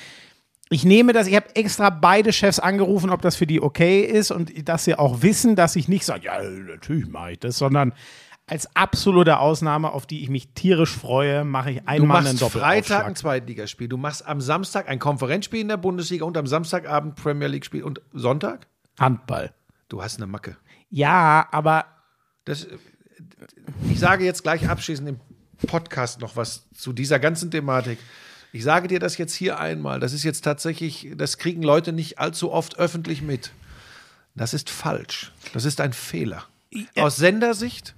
ich nehme das, ich habe extra beide Chefs angerufen, ob das für die okay ist und dass sie auch wissen, dass ich nicht sage, ja, natürlich mache ich das, sondern als absolute Ausnahme, auf die ich mich tierisch freue, mache ich einmal einen machst Freitag ein Doppelaufschlag. Zweitligaspiel. Du machst am Samstag ein Konferenzspiel in der Bundesliga und am Samstagabend Premier League Spiel und Sonntag? Handball. Du hast eine Macke. Ja, aber Das, ich sage jetzt gleich abschließend im Podcast noch was zu dieser ganzen Thematik. Ich sage dir das jetzt hier einmal. Das ist jetzt tatsächlich, das kriegen Leute nicht allzu oft öffentlich mit. Das ist falsch. Das ist ein Fehler. Aus Sendersicht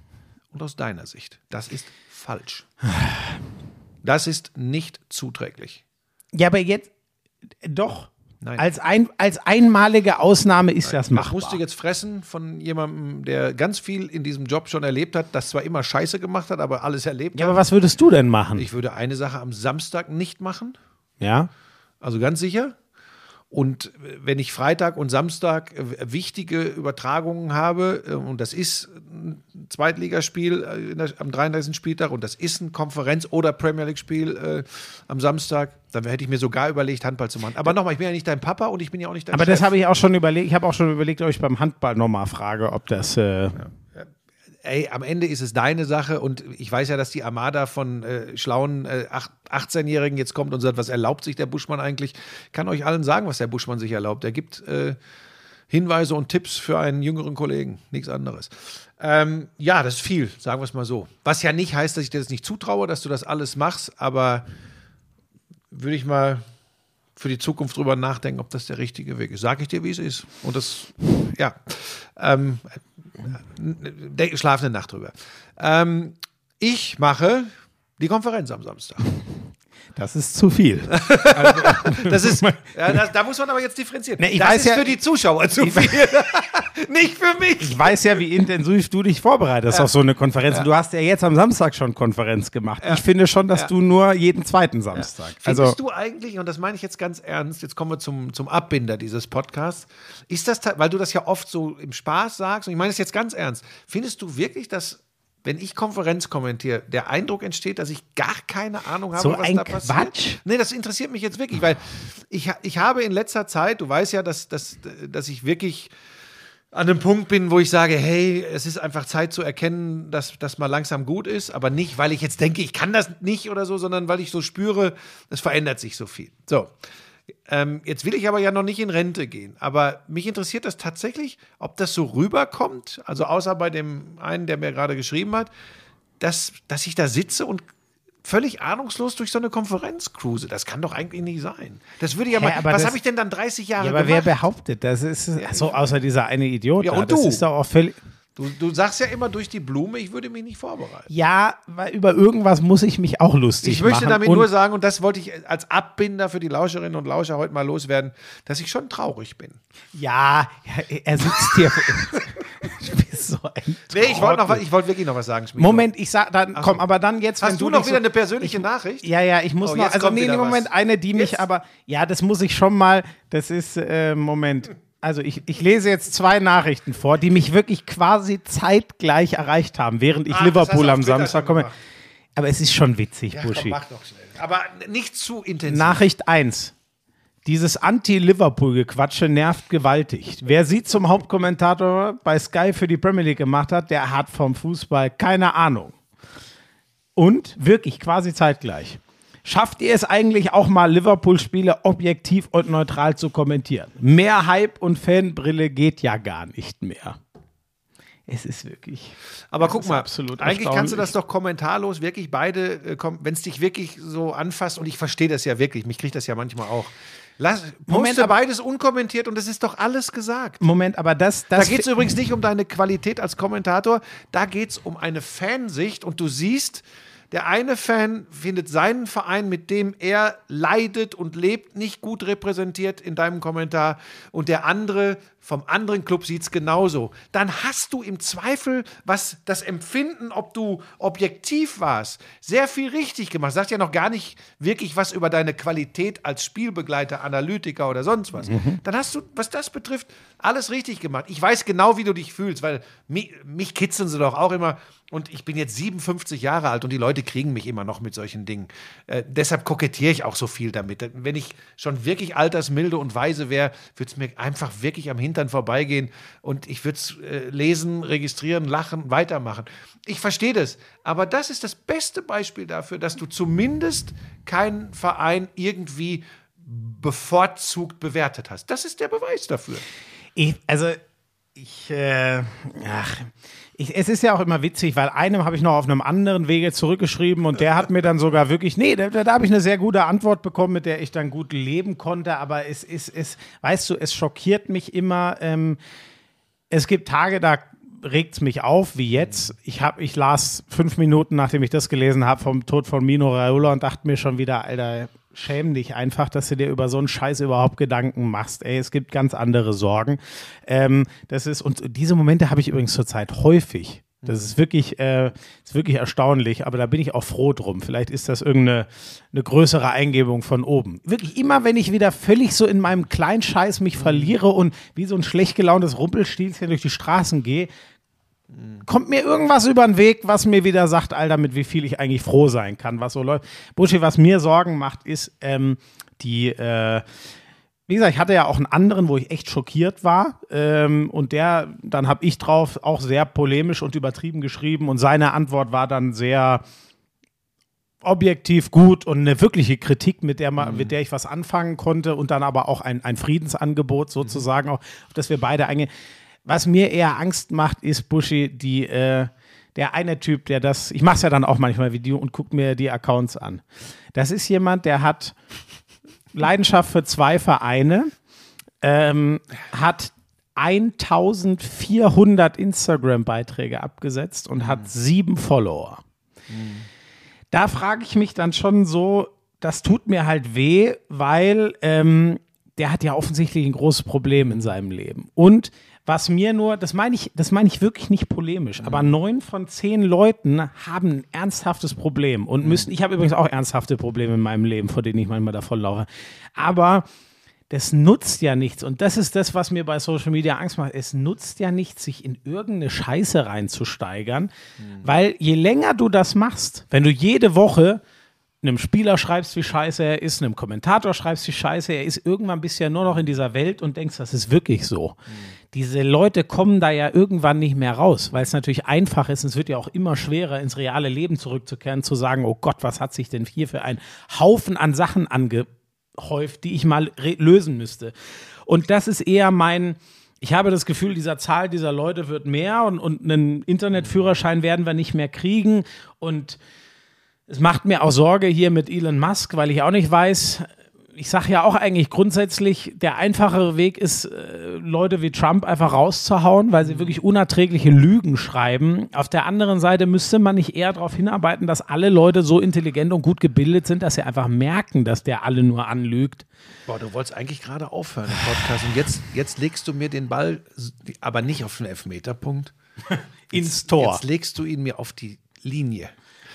und aus deiner Sicht. Das ist falsch. Das ist nicht zuträglich. ja, aber jetzt doch. Nein. Als, ein, als einmalige Ausnahme ist das Das machbar. musst du jetzt fressen von jemandem, der ganz viel in diesem Job schon erlebt hat, das zwar immer Scheiße gemacht hat, aber alles erlebt ja, hat. aber was würdest du denn machen? Ich würde eine Sache am Samstag nicht machen, ja? also ganz sicher. Und äh, wenn ich Freitag und Samstag äh, wichtige Übertragungen habe, äh, und das ist Zweitligaspiel äh, der, am 33. Spieltag und das ist ein Konferenz- oder Premier League-Spiel äh, am Samstag, dann hätte ich mir sogar überlegt, Handball zu machen. Aber nochmal, ich bin ja nicht dein Papa und ich bin ja auch nicht dein Aber Chef. das habe ich auch schon überlegt. Ich habe auch schon überlegt, ob ich beim Handball nochmal frage, ob das. Äh, ey, am Ende ist es deine Sache und ich weiß ja, dass die Armada von äh, schlauen äh, acht- 18-Jährigen jetzt kommt und sagt, was erlaubt sich der Buschmann eigentlich? Ich kann euch allen sagen, was der Buschmann sich erlaubt. Er gibt äh, Hinweise und Tipps für einen jüngeren Kollegen, nichts anderes. Ähm, ja, das ist viel, sagen wir es mal so. Was ja nicht heißt, dass ich dir das nicht zutraue, dass du das alles machst, aber würde ich mal für die Zukunft drüber nachdenken, ob das der richtige Weg ist. Sag ich dir, wie es ist. Und das, ja, ähm, de- schlaf eine Nacht drüber. Ähm, ich mache die Konferenz am Samstag. Das ist zu viel. Das ist, ja, das, da muss man aber jetzt differenzieren. Ne, ich das weiß ist ja- für die Zuschauer zu viel. Nicht für mich. Ich weiß ja, wie intensiv du dich vorbereitest auf so eine Konferenz. Du hast ja jetzt am Samstag schon Konferenz gemacht. Ich finde schon, dass du nur jeden zweiten Samstag. Findest Also, du eigentlich, und das meine ich jetzt ganz ernst, jetzt kommen wir zum, zum Abbinder dieses Podcasts, ist das, weil du das ja oft so im Spaß sagst, und ich meine das jetzt ganz ernst, findest du wirklich, dass, wenn ich Konferenz kommentiere, der Eindruck entsteht, dass ich gar keine Ahnung habe, So was ein da passiert? Quatsch. Nee, das interessiert mich jetzt wirklich, weil ich, ich habe in letzter Zeit, du weißt ja, dass, dass, dass ich wirklich an einem Punkt bin, wo ich sage, hey, es ist einfach Zeit zu erkennen, dass das mal langsam gut ist, aber nicht, weil ich jetzt denke, ich kann das nicht oder so, sondern weil ich so spüre, es verändert sich so viel. So. Ähm, jetzt will ich aber ja noch nicht in Rente gehen. Aber mich interessiert das tatsächlich, ob das so rüberkommt, also außer bei dem einen, der mir gerade geschrieben hat, dass, dass ich da sitze und völlig ahnungslos durch so eine Konferenz cruise. Das kann doch eigentlich nicht sein. Das würde ja Hä, mal. aber Was das- habe ich denn dann 30 Jahre ja, aber wer gemacht? behauptet, das ist so außer dieser eine Idiot. Ja, da, und das du. ist doch auch völlig. Du, du sagst ja immer durch die Blume, ich würde mich nicht vorbereiten. Ja, weil über irgendwas muss ich mich auch lustig Ich möchte machen. damit und nur sagen, und das wollte ich als Abbinder für die Lauscherinnen und Lauscher heute mal loswerden, dass ich schon traurig bin. Ja, er- sitzt hier. du so ein Nee, ich wollte noch was- Trottel. ich wollte wirklich noch was sagen. Schmidt. Moment, ich sag dann, komm, aber dann jetzt, wenn Hast du, dich noch so- wieder eine persönliche Nachricht? Ja, ja, ich muss Oh, noch, also nee, nee, Moment, was. eine, die mich Jetzt? aber, ja, das muss ich schon mal, das ist, äh, Moment, also ich, ich lese jetzt zwei Nachrichten vor, die mich wirklich quasi zeitgleich erreicht haben, während ich Ah, Liverpool am Samstag komme. Aber es ist schon witzig, Ja, komm, Buschi. mach doch schnell. Aber nicht zu intensiv. Nachricht 1. Dieses Anti-Liverpool-Gequatsche nervt gewaltig. Wer sie zum Hauptkommentator bei Sky für die Premier League gemacht hat, der hat vom Fußball keine Ahnung. Und wirklich quasi zeitgleich. Schafft ihr es eigentlich auch mal, Liverpool-Spiele objektiv und neutral zu kommentieren? Mehr Hype und Fanbrille geht ja gar nicht mehr. Es ist wirklich. Aber guck mal, absolut eigentlich kannst du das doch kommentarlos wirklich beide, äh, wenn es dich wirklich so anfasst, und ich verstehe das ja wirklich, mich kriegt das ja manchmal auch. Lass, poste Moment, aber- beides unkommentiert und es ist doch alles gesagt. Moment, aber das. Da das geht es übrigens nicht um deine Qualität als Kommentator, da geht es um eine Fansicht und du siehst, der eine Fan findet seinen Verein, mit dem er leidet und lebt, nicht gut repräsentiert in deinem Kommentar und der andere vom anderen Club sieht es genauso. Dann hast du im Zweifel, was das Empfinden, ob du objektiv warst, sehr viel richtig gemacht. Sagt ja noch gar nicht wirklich was über deine Qualität als Spielbegleiter, Analytiker oder sonst was. Dann hast du, was das betrifft, alles richtig gemacht. Ich weiß genau, wie du dich fühlst, weil mich, mich kitzeln sie doch auch immer. Und ich bin jetzt 57 Jahre alt und die Leute kriegen mich immer noch mit solchen Dingen. Äh, deshalb kokettiere ich auch so viel damit. Wenn ich schon wirklich altersmilde und weise wäre, würde es mir einfach wirklich am Hintern vorbeigehen und ich würde es äh, lesen, registrieren, lachen, weitermachen. Ich verstehe das, aber das ist das beste Beispiel dafür, dass du zumindest keinen Verein irgendwie bevorzugt bewertet hast. Das ist der Beweis dafür. Ich, also, ich, äh, ach, ich, es ist ja auch immer witzig, weil einem habe ich noch auf einem anderen Wege zurückgeschrieben und der hat mir dann sogar wirklich, nee, da, da habe ich eine sehr gute Antwort bekommen, mit der ich dann gut leben konnte, aber es ist, es, weißt du, es schockiert mich immer, ähm, es gibt Tage, da regt es mich auf, wie jetzt. Ich, hab, ich las fünf Minuten, nachdem ich das gelesen habe, vom Tod von Mino Raiola und dachte mir schon wieder, Alter, schäm dich einfach, dass du dir über so einen Scheiß überhaupt Gedanken machst. Ey, es gibt ganz andere Sorgen. Ähm, das ist, und diese Momente habe ich übrigens zurzeit häufig. Das ist wirklich, äh, ist wirklich erstaunlich, aber da bin ich auch froh drum. Vielleicht ist das irgendeine eine größere Eingebung von oben. Wirklich immer, wenn ich wieder völlig so in meinem kleinen Scheiß mich verliere und wie so ein schlecht gelauntes Rumpelstilzchen durch die Straßen gehe, kommt mir irgendwas über den Weg, was mir wieder sagt, Alter, mit wie viel ich eigentlich froh sein kann, was so läuft. Buschi, was mir Sorgen macht, ist ähm, die, äh, wie gesagt, ich hatte ja auch einen anderen, wo ich echt schockiert war. Ähm, und der, dann habe ich drauf auch sehr polemisch und übertrieben geschrieben. Und seine Antwort war dann sehr objektiv gut und eine wirkliche Kritik, mit der, man, mit der ich was anfangen konnte. Und dann aber auch ein, ein Friedensangebot sozusagen, auch, auf das wir beide eingehen. Was mir eher Angst macht, ist, Buschi, die, äh, der eine Typ, der das, ich mache es ja dann auch manchmal Video und gucke mir die Accounts an. Das ist jemand, der hat Leidenschaft für zwei Vereine, ähm, hat 1400 Instagram-Beiträge abgesetzt und hat sieben Follower. Da frage ich mich dann schon so, das tut mir halt weh, weil ähm, der hat ja offensichtlich ein großes Problem in seinem Leben. Und was mir nur, das meine ich, das meine ich wirklich nicht polemisch, aber neun von zehn Leuten haben ein ernsthaftes Problem und müssen, ich habe übrigens auch ernsthafte Probleme in meinem Leben, vor denen ich manchmal davonlaufe. Aber das nutzt ja nichts. Und das ist das, was mir bei Social Media Angst macht. Es nutzt ja nichts, sich in irgendeine Scheiße reinzusteigern, weil je länger du das machst, wenn du jede Woche einem Spieler schreibst, wie scheiße er ist, einem Kommentator schreibst, wie scheiße er ist, irgendwann bist du ja nur noch in dieser Welt und denkst, das ist wirklich so. Diese Leute kommen da ja irgendwann nicht mehr raus, weil es natürlich einfach ist. und Es wird ja auch immer schwerer, ins reale Leben zurückzukehren, zu sagen, oh Gott, was hat sich denn hier für ein Haufen an Sachen angehäuft, die ich mal lösen müsste. Und das ist eher mein, ich habe das Gefühl, dieser Zahl dieser Leute wird mehr und, und einen Internetführerschein werden wir nicht mehr kriegen. Und es macht mir auch Sorge hier mit Elon Musk, weil ich auch nicht weiß, ich sage ja auch eigentlich grundsätzlich, der einfachere Weg ist, äh, Leute wie Trump einfach rauszuhauen, weil sie wirklich unerträgliche Lügen schreiben. Auf der anderen Seite müsste man nicht eher darauf hinarbeiten, dass alle Leute so intelligent und gut gebildet sind, dass sie einfach merken, dass der alle nur anlügt. Boah, du wolltest eigentlich gerade aufhören im Podcast und jetzt, jetzt legst du mir den Ball, aber nicht auf den Elfmeterpunkt. Ins Tor. Jetzt legst du ihn mir auf die Linie.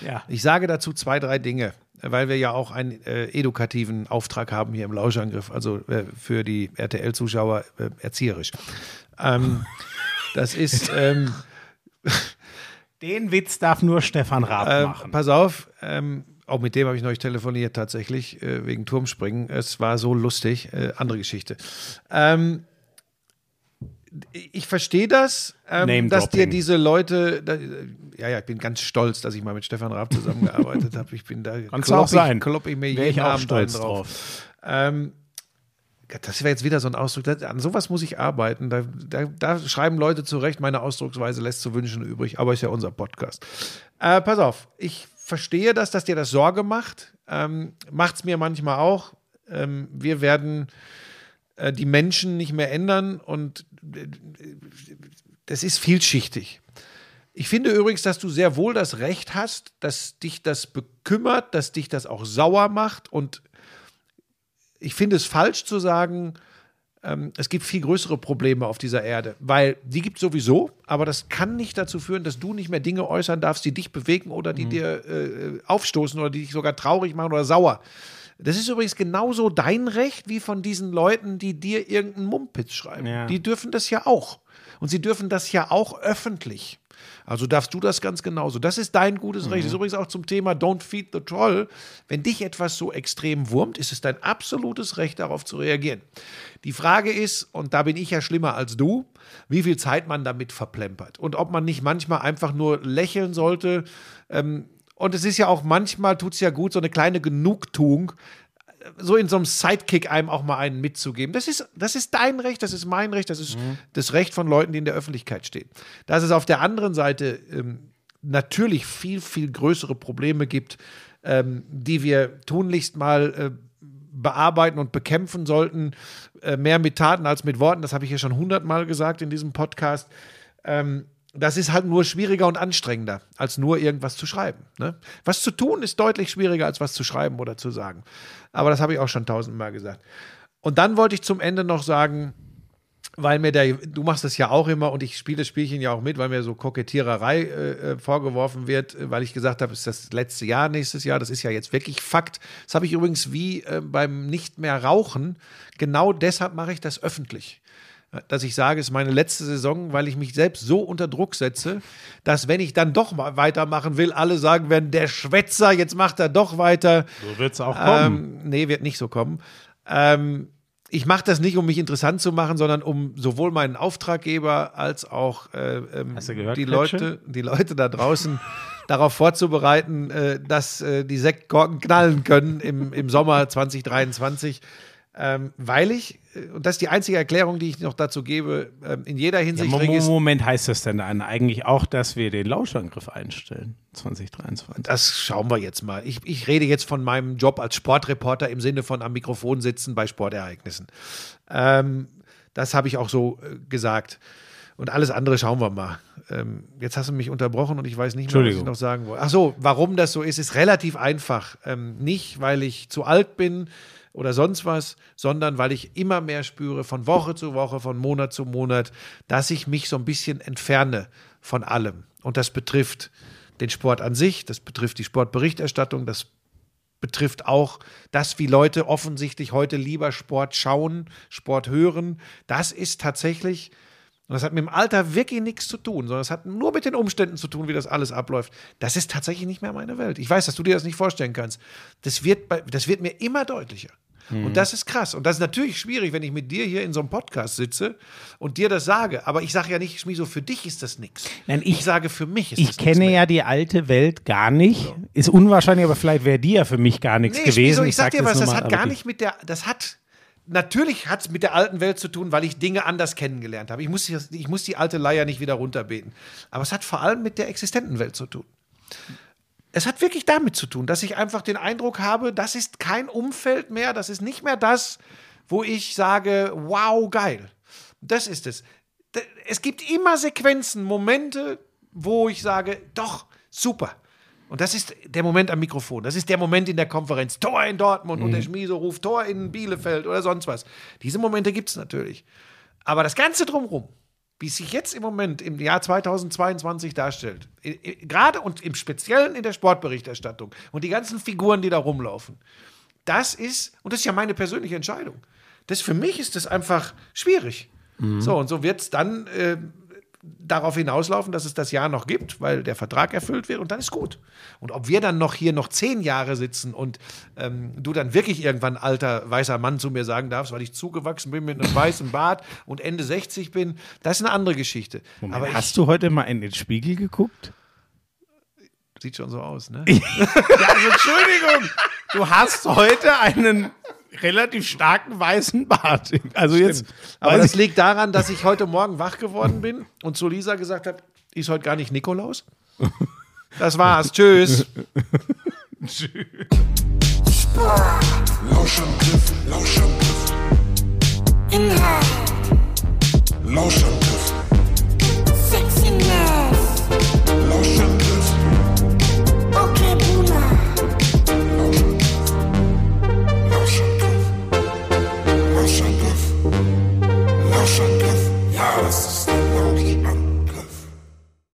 Ja. Ich sage dazu zwei, drei Dinge, weil wir ja auch einen äh, edukativen Auftrag haben hier im Lauschangriff, also äh, für die RTL-Zuschauer äh, erzieherisch. Ähm, das ist, ähm, Den Witz darf nur Stefan Raab äh, machen. pass auf, ähm, auch mit dem habe ich neulich telefoniert tatsächlich, äh, wegen Turmspringen. Es war so lustig, äh, andere Geschichte. Ähm, ich verstehe das, ähm, dass dir diese Leute, da, ja, ja, ich bin ganz stolz, dass ich mal mit Stefan Raab zusammengearbeitet habe. Ich bin da, Kannst auch klopp ich, sein. klopp ich mir Wäre jeden ich auch Abend stolz einen drauf. Ähm, das wäre jetzt wieder so ein Ausdruck, an sowas muss ich arbeiten. Da, da, da schreiben Leute zurecht, meine Ausdrucksweise lässt zu wünschen übrig, aber ist ja unser Podcast. Äh, pass auf, ich verstehe das, dass dir das Sorge macht. Ähm, Macht es mir manchmal auch. Ähm, wir werden äh, die Menschen nicht mehr ändern und das ist vielschichtig. Ich finde übrigens, dass du sehr wohl das Recht hast, dass dich das bekümmert, dass dich das auch sauer macht. Und ich finde es falsch zu sagen, ähm, es gibt viel größere Probleme auf dieser Erde, weil die gibt es sowieso, aber das kann nicht dazu führen, dass du nicht mehr Dinge äußern darfst, die dich bewegen oder die dir äh, aufstoßen oder die dich sogar traurig machen oder sauer. Das ist übrigens genauso dein Recht wie von diesen Leuten, die dir irgendeinen Mumpitz schreiben. Ja. Die dürfen das ja auch. Und sie dürfen das ja auch öffentlich. Also darfst du das ganz genauso. Das ist dein gutes Recht. Das ist übrigens auch zum Thema Don't Feed the Troll. Wenn dich etwas so extrem wurmt, ist es dein absolutes Recht, darauf zu reagieren. Die Frage ist, und da bin ich ja schlimmer als du, wie viel Zeit man damit verplempert. Und ob man nicht manchmal einfach nur lächeln sollte. Ähm, und es ist ja auch manchmal, tut es ja gut, so eine kleine Genugtuung, so in so einem Sidekick einem auch mal einen mitzugeben. Das ist, das ist dein Recht, das ist mein Recht, das ist das Recht von Leuten, die in der Öffentlichkeit stehen. Dass es auf der anderen Seite ähm, natürlich viel, viel größere Probleme gibt, ähm, die wir tunlichst mal äh, bearbeiten und bekämpfen sollten, äh, mehr mit Taten als mit Worten. Das habe ich ja schon hundertmal gesagt in diesem Podcast. Ähm, das ist halt nur schwieriger und anstrengender, als nur irgendwas zu schreiben. Ne? Was zu tun ist deutlich schwieriger, als was zu schreiben oder zu sagen. Aber das habe ich auch schon tausendmal gesagt. Und dann wollte ich zum Ende noch sagen, weil mir der, du machst das ja auch immer und ich spiele das Spielchen ja auch mit, weil mir so Kokettiererei äh, äh, vorgeworfen wird, äh, weil ich gesagt habe, es ist das letzte Jahr nächstes Jahr. Das ist ja jetzt wirklich Fakt. Das habe ich übrigens wie äh, beim Nicht mehr Rauchen. Genau deshalb mache ich das öffentlich. Dass ich sage, es ist meine letzte Saison, weil ich mich selbst so unter Druck setze, dass wenn ich dann doch mal weitermachen will, alle sagen werden, der Schwätzer, jetzt macht er doch weiter. So wird es auch kommen. Ähm, nee, wird nicht so kommen. Ähm, ich mache das nicht, um mich interessant zu machen, sondern um sowohl meinen Auftraggeber als auch äh, ähm, gehört, die? Leute, die Leute da draußen darauf vorzubereiten, äh, dass äh, die Sektkorken knallen können im, im Sommer 2023. Ähm, weil ich, äh, und das ist die einzige Erklärung, die ich noch dazu gebe, ähm, in jeder Ja, Hinsicht Mo- Mo- regis- Moment heißt das denn dann eigentlich auch, dass wir den Lauschangriff einstellen 2023? Das schauen wir jetzt mal. Ich, ich rede jetzt von meinem Job als Sportreporter im Sinne von am Mikrofon sitzen bei Sportereignissen. Ähm, das habe ich auch so äh, gesagt. Und alles andere schauen wir mal. Ähm, jetzt hast du mich unterbrochen und ich weiß nicht mehr, was ich noch sagen wollte. Ach so, warum das so ist, ist relativ einfach. Ähm, nicht, weil ich zu alt bin oder sonst was, sondern weil ich immer mehr spüre, von Woche zu Woche, von Monat zu Monat, dass ich mich so ein bisschen entferne von allem. Und das betrifft den Sport an sich, das betrifft die Sportberichterstattung, das betrifft auch das, wie Leute offensichtlich heute lieber Sport schauen, Sport hören. Das ist tatsächlich, und das hat mit dem Alter wirklich nichts zu tun, sondern es hat nur mit den Umständen zu tun, wie das alles abläuft. Das ist tatsächlich nicht mehr meine Welt. Ich weiß, dass du dir das nicht vorstellen kannst. Das wird, bei, das wird mir immer deutlicher. Und das ist krass. Und das ist natürlich schwierig, wenn ich mit dir hier in so einem Podcast sitze und dir das sage. Aber ich sage ja nicht, Schmiso, für dich ist das nichts. Nein, ich- sage, für mich ist Ich das kenne nichts mehr. ja die alte Welt gar nicht. Ist unwahrscheinlich, aber vielleicht wäre die ja für mich gar nichts Nee, gewesen. Schmiso, ich sag dir das was, das mal, hat gar nicht mit der, das hat, natürlich hat es mit der alten Welt zu tun, weil ich Dinge anders kennengelernt habe. Ich muss, die- ich muss die alte Leier nicht wieder runterbeten. Aber es hat vor allem mit der existenten Welt zu tun. Es hat wirklich damit zu tun, dass ich einfach den Eindruck habe, das ist kein Umfeld mehr, das ist nicht mehr das, wo ich sage, wow, geil. Das ist es. Es gibt immer Sequenzen, Momente, wo ich sage, doch, super. Und das ist der Moment am Mikrofon. Das ist der Moment in der Konferenz. Tor in Dortmund und der Schmieso ruft Tor in Bielefeld oder sonst was. Diese Momente gibt es natürlich. Aber das Ganze drumherum, wie es sich jetzt im Moment im Jahr 2022 darstellt, gerade und im Speziellen in der Sportberichterstattung und die ganzen Figuren, die da rumlaufen, das ist, und das ist ja meine persönliche Entscheidung. Das für mich ist das einfach schwierig. So, und so wird es dann äh, darauf hinauslaufen, dass es das Jahr noch gibt, weil der Vertrag erfüllt wird und dann ist gut. Und ob wir dann noch hier noch zehn Jahre sitzen und ähm, du dann wirklich irgendwann alter weißer Mann zu mir sagen darfst, weil ich zugewachsen bin mit einem weißen Bart und Ende 60 bin, das ist eine andere Geschichte. Moment, Aber hast du heute mal in den Spiegel geguckt? ich, sieht schon so aus, ne? Ja, also Entschuldigung. Du hast heute einen relativ starken weißen Bart. Also jetzt, Aber das liegt daran, dass ich heute Morgen wach geworden bin und zu Lisa gesagt habe, ist heute gar nicht Nikolaus. Das war's. Tschüss. Lauschangriff, Lauschangriff. Inhalt. Lauschangriff. house.